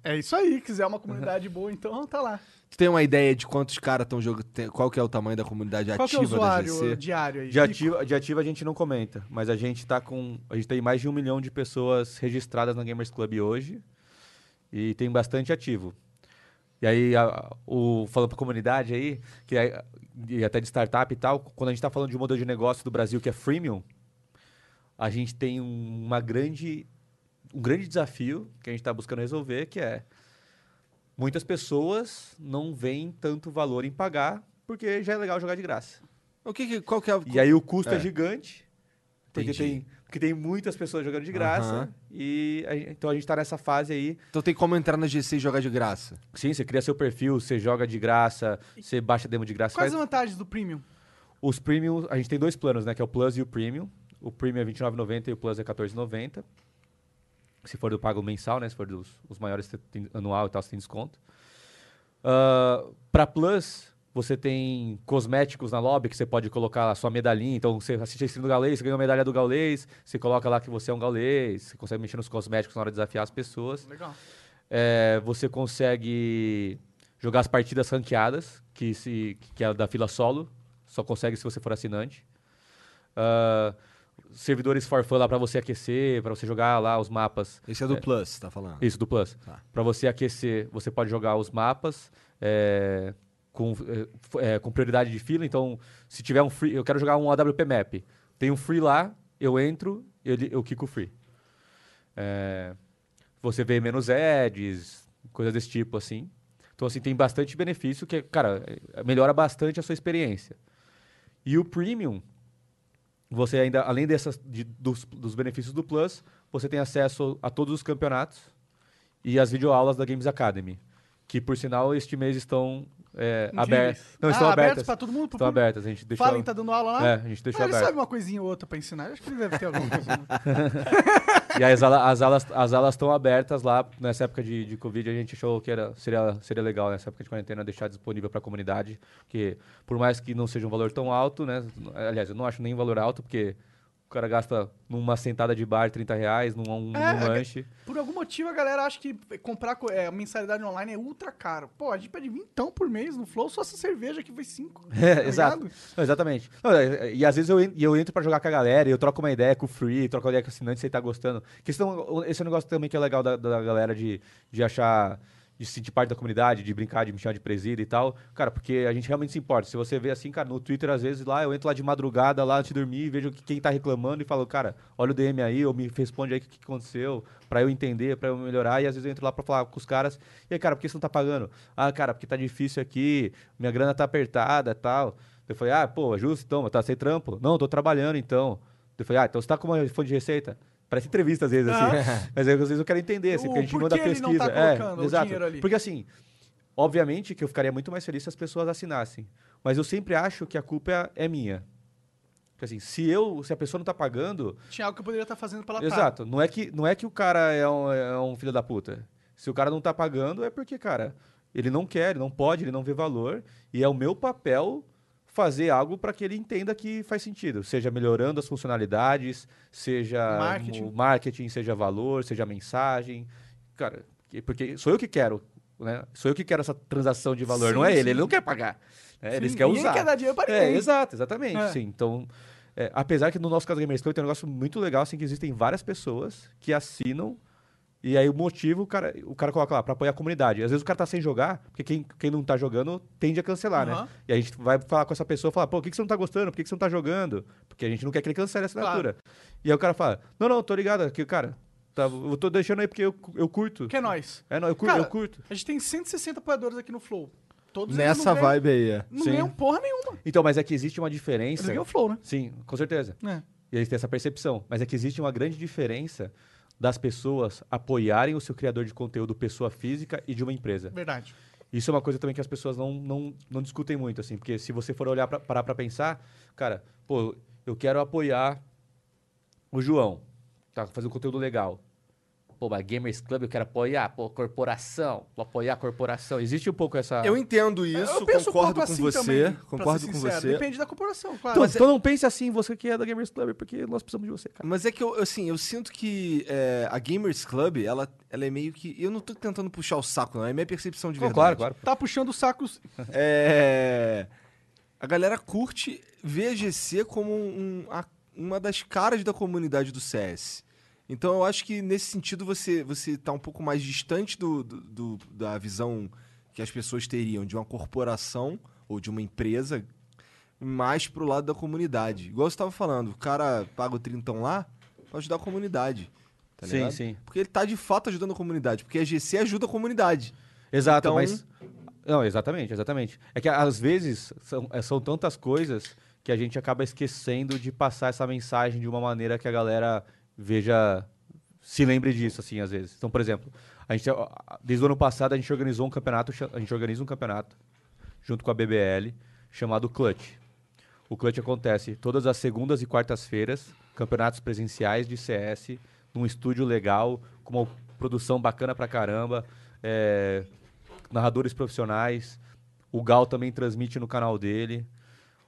É isso aí. Quiser uma comunidade boa, então tá lá. Tu tem uma ideia de quantos caras estão jogando? tem- Qual que é o tamanho da comunidade Qual que é o ativa da usuário GC? diário aí? De ativa, de ativa a gente não comenta, mas a gente tá com. A gente tem mais de um milhão de pessoas registradas na Gamers Club hoje. E tem bastante ativo. E aí, a- o, falando pra comunidade aí, que é, e até de startup e tal, quando a gente tá falando de um modelo de negócio do Brasil que é freemium, a gente tem um- uma grande, um grande desafio que a gente está buscando resolver, que é muitas pessoas não veem tanto valor em pagar, porque já é legal jogar de graça. O que, que- qual que é o... E aí o custo é, É. gigante, porque Entendi. tem, porque tem muitas pessoas jogando de graça, Aham. e a então a gente está nessa fase aí. Então tem como entrar na GC e jogar de graça. Sim, você cria seu perfil, você joga de graça, você baixa demo de graça. Quais faz- as vantagens do Premium? Os premium, a gente tem dois planos, né? Que é o Plus e o Premium. O Premium é R$29,90 e o Plus é R$14,90. Se for do pago mensal, né? Se for dos os maiores tem anual e tal, você tem desconto. Para Plus, você tem cosméticos na lobby que você pode colocar a sua medalhinha. Então, você assiste a stream do Gaulês, você ganha uma medalha do Gaulês, você coloca lá que você é um Gaulês, você consegue mexer nos cosméticos na hora de desafiar as pessoas. Legal. É, você consegue jogar as partidas ranqueadas, que, se, que é da fila solo. Só consegue se você for assinante. Ah, servidores for fun lá para você aquecer, para você jogar lá os mapas. Esse é do É. Plus, tá falando? Isso, do Plus. Tá. Para você aquecer, você pode jogar os mapas é, com, é, é, com prioridade de fila. Então, se tiver um free, eu quero jogar um AWP Map. Tem um free lá, eu entro, eu, eu kiko free. É, você vê menos ads, coisas desse tipo, assim. Então, assim, tem bastante benefício que, cara, melhora bastante a sua experiência. E o Premium, você ainda, além dessas, de- dos, dos benefícios do Plus, você tem acesso a todos os campeonatos e as videoaulas da Games Academy, que, por sinal, este mês estão é, abertas. Não, Ah, estão abertas abertas. pra todo mundo? Estão abertas. A gente deixou. Fallen tá dando aula lá? É, a gente deixou Ah, ele aberto. sabe uma coisinha ou outra pra ensinar. Acho que ele deve ter alguma coisa. né? E as, ala- as alas as alas estão abertas lá. Nessa época de, de Covid, a gente achou que era, seria, seria legal, nessa época de quarentena, deixar disponível para a comunidade. Porque, por mais que não seja um valor tão alto, né? Aliás, eu não acho nem um valor alto, porque o cara gasta numa sentada de bar 30 reais, num, um, É, num é lanche. Por algum motivo, a galera acha que comprar co- é, mensalidade online é ultra caro. Pô, a gente pede vintão por mês no Flow, só essa cerveja aqui foi cinco. É, tá exato. Não, exatamente. Não, é, e às vezes eu, eu entro pra jogar com a galera, e eu troco uma ideia com o Free, troco uma ideia com o assinante, se ele tá gostando. Questão, esse é um negócio também que é legal da, da galera de, de achar, de se sentir parte da comunidade, de brincar, de me chamar de presida e tal. Cara, porque a gente realmente se importa. Se você vê assim, cara, no Twitter, às vezes lá, eu entro lá de madrugada, lá antes de dormir, vejo que quem tá reclamando e falo, cara, olha o DM aí, ou me responde aí o que, que aconteceu, pra eu entender, pra eu melhorar. E às vezes eu entro lá pra falar com os caras, e aí, cara, por que você não tá pagando? Ah, cara, porque tá difícil aqui, minha grana tá apertada e tal. Eu falei, ah, pô, é justo então, mas tá sem trampo? Não, tô trabalhando então. Eu falei, ah, então você tá com uma fonte de receita? Parece entrevista às vezes, assim. Mas aí, às vezes eu quero entender, assim, porque a gente manda ele pesquisa. tá é, exato. dinheiro ali. Porque assim, obviamente que eu ficaria muito mais feliz se as pessoas assinassem. Mas eu sempre acho que a culpa é, é minha. Porque assim, se eu, se a pessoa não tá pagando, Tinha algo que eu poderia estar fazendo pela tarde. Exato. Não é, que, não é que o cara é um, é um filho da puta. Se o cara não tá pagando, é porque, cara, ele não quer, ele não pode, ele não vê valor. E é o meu papel fazer algo para que ele entenda que faz sentido. Seja melhorando as funcionalidades, seja Marketing. o marketing, seja valor, seja mensagem. Cara, que- porque sou eu que quero. Né? Sou eu que quero essa transação de valor, Sim, não é ele. sim. Ele não quer pagar. né? Sim, Eles querem usar. quer dar dinheiro pra É, ninguém. exato, exatamente. É. Sim, então, é, apesar que no nosso caso Gamers Club tem um negócio muito legal, assim, que existem várias pessoas que assinam e aí o motivo, o cara, o cara coloca lá, pra apoiar a comunidade. Às vezes o cara tá sem jogar, porque quem, quem não tá jogando tende a cancelar, Aham. né? E a gente vai falar com essa pessoa, falar, pô, por que, que você não tá gostando? Por que, que você não tá jogando? Porque a gente não quer que ele cancele a assinatura. E aí o cara fala, não, não, tô ligado, que cara, tá, eu tô deixando aí porque eu, eu curto. Que é nóis. É, não, eu curto, Cara, eu curto. A gente tem 160 apoiadores aqui no Flow. Todos eles Nessa não ganham- vibe aí, é. Não Sim. ganham porra nenhuma. Então, mas é que existe uma Eles diferença. ganham o Flow, né? Sim, com certeza. É. E eles têm essa percepção. Mas é que existe uma grande diferença das pessoas apoiarem o seu criador de conteúdo pessoa física e de uma empresa. Verdade. Isso é uma coisa também que as pessoas não, não, não discutem muito, assim. Porque se você for olhar pra, parar pra pensar, cara, pô, eu quero apoiar o João. Tá fazendo conteúdo legal. Pô, mas Gamers Club eu quero apoiar, pô, corporação. Vou apoiar a corporação. Existe um pouco essa... Eu entendo isso, eu penso um concordo pouco com assim você. também, concordo com sincero. você. Depende da corporação, claro. Então, Mas é- então não pense assim, você que é da Gamers Club, porque nós precisamos de você, cara. Mas é que eu, assim, eu sinto que é, a Gamers Club, ela, ela é meio que. Eu não tô tentando puxar o saco, não. É minha percepção de verdade. claro, claro. Tá puxando sacos. É. A galera curte ver a GC como um- a- uma das caras da comunidade do CS. Então eu acho que nesse sentido você, você tá um pouco mais distante do, do- do- da visão que as pessoas teriam de uma corporação ou de uma empresa, mais pro lado da comunidade. Igual você tava falando, o cara paga o trintão lá pra ajudar a comunidade. Tá sim, ligado? sim. Porque ele tá de fato ajudando a comunidade, porque a GC ajuda a comunidade. Exato, Então- mas. Não, exatamente, exatamente. É que às vezes são, é, são tantas coisas que a gente acaba esquecendo de passar essa mensagem de uma maneira que a galera veja. Se lembre disso, assim, às vezes. Então, por exemplo, a gente, desde o ano passado a gente organizou um campeonato, a gente organiza um campeonato junto com a BBL chamado Clutch. O Clutch acontece todas as segundas e quartas-feiras, campeonatos presenciais de CS, num estúdio legal, com uma produção bacana pra caramba, é, narradores profissionais. O Gal também transmite no canal dele.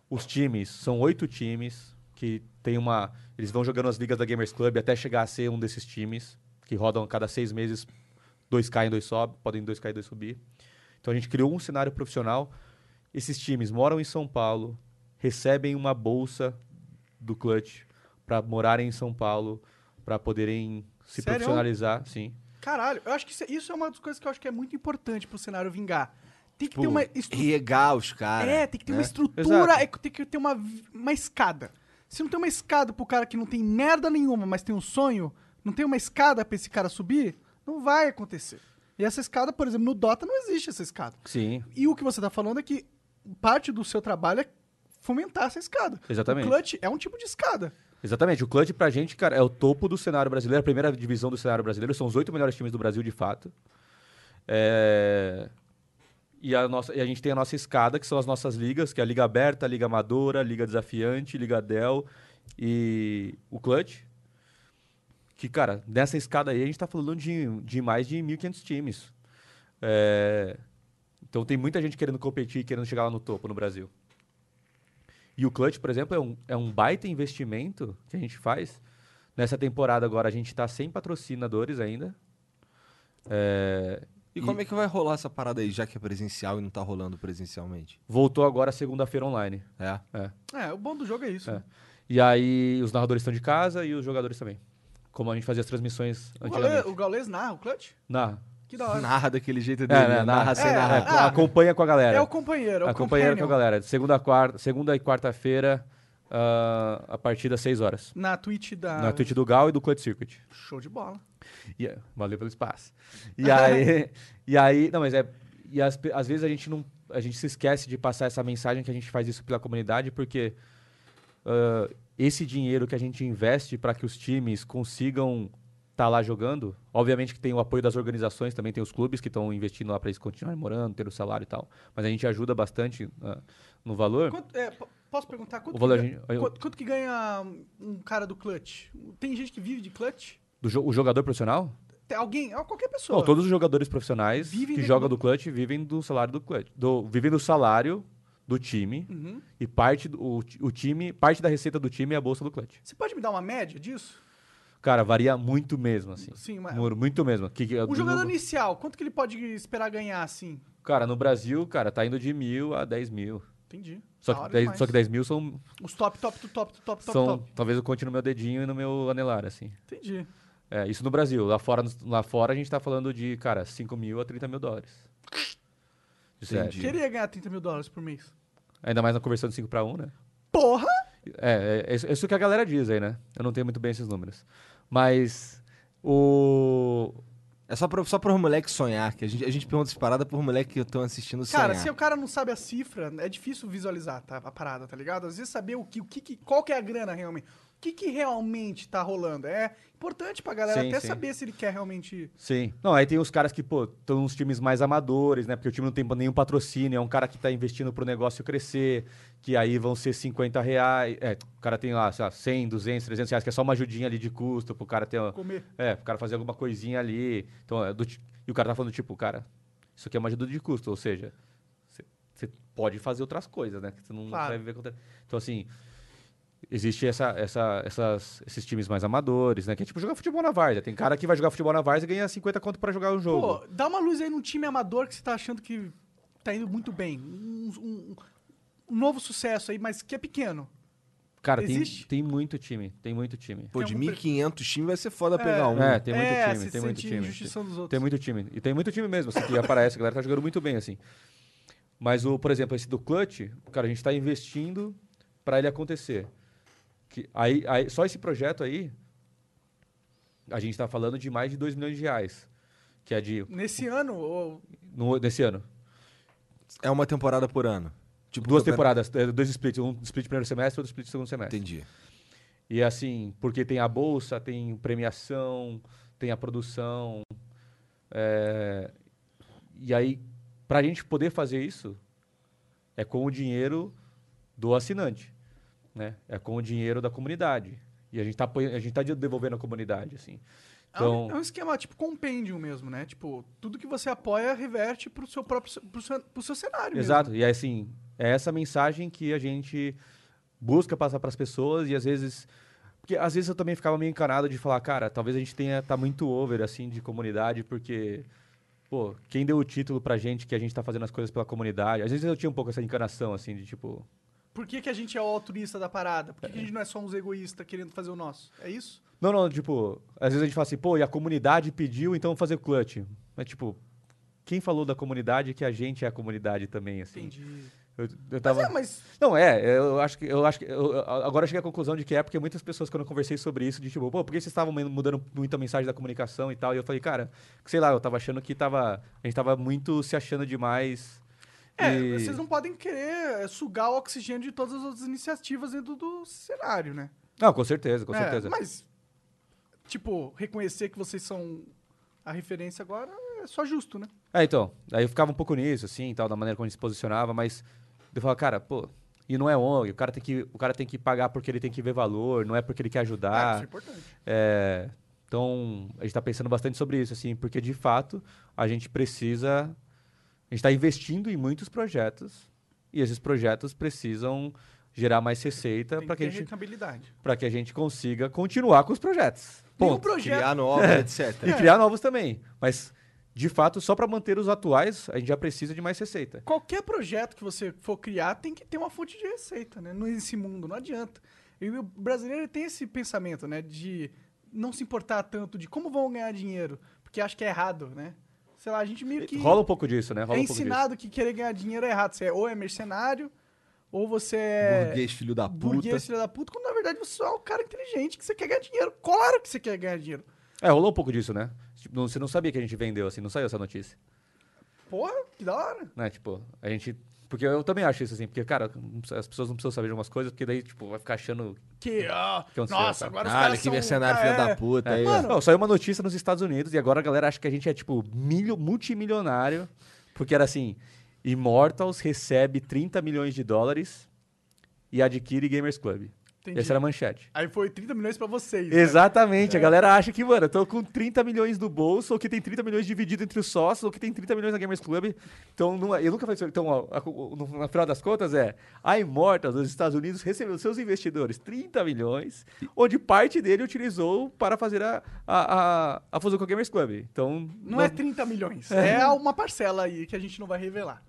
Os times, são oito times que tem uma. Eles vão jogando as ligas da Gamers Club até chegar a ser um desses times, que rodam a cada seis meses, dois caem, dois sobem, podem dois cair, dois subir. Então a gente criou um cenário profissional. Esses times moram em São Paulo, recebem uma bolsa do Clutch para morarem em São Paulo, para poderem se Sério? profissionalizar, sim. Caralho, eu acho que isso, isso é uma das coisas que eu acho que é muito importante pro cenário vingar. Tem que Tipo, ter uma estrutura. regar os caras. É, tem que ter uma né? estrutura, Exato. é, tem que ter uma, uma escada. Se não tem uma escada pro cara que não tem merda nenhuma, mas tem um sonho, não tem uma escada pra esse cara subir, não vai acontecer. E essa escada, por exemplo, no Dota não existe essa escada. Sim, E o que você tá falando é que parte do seu trabalho é fomentar essa escada. Exatamente. O clutch é um tipo de escada. Exatamente. O Clutch pra gente, cara, é o topo do cenário brasileiro, a primeira divisão do cenário brasileiro. São os oito melhores times do Brasil, de fato. É... E a, nossa, e a gente tem a nossa escada, que são as nossas ligas, que é a Liga Aberta, a Liga Amadora, a Liga Desafiante, Liga Dell e o Clutch. Que, cara, nessa escada aí a gente tá falando de, de mais de 1.500 times. É, Então tem muita gente querendo competir, querendo chegar lá no topo no Brasil. E o Clutch, por exemplo, é um, é um baita investimento que a gente faz. Nessa temporada agora a gente está sem patrocinadores ainda. É, E, como é que vai rolar essa parada aí, já que é presencial e não tá rolando presencialmente? Voltou agora segunda-feira online. É. É. É, o bom do jogo é isso. É. né? E aí os narradores estão de casa e os jogadores também. Como a gente fazia as transmissões O, antigamente. o Gaules narra o clutch? Na, Que da hora. Narra daquele jeito dele, né, né? narra. narra sem É, narrar. é, acompanha com a galera. É o companheiro, é o acompanha com a galera. Segunda, quarta, segunda e quarta-feira, ah, a partir das 6 horas. Na Twitch da... Na Twitch do Gal e do Clutch Circuit. Show de bola. E, é, valeu pelo espaço. E aí, e aí, não, mas é, e às, vezes a gente não, a gente se esquece de passar essa mensagem que a gente faz isso pela comunidade, porque ah, esse dinheiro que a gente investe para que os times consigam estar lá jogando, obviamente que tem o apoio das organizações, também tem os clubes que estão investindo lá para eles continuarem morando, ter o salário e tal, mas a gente ajuda bastante ah, no valor. Quanto- é, posso perguntar quanto, O que ganha, eu- quanto, que ganha um cara do clutch? Tem gente que vive de clutch? Do jo- o jogador profissional? Alguém, é qualquer pessoa. Não, todos os jogadores profissionais Vivem que jogam do clutch vivem do salário do clutch. Do, vivem do salário do time Uhum. e parte do o, o time, parte da receita do time é a bolsa do clutch. Você pode me dar uma média disso? Cara, varia muito mesmo, assim. Sim, mas... Mu- Muito mesmo. Que, que- O do- jogador inicial, quanto que ele pode esperar ganhar, assim? Cara, no Brasil, cara, tá indo de mil a 10 mil. Entendi. Só que, hora 10, demais. só que 10 mil são. Os top, top, top, top, top, top, são top. Talvez eu conte no meu dedinho e no meu anelar, assim. Entendi. É, isso no Brasil. Lá fora, lá fora a gente tá falando de, cara, 5 mil a 30 mil dólares. Isso é- Entendi. Queria ganhar 30 mil dólares por mês. Ainda mais na conversão de 5 para 1, né? Porra! É, é, isso- é isso que a galera diz aí, né? Eu não tenho muito bem esses números. Mas o. É só, pra, só pros moleques sonhar, que a gente, a gente pergunta essa parada pros moleques que estão assistindo Cara, sonhar. se o cara não sabe a cifra, é difícil visualizar tá, a parada, tá ligado? Às vezes saber o que, o que- qual que é a grana realmente. O que, que realmente tá rolando. É importante pra galera Sim, até sim. saber se ele quer realmente. Sim. Não, aí tem os caras que, pô, estão nos times mais amadores, né? Porque o time não tem nenhum patrocínio, é um cara que tá investindo pro negócio crescer, que aí vão ser 50 reais. É, o cara tem lá, sei lá, 100, 200, 300 reais, que é só uma ajudinha ali de custo pro cara ter. uma- Comer. É, pro cara fazer alguma coisinha ali. Então, é do e o cara tá falando, tipo, cara, isso aqui é uma ajuda de custo, ou seja, você pode fazer outras coisas, né? Que você não Claro. vai viver contra... Então, assim, existe essa, essa, essas, esses times mais amadores, né? Que é tipo jogar futebol na várzea. Tem cara que vai jogar futebol na várzea e ganha 50 conto pra jogar o jogo. Pô, dá uma luz aí num time amador que você tá achando que tá indo muito bem. Um, um- um novo sucesso aí, mas que é pequeno. cara, tem, existe? tem muito time, tem muito time. Pô, de tem algum 1.500 times vai ser foda pegar um. É, tem muito é, time, tem muito time. injustiça dos outros. Tem muito time. E tem muito time mesmo, assim, que aparece. A galera tá jogando muito bem, assim. Mas, o, por exemplo, esse do Clutch, cara, a gente tá investindo para ele acontecer. Que aí, aí, só esse projeto aí, a gente tá falando de mais de 2 milhões de reais. Que é de. Nesse ano, ou- No, nesse ano. É uma temporada por ano. Tipo, Duas temporadas, é, dois splits. Um split primeiro semestre, outro split segundo semestre. Entendi. E assim, porque tem a bolsa, tem premiação, tem a produção. é, E aí, pra gente poder fazer isso, é com o dinheiro do assinante. Né? É com o dinheiro da comunidade. E a gente tá, a gente tá devolvendo a comunidade, assim. É um- Então, é um esquema tipo compêndio mesmo, né? Tipo, tudo que você apoia reverte pro seu próprio pro seu, pro seu cenário. Exato. E é assim, é essa mensagem que a gente busca passar para as pessoas e às vezes porque às vezes eu também ficava meio encanado de falar, cara, talvez a gente tenha tá muito over assim de comunidade, porque pô, quem deu o título pra gente que a gente tá fazendo as coisas pela comunidade? Às vezes eu tinha um pouco essa encanação assim de tipo, Mesmo. Por que, que a gente é o altruísta da parada? Por que, que a gente não é só uns egoístas querendo fazer o nosso? É isso? não, não, tipo, às vezes a gente fala assim, pô, e a comunidade pediu, então vamos fazer clutch. Mas tipo, quem falou da comunidade que a gente é a comunidade também, assim. Entendi. Eu, eu Mas tava... é, mas. Não, é, eu acho que. Eu acho que eu- agora eu cheguei à conclusão de que é porque muitas pessoas, quando eu conversei sobre isso, de tipo, pô, por que vocês estavam mudando muito a mensagem da comunicação e tal? E eu falei, cara, sei lá, eu tava achando que tava. A gente tava muito se achando demais. É, e- vocês não podem querer é, sugar o oxigênio de todas as outras iniciativas dentro do cenário, né? Não, com certeza, com É, certeza. Mas, tipo, reconhecer que vocês são a referência agora é só justo, né? É, então. Aí eu ficava um pouco nisso, assim, tal, da maneira como a gente se posicionava, mas eu falava, cara, pô, e não é ONG, o cara tem que, o cara tem que pagar porque ele tem que ver valor, não é porque ele quer Ah, isso ajudar. é importante. É, então, a gente está pensando bastante sobre isso, assim, porque de fato a gente precisa. A gente está investindo em muitos projetos e esses projetos precisam gerar mais receita para que que, gente- que a gente consiga continuar com os projetos. Ponto. projeto. Criar novos, etc. E criar novos também. Mas, de fato, só para manter os atuais, a gente já precisa de mais receita. Qualquer projeto que você for criar tem que ter uma fonte de receita, né? Nesse mundo, não adianta. E o brasileiro tem esse pensamento, né? De não se importar tanto de como vão ganhar dinheiro, porque acha que é errado, né? Sei lá, a gente meio que Rola um pouco disso, né? Rola é um ensinado que querer ganhar dinheiro é errado. Você é, ou é mercenário, ou você é Burguês, filho da puta. burguês, filho da puta, quando na verdade você é um cara inteligente que você quer ganhar dinheiro. Claro que você quer ganhar dinheiro. É, rolou um pouco disso, né? Tipo, não- Você não sabia que a gente vendeu, assim, não saiu essa notícia. Porra, que da hora. né? Tipo, a gente. Porque eu também acho isso assim, porque, cara, as pessoas não precisam saber de algumas coisas, porque daí, tipo, vai ficar achando. Que, ó, nossa, agora os Olha caras que são... mercenário, ah, filho é. da puta. Aí, Mano, Não, saiu uma notícia nos Estados Unidos e agora a galera acha que a gente é, tipo, milho, multimilionário, porque era assim: Immortals recebe 30 milhões de dólares e adquire Gamers Club. Entendi. Essa era a manchete. Aí foi 30 milhões pra vocês. né? Exatamente, a galera acha que, mano, eu tô com 30 milhões no bolso, ou que tem 30 milhões dividido entre os sócios, ou que tem 30 milhões na Gamers Club. Então, não é- eu nunca falei isso. Então, ó, no, na final das contas, é a Immortals dos Estados Unidos recebeu seus investidores 30 milhões, onde parte dele utilizou para fazer a, a, a, a fusão com a Gamers Club. Então, Não é 30 milhões. É uma parcela aí que a gente não vai revelar.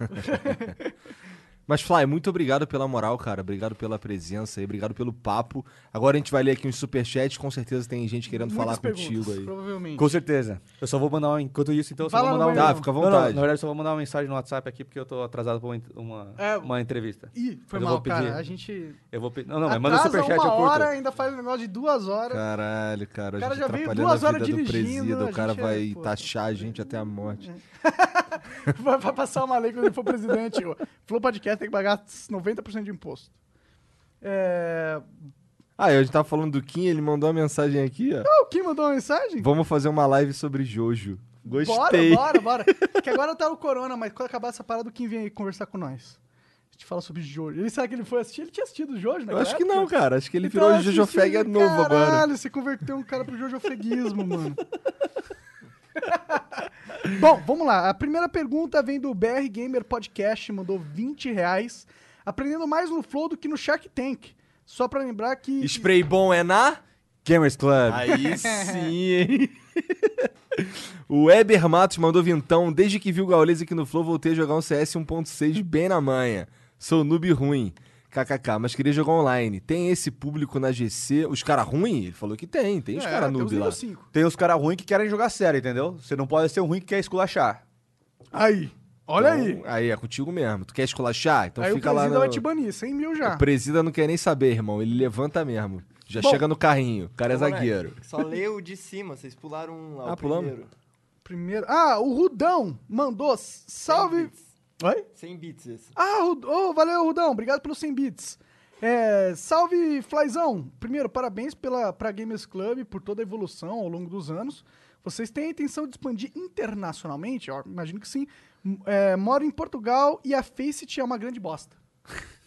Mas, Fly, muito obrigado pela moral, cara. Obrigado pela presença aí, obrigado pelo papo. Agora a gente vai ler aqui uns superchats, com certeza tem gente querendo Muitas falar contigo aí. Provavelmente. Com certeza. Eu só vou mandar uma, enquanto isso, então, eu só Vai vou mandar um... Tá, fica à Não, não, vontade. na verdade, eu só vou mandar uma mensagem no WhatsApp aqui, porque eu tô atrasado pra uma, É. uma entrevista. Ih, foi Mas mal, pedir. cara. A gente. Eu vou pe... Não, não, mas manda um atrasa superchat, uma eu curto. hora, ainda faz um negócio de duas horas. Caralho, cara. O cara já veio duas horas dirigindo, presida. O cara é, vai pô. taxar a gente até a morte. Vai, vai passar uma lei quando ele for presidente. Flow Podcast tem que pagar 90% de imposto. É... Ah, a gente tava falando do Kim, ele mandou uma mensagem aqui, ó. Ah, o Kim mandou uma mensagem? Vamos fazer uma live sobre Jojo. Gostei. Bora, bora, bora. que agora tá o Corona, mas quando acabar essa parada, o Kim vem aí conversar com nós. A gente fala sobre Jojo. Ele sabe que ele foi assistir? Ele tinha assistido o Jojo, né? Eu acho que não, cara. Acho que ele Então, virou Jojo Feg é novo agora. Caralho, você converteu um cara pro Jojo Feguismo, mano. Bom, vamos lá. A primeira pergunta vem do BR Gamer Podcast, mandou 20 reais. Aprendendo mais no Flow do que no Shark Tank. Só pra lembrar que... Spray bom é na... Gamers Club. Aí sim, hein? o Eber Matos mandou vintão. Desde que viu o Gaules aqui no Flow, voltei a jogar um CS 1.6 bem na manha. Sou noob ruim. KKK, mas queria jogar online. Tem esse público na GC? Os caras ruins? Ele falou que tem. Tem os É, caras tem noob os lá. 5. Tem os caras ruins que querem jogar sério, entendeu? Você não pode ser um ruim que quer esculachar. Aí, olha Então, aí. Aí, é contigo mesmo. Tu quer esculachar? Então aí o fica lá presida no... vai te banir, 100 mil já. O presida não quer nem saber, irmão. Ele levanta mesmo. Já Bom, chega no carrinho. O cara é zagueiro. Só o de cima, vocês pularam um lá, Ah, o pulamos? primeiro. Primeiro... Ah, o Rudão mandou... Salve... 100 bits. Oi? 100 bits esse. Ah, oh, valeu, Rudão. Obrigado pelos 100 bits. É, salve, Flyzão. Primeiro, parabéns pela, pra Gamers Club por toda a evolução ao longo dos anos. Vocês têm a intenção de expandir internacionalmente? Ó, imagino que sim. É, moro em Portugal e a Faceit é uma grande bosta.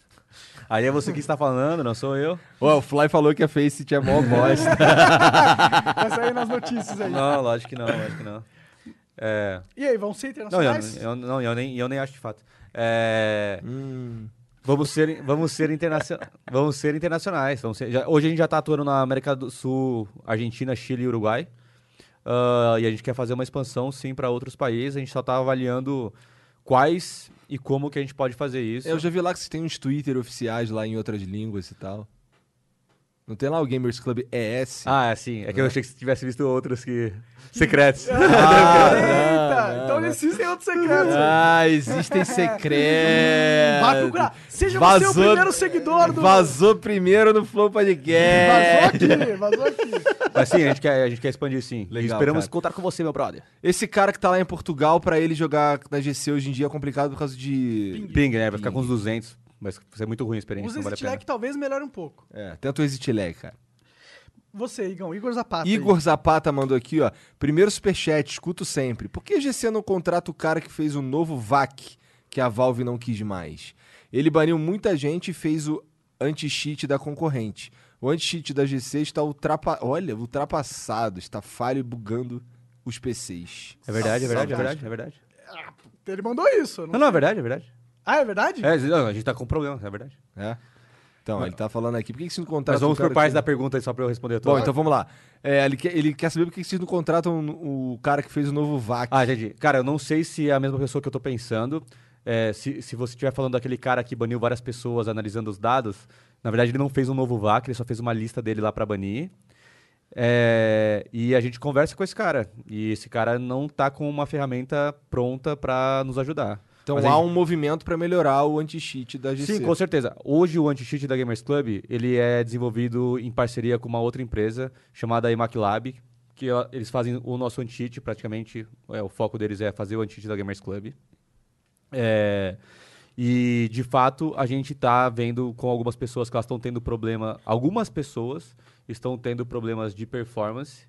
Aí é você que está falando, não sou eu. Ó, o Fly falou que a Face tinha mó bosta. Vai sair nas notícias aí. Não, lógico que não, lógico que não. É... E aí, vão ser Não, eu, internacionais? eu, não, eu, nem, eu nem acho de fato. É... hum. Vamos ser, vamos ser, internacion... vamos ser internacionais. Vamos ser... já- Hoje a gente já está atuando na América do Sul, Argentina, Chile e Uruguai. Ah, e a gente quer fazer uma expansão, sim, para outros países. A gente só está avaliando quais e como que a gente pode fazer isso. Eu já vi lá que vocês têm uns Twitter oficiais lá em outras línguas e tal. Não tem lá o Gamers Club ES? Ah, é, sim. É que eu achei que você tivesse visto outros que... secretos. Ah, Eita! não, então não. existem outros secretos. Ah, existem secretos. Vai procurar. Seja você o Vazou- primeiro seguidor do... Vazou primeiro no Flow Podcast. Vazou aqui, vazou aqui. Mas sim, a gente quer, a gente quer expandir sim. Legal, e esperamos cara. contar com você, meu brother. Esse cara que tá lá em Portugal, pra ele jogar na GC hoje em dia é complicado por causa de... Ping, né? Vai ficar com uns 200. Mas ser muito ruim a experiência, Usa não vale a esse pena. lag talvez melhore um pouco. É, tenta o Exit Lag, cara. Você, Igão, Igor Zapata. Igor Zapata mandou aqui, ó. Primeiro superchat, escuto sempre. Por que a GC não contrata o cara que fez o novo VAC, que a Valve não quis mais? Ele baniu muita gente e fez o anti-cheat da concorrente. O anti-cheat da GC está ultrapa... Olha, ultrapassado, está falho e bugando os PCs. É verdade, é verdade, é verdade, é verdade. Ele mandou isso. eu Não, não, é verdade, é verdade. Ah, é verdade? É, não, a gente tá com problema, é verdade. É? Então, ele tá falando aqui. Por que que vocês não contratam Mas vamos cara por partes que- da pergunta aí só pra eu responder Bom, toda. então vamos lá. É, ele, quer, ele quer saber por que que vocês não contratam o cara que fez o novo VAC. Ah, entendi. Cara, eu não sei se é a mesma pessoa que eu tô pensando. É, se, se você estiver falando daquele cara que baniu várias pessoas analisando os dados, na verdade ele não fez um novo VAC, ele só fez uma lista dele lá pra banir. É, e a gente conversa com esse cara. E esse cara não tá com uma ferramenta pronta pra nos ajudar. Então mas há aí- um movimento para melhorar o anti-cheat da GC. Sim, com certeza. Hoje o anti-cheat da Gamers Club, ele é desenvolvido em parceria com uma outra empresa chamada Emac Lab, que eles fazem o nosso anti-cheat, praticamente, é, o foco deles é fazer o anti-cheat da Gamers Club. É, e, de fato, a gente está vendo com algumas pessoas que elas estão tendo problema, algumas pessoas estão tendo problemas de performance.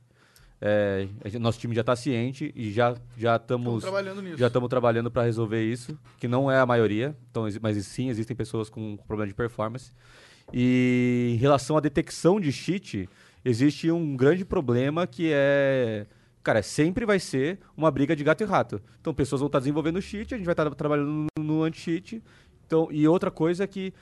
É, nosso time já está ciente e já já Estamos trabalhando nisso. já estamos trabalhando para resolver isso, que não é a maioria, então, mas sim, existem pessoas com problema de performance. E em relação à detecção de cheat, existe um grande problema que é. Cara, sempre vai ser uma briga de gato e rato. Então, pessoas vão estar desenvolvendo cheat, a gente vai estar trabalhando no, no anti-cheat. Então, e outra coisa é que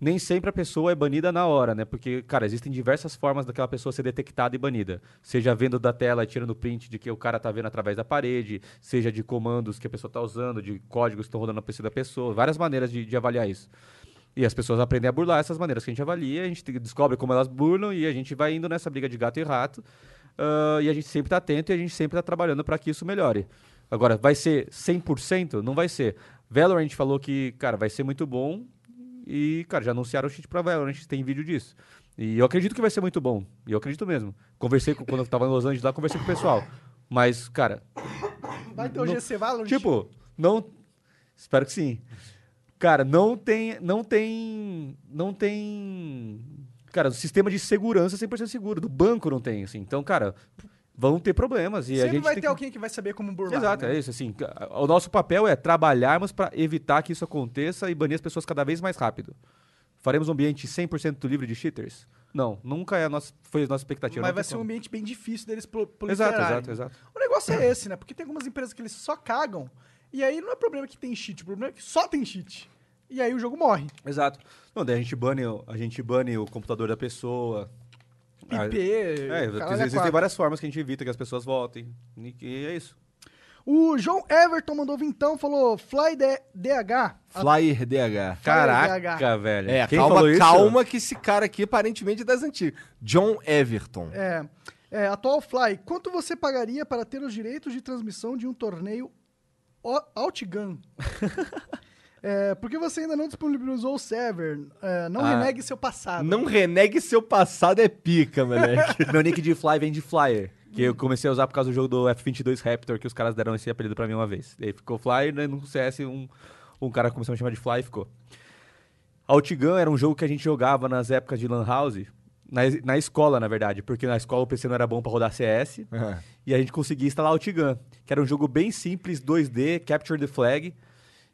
nem sempre a pessoa é banida na hora, né? Porque, cara, existem diversas formas daquela pessoa ser detectada e banida. Seja vendo da tela e tirando print de que o cara tá vendo através da parede, seja de comandos que a pessoa tá usando, de códigos que estão rodando no PC da pessoa, várias maneiras de, de avaliar isso. E as pessoas aprendem a burlar essas maneiras que a gente avalia, a gente te- descobre como elas burlam e a gente vai indo nessa briga de gato e rato. ah, e a gente sempre está atento e a gente sempre está trabalhando para que isso melhore. Agora, vai ser 100%? Não vai ser. Valorant falou que, cara, vai ser muito bom e, cara, já anunciaram o cheat para Valorant, tem vídeo disso. E eu acredito que vai ser muito bom. E eu acredito mesmo. Conversei com, quando eu tava em Los Angeles lá, conversei com o pessoal. Mas, cara, Vai ter o GC Valorant? Tipo, não. Espero que sim. Cara, não tem. Não tem. Não tem. Cara, o sistema de segurança é 100% seguro. Do banco não tem, assim. Então, cara, vão ter problemas. E a Sempre gente vai ter que... alguém que vai saber como burlar. Exato, né? é isso. Assim, o nosso papel é trabalharmos para evitar que isso aconteça e banir as pessoas cada vez mais rápido. Faremos um ambiente 100% livre de cheaters? Não, nunca é a nossa, foi a nossa expectativa. Mas vai ser um como. ambiente bem difícil deles pro, Exato, proliferarem. exato, exato. O negócio é esse, né? Porque tem algumas empresas que eles só cagam. E aí não é problema que tem cheat, o problema é que só tem cheat. E aí o jogo morre. Exato. Não, daí a gente bane, a gente bane o computador da pessoa. Ah, IP. É, caralho, existem quatro. várias formas que a gente evita que as pessoas votem. E, é isso. O João Everton mandou vintão, falou Fly D- DH. Flyer DH. Caraca, velho. É, Quem calma, falou isso? calma que esse cara aqui aparentemente é das antigas. John Everton. É, é, atual Fly, quanto você pagaria para ter os direitos de transmissão de um torneio Outgun? é, porque você ainda não disponibilizou o server. É, não Ah. renegue seu passado. Não renegue seu passado é pica, moleque. Meu nick de Fly vem de Flyer. Que eu comecei a usar por causa do jogo do F22 Raptor, que os caras deram esse apelido pra mim uma vez. Daí ficou Flyer, né, no CS um, um cara começou a me chamar de Fly e ficou. Outgun era um jogo que a gente jogava nas épocas de Lan House, na, na escola, na verdade, porque na escola o PC não era bom pra rodar CS. E a gente conseguia instalar Outgun, que era um jogo bem simples, 2D, Capture the Flag.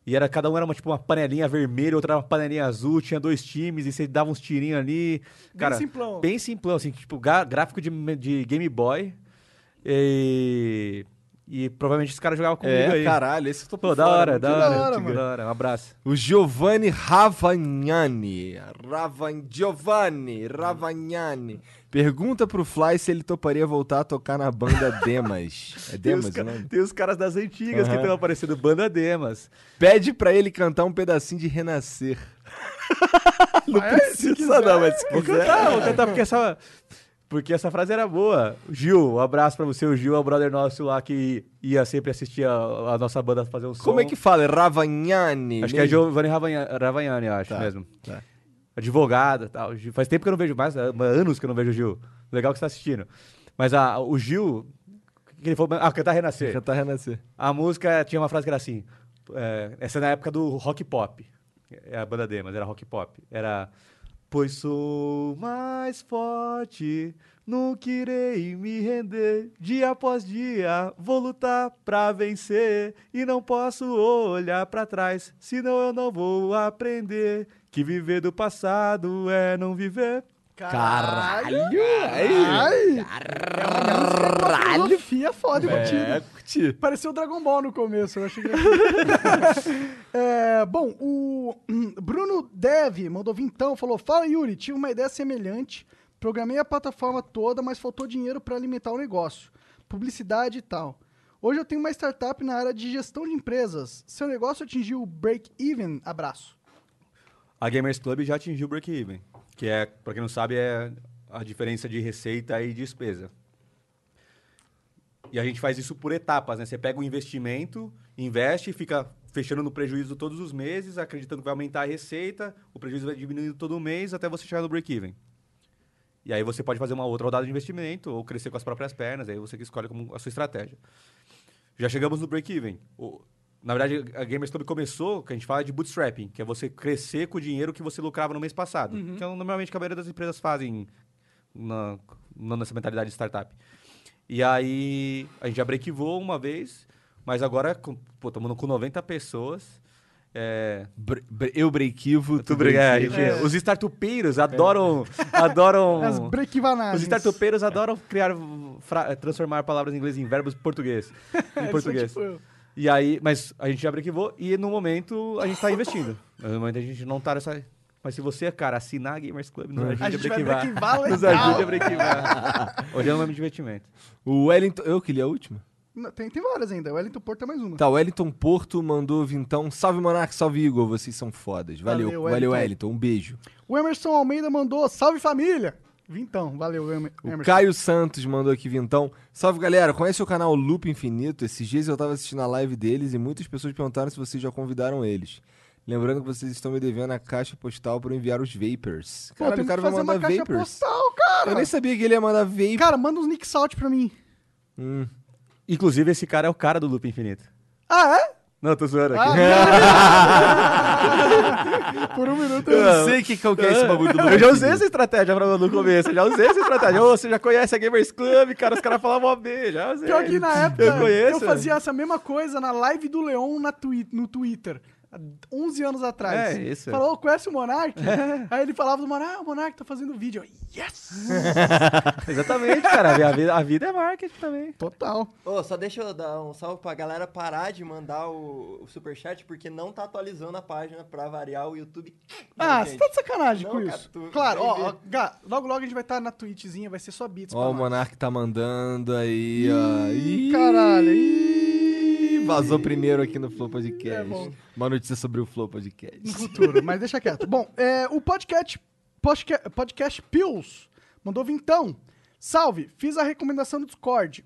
E era, cada um era uma, tipo, uma panelinha vermelha, outra era uma panelinha azul, tinha dois times, e você dava uns tirinhos ali. Bem Cara, simplão. Bem simplão, assim, tipo, gráfico de, de Game Boy. E, e provavelmente esse cara jogava comigo É, aí. caralho, esse eu tô por Pô, da fora, hora, da da hora, hora, da mano. hora. Um abraço. O Giovanni Ravagnani. Ravan... Giovanni Ravagnani. Pergunta pro Fly se ele toparia voltar a tocar na banda Demas. É Tem os, Demas nome? tem os caras das antigas que Aham. estão aparecendo, Banda Demas. Pede pra ele cantar um pedacinho de Renascer. Não Precisa não, mas se Vou quiser. cantar, vou cantar porque essa, porque essa frase era boa. Gil, um abraço pra você. O Gil é o brother nosso lá que ia sempre assistir a, a nossa banda fazer um som. Como é que fala? É Ravagnani? Acho que é Giovanni Ravagna- Ravagnani, eu acho Tá, mesmo. tá. Advogado e tal. Faz tempo que eu não vejo mais, anos que eu não vejo o Gil. Legal que você tá assistindo. Mas a, o Gil, que ele falou? Ah, cantar Renascer. Cantar Renascer. A música tinha uma frase que era assim. é, essa é na época do rock pop. É a banda Demas, era rock pop. Era. Pois sou mais forte, nunca irei me render. Dia após dia vou lutar pra vencer. E não posso olhar pra trás, senão eu não vou aprender. Que viver do passado é não viver. Caralho! Ai! É filosofia foda contigo. É, curti. Pareceu o Dragon Ball no começo, eu achei que... é, Bom, o Bruno Dev mandou vintão, falou, fala Yuri, tive uma ideia semelhante, programei a plataforma toda, mas faltou dinheiro para alimentar o negócio, publicidade e tal. Hoje eu tenho uma startup na área de gestão de empresas. Seu negócio atingiu o break-even? Abraço. A Gamers Club já atingiu o break-even, que é, pra quem não sabe, é a diferença de receita e despesa. E a gente faz isso por etapas, né? Você pega o investimento, investe, fica fechando no prejuízo todos os meses, acreditando que vai aumentar a receita, o prejuízo vai diminuindo todo mês até você chegar no break-even. E aí você pode fazer uma outra rodada de investimento ou crescer com as próprias pernas, aí você que escolhe como a sua estratégia. Já chegamos no break-even. Na verdade, a Gamers Club começou, que a gente fala de bootstrapping, que é você crescer com o dinheiro que você lucrava no mês passado. Que é normalmente que a maioria das empresas fazem na, nessa mentalidade de startup. E aí, a gente já breakivou uma vez, mas agora, com- pô, estamos com 90 pessoas. É, eu breakivo, tu briga, é, É. Os startupeiros adoram, adoram As break-evanagens. os startupeiros adoram criar, fra- transformar palavras em inglês em verbos português. Em é português. tipo eu. E aí, mas a gente já breakivou e no momento a gente tá investindo. No momento a gente não tá nessa. Mas se você, cara, assinar a Gamers Club, nos ajude A a, gente vai breakivar. breakivar Nos ajude a breakivar. Hoje é o nome de investimento. O Wellington. Eu que li a última? Não, Tem, tem várias ainda. O Wellington Porto é mais uma. Tá, o Wellington Porto mandou vintão. Salve, Monark, salve, Igor. Vocês são fodas. Valeu, Valeu, valeu, Wellington. Wellington. Um beijo. O Emerson Almeida mandou salve família. Vintão, valeu, Emer- O Emerson. Caio Santos mandou aqui vintão. Salve, galera. Conhece o canal Loop Infinito? Esses dias eu tava assistindo a live deles e muitas pessoas perguntaram se vocês já convidaram eles. Lembrando que vocês estão me devendo a caixa postal para enviar os Vapers. Pô, Cara, o cara que vai fazer mandar uma caixa Vapers. postal, cara. Eu nem sabia que ele ia mandar Vapers. Cara, manda uns Nick Salt pra mim. Hum. Inclusive, esse cara é o cara do Loop Infinito. Ah, é? Não, tô zoando Ah, aqui. Por um minuto Eu eu... não sei que, é o que é esse bagulho do Eu já usei essa estratégia pra, no começo, eu já usei essa estratégia. Ô, você já conhece a Gamers Club, cara, os caras falavam OB, já usei. Pior que na época Eu conheço. fazia essa mesma coisa na live do Leon na twi no Twitter. Há 11 anos atrás. É, isso. Falou, "Ô, conhece o Monark? Aí ele falava do Monark, ah, o Monark tá fazendo vídeo. Eu, yes! Exatamente, cara. A vida, a vida é marketing também. Total. Ô, só deixa eu dar um salve pra galera parar de mandar o, o superchat, porque não tá atualizando a página pra variar o YouTube. Ah, Não, você gente. tá de sacanagem Não, com cara, isso. tu claro, ó, ó, Gá, logo logo a gente vai estar na Twitchzinha, vai ser só beats Ó, o. Monark tá mandando aí, ó. Ih, Ih, caralho. Ih, Vazou primeiro aqui no Flow Podcast. É bom. Uma notícia sobre o Flow Podcast. no futuro, mas deixa quieto. Bom, é, o podcast, podcast, podcast Pills mandou vintão. Salve, fiz a recomendação do Discord.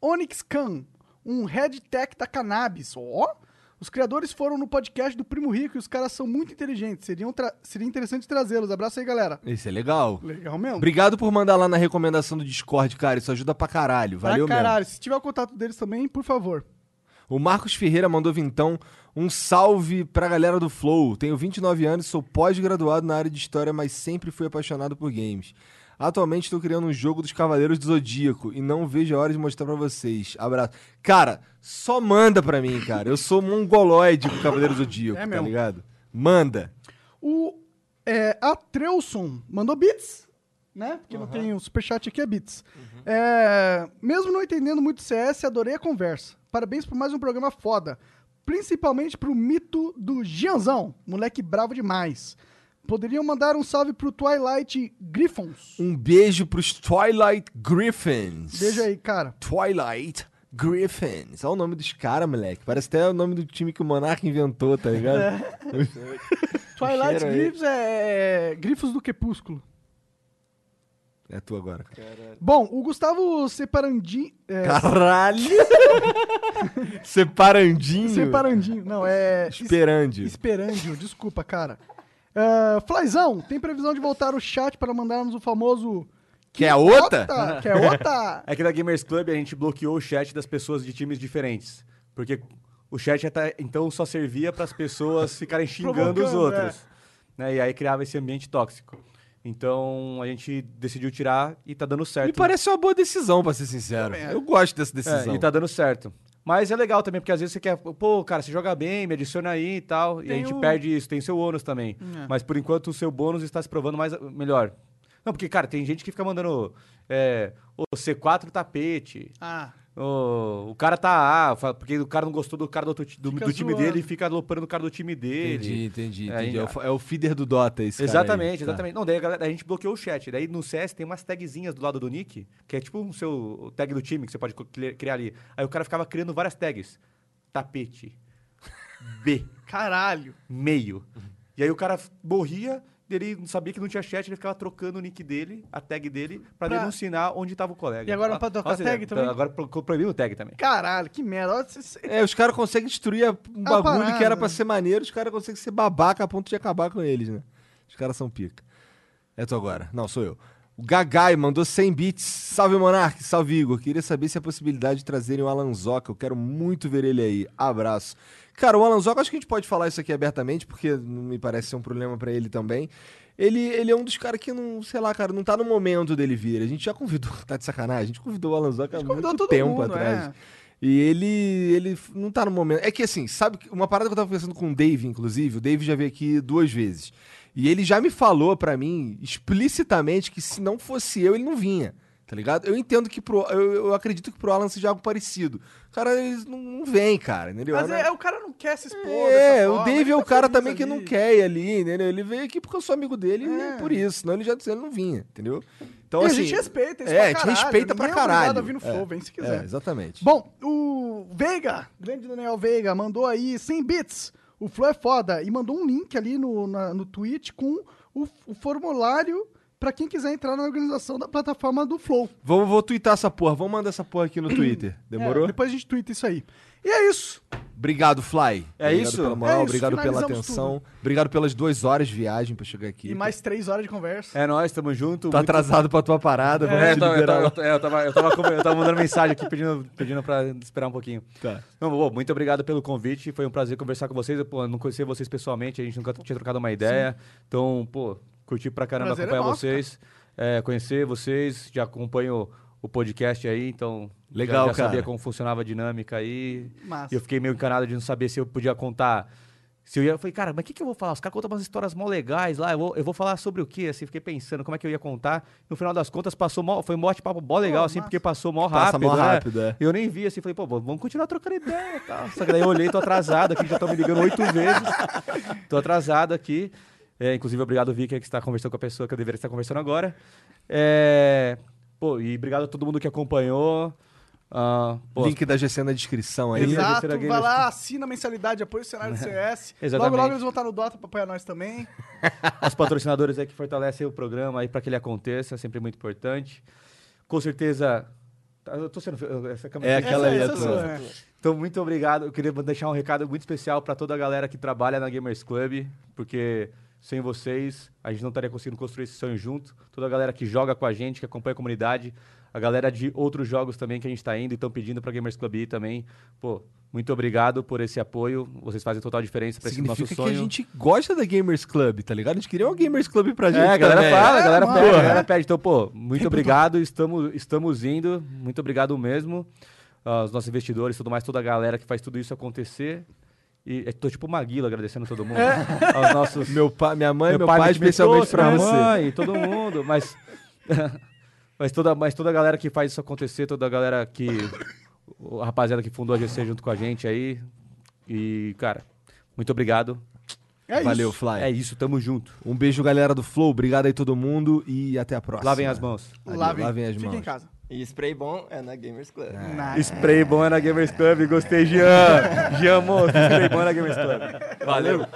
Onyx Khan, um head tech da cannabis. Ó, os criadores foram no podcast do Primo Rico e os caras são muito inteligentes. Seriam seria interessante trazê-los. Abraço aí, galera. Isso é legal. Legal mesmo. Obrigado por mandar lá na recomendação do Discord, cara. Isso ajuda pra caralho. Valeu pra mesmo. caralho. Se tiver o contato deles também, por favor. O Marcos Ferreira mandou vintão. Um salve pra galera do Flow. Tenho 29 anos, sou pós-graduado na área de história, mas sempre fui apaixonado por games. Atualmente estou criando um jogo dos Cavaleiros do Zodíaco e não vejo a hora de mostrar pra vocês. Abraço. Cara, só manda pra mim, cara. Eu sou mongoloide com Cavaleiro do Zodíaco, É tá mesmo. ligado? Manda. O é, Atreuson mandou bits, né? Porque não tem o superchat aqui, é bits. É, mesmo não entendendo muito CS, adorei a conversa. Parabéns por mais um programa foda. Principalmente pro mito do Gianzão, moleque bravo demais. Poderiam mandar um salve pro Twilight Griffons. Um beijo pros Twilight Griffins. Beijo aí, cara. Twilight Griffins. Olha o nome dos caras, moleque. Parece até o nome do time que o Monark inventou, tá ligado? Twilight Cheiro aí. Griffos é, é Grifos do Crepúsculo. É tu agora. Bom, o Gustavo Separandi... É, Caralho! Separandinho. Separandinho. Não, é... Esperandio. Esperandio, desculpa, cara. Uh, Flyzão, tem previsão de voltar o chat para mandarmos o famoso. Quer a outra? Ota? Quer outra? É que na Gamers Club a gente bloqueou o chat das pessoas de times diferentes. Porque o chat até então só servia para as pessoas ficarem xingando os outros. Né? E aí criava esse ambiente tóxico. Então a gente decidiu tirar e tá dando certo. Me parece uma boa decisão, pra ser sincero. É. Eu gosto dessa É, decisão. e tá dando certo. Mas é legal também, porque às vezes você quer, pô, cara, você joga bem, me adiciona aí e tal. e a Tem gente o- perde isso, tem seu ônus também. É. Mas por enquanto o seu bônus está se provando mais melhor. Não, porque, cara, tem gente que fica mandando é, o C4 tapete. Ah, O, o cara tá A, fa- porque o cara não gostou do cara do, outro do, do time dele e fica aloprando o cara do time dele. Entendi, entendi, É, entendi. É, aí- o, é o feeder do Dota, esse cara aí. Exatamente, Tá. exatamente. Não, daí a, galera- a gente bloqueou o chat. Daí no CS tem umas tagzinhas do lado do nick, que é tipo o seu tag do time que você pode criar ali. Aí o cara ficava criando várias tags. Tapete. B. caralho. Meio. E aí o cara morria, ele não sabia que não tinha chat, ele ficava trocando o nick dele, a tag dele, pra, Pra- denunciar onde tava o colega. E agora não pode trocar você tag também? Agora pro- proibiu o tag também. Caralho, que merda. É, os caras conseguem destruir a- um A bagulho parada, que era pra ser maneiro, os caras conseguem ser babaca a ponto de acabar com eles, né? Os caras são pica. É tu agora. Não, sou eu. O Gagai mandou 100 bits. Salve, Monark. Salve, Igor. Queria saber se há possibilidade de trazerem o Alan Zoca. Eu quero muito ver ele aí. Abraço. Cara, o Alan Zoca, acho que a gente pode falar isso aqui abertamente, porque não me parece ser um problema pra ele também. Ele, ele é um dos caras que não, sei lá, cara, não tá no momento dele vir. A gente já convidou, tá de sacanagem, a gente convidou o Alan Zoca há muito tempo mundo, atrás. é. E ele, ele não tá no momento. É que assim, sabe, uma parada que eu tava conversando com o Dave, inclusive, o Dave já veio aqui duas vezes. E ele já me falou pra mim explicitamente que se não fosse eu, ele não vinha. Tá ligado? Eu entendo que pro. Eu, eu acredito que pro Alan seja algo parecido. O cara, eles não, não vem, cara, entendeu? Mas Né? é, o cara não quer se expor. É, o Dave é o tá cara também que ali. não quer ir ali, entendeu? Ele veio aqui porque eu sou amigo dele e É. é por isso. Senão ele já ele não vinha, entendeu? Então, E assim. a gente respeita isso É, pra a gente caralho. respeita pra Ninguém é caralho. a vir no flow, É. vem se É, quiser. exatamente. Bom, o Veiga, grande Daniel Veiga, mandou aí 100 bits. O Flow é foda. E mandou um link ali no, na- no tweet com o, o formulário pra quem quiser entrar na organização da plataforma do Flow. Vou, vou twittar essa porra. Vamos mandar essa porra aqui no Twitter. Demorou? É, depois a gente twitta isso aí. E é isso. Obrigado, Fly. É obrigado isso? Pela moral, É isso, obrigado pela atenção. Obrigado pelas duas horas de viagem pra chegar aqui. E mais três horas de conversa. É nóis, tamo junto. Tá muito- atrasado pra tua parada. É, eu tava, eu, liberar. tava, é, eu, tava, eu, tava, com- eu tava mandando mensagem aqui pedindo, pedindo pra esperar um pouquinho. Tá. Não, pô, muito obrigado pelo convite. Foi um prazer conversar com vocês. Eu, pô, não conhecia vocês pessoalmente, a gente nunca tinha trocado uma ideia. Então, pô, curti pra caramba Prazer é acompanhar nosso, vocês. é, conhecer vocês, já acompanho o podcast aí, então Legal, já, já sabia como funcionava a dinâmica aí. Massa. E eu fiquei meio encanado de não saber se eu podia contar. Se eu ia, eu falei, cara, mas o que, que eu vou falar? Os caras contam umas histórias mó legais lá, eu vou, eu vou falar sobre o quê? Assim, fiquei pensando como é que eu ia contar. No final das contas, passou mó, foi um bate-papo mó legal, Pô, assim, massa. porque passou mó Passa rápido. mó né? rápido, é. Eu nem vi, assim, falei, pô, vamos continuar trocando ideia e tal. Só que daí eu olhei, tô atrasado aqui, já tô me ligando oito vezes. Tô atrasado aqui. É, inclusive, obrigado, Vicky, que está conversando com a pessoa que eu deveria estar conversando agora. É, pô, e obrigado a todo mundo que acompanhou. Ah, pô, Link da GC na descrição aí. Exato. Vai lá, assina a mensalidade, apoia o cenário do CS. Exatamente. Logo, logo eles vão estar no Dota pra apoiar nós também. Os patrocinadores aí que fortalecem o programa aí para que ele aconteça, é sempre muito importante. Com certeza. Tá, Eu tô sendo. Essa câmera É aqui- aquela aí, essa a é tua. sua, é. Então, muito obrigado. Eu queria deixar um recado muito especial para toda a galera que trabalha na Gamers Club, porque sem vocês a gente não estaria conseguindo construir esse sonho junto. Toda a galera que joga com a gente, que acompanha a comunidade, a galera de outros jogos também que a gente está indo e estão pedindo para Gamers Club ir também. Pô, muito obrigado por esse apoio. Vocês fazem total diferença para esse nosso Significa sonho. que a gente gosta da Gamers Club, tá ligado? A gente queria uma Gamers Club pra gente. É, a galera também. fala, a galera É, pede, a galera pede. Então, pô, muito obrigado, estamos, estamos indo, muito obrigado mesmo. Ah, os nossos investidores, tudo mais, toda a galera que faz tudo isso acontecer. E eu tô tipo Maguila agradecendo todo mundo. Aos nossos. Meu pai, minha mãe, meu, pai, me especialmente minha você. mãe, todo mundo, mas. mas, toda, mas toda a galera que faz isso acontecer, toda a galera que. A rapaziada que fundou a GC junto com a gente aí. E, cara, muito obrigado. É Valeu, isso. Fly. É isso, tamo junto. Um beijo, galera do Flow. Obrigado aí todo mundo e até a próxima. Lavem as mãos. Lavem, lavem as fiquem mãos. em casa. E spray bom é na Gamers Club. Nice. Spray bom é na Gamers Club. Gostei, Jean. Jean, moço. Spray bom é na Gamers Club. Valeu.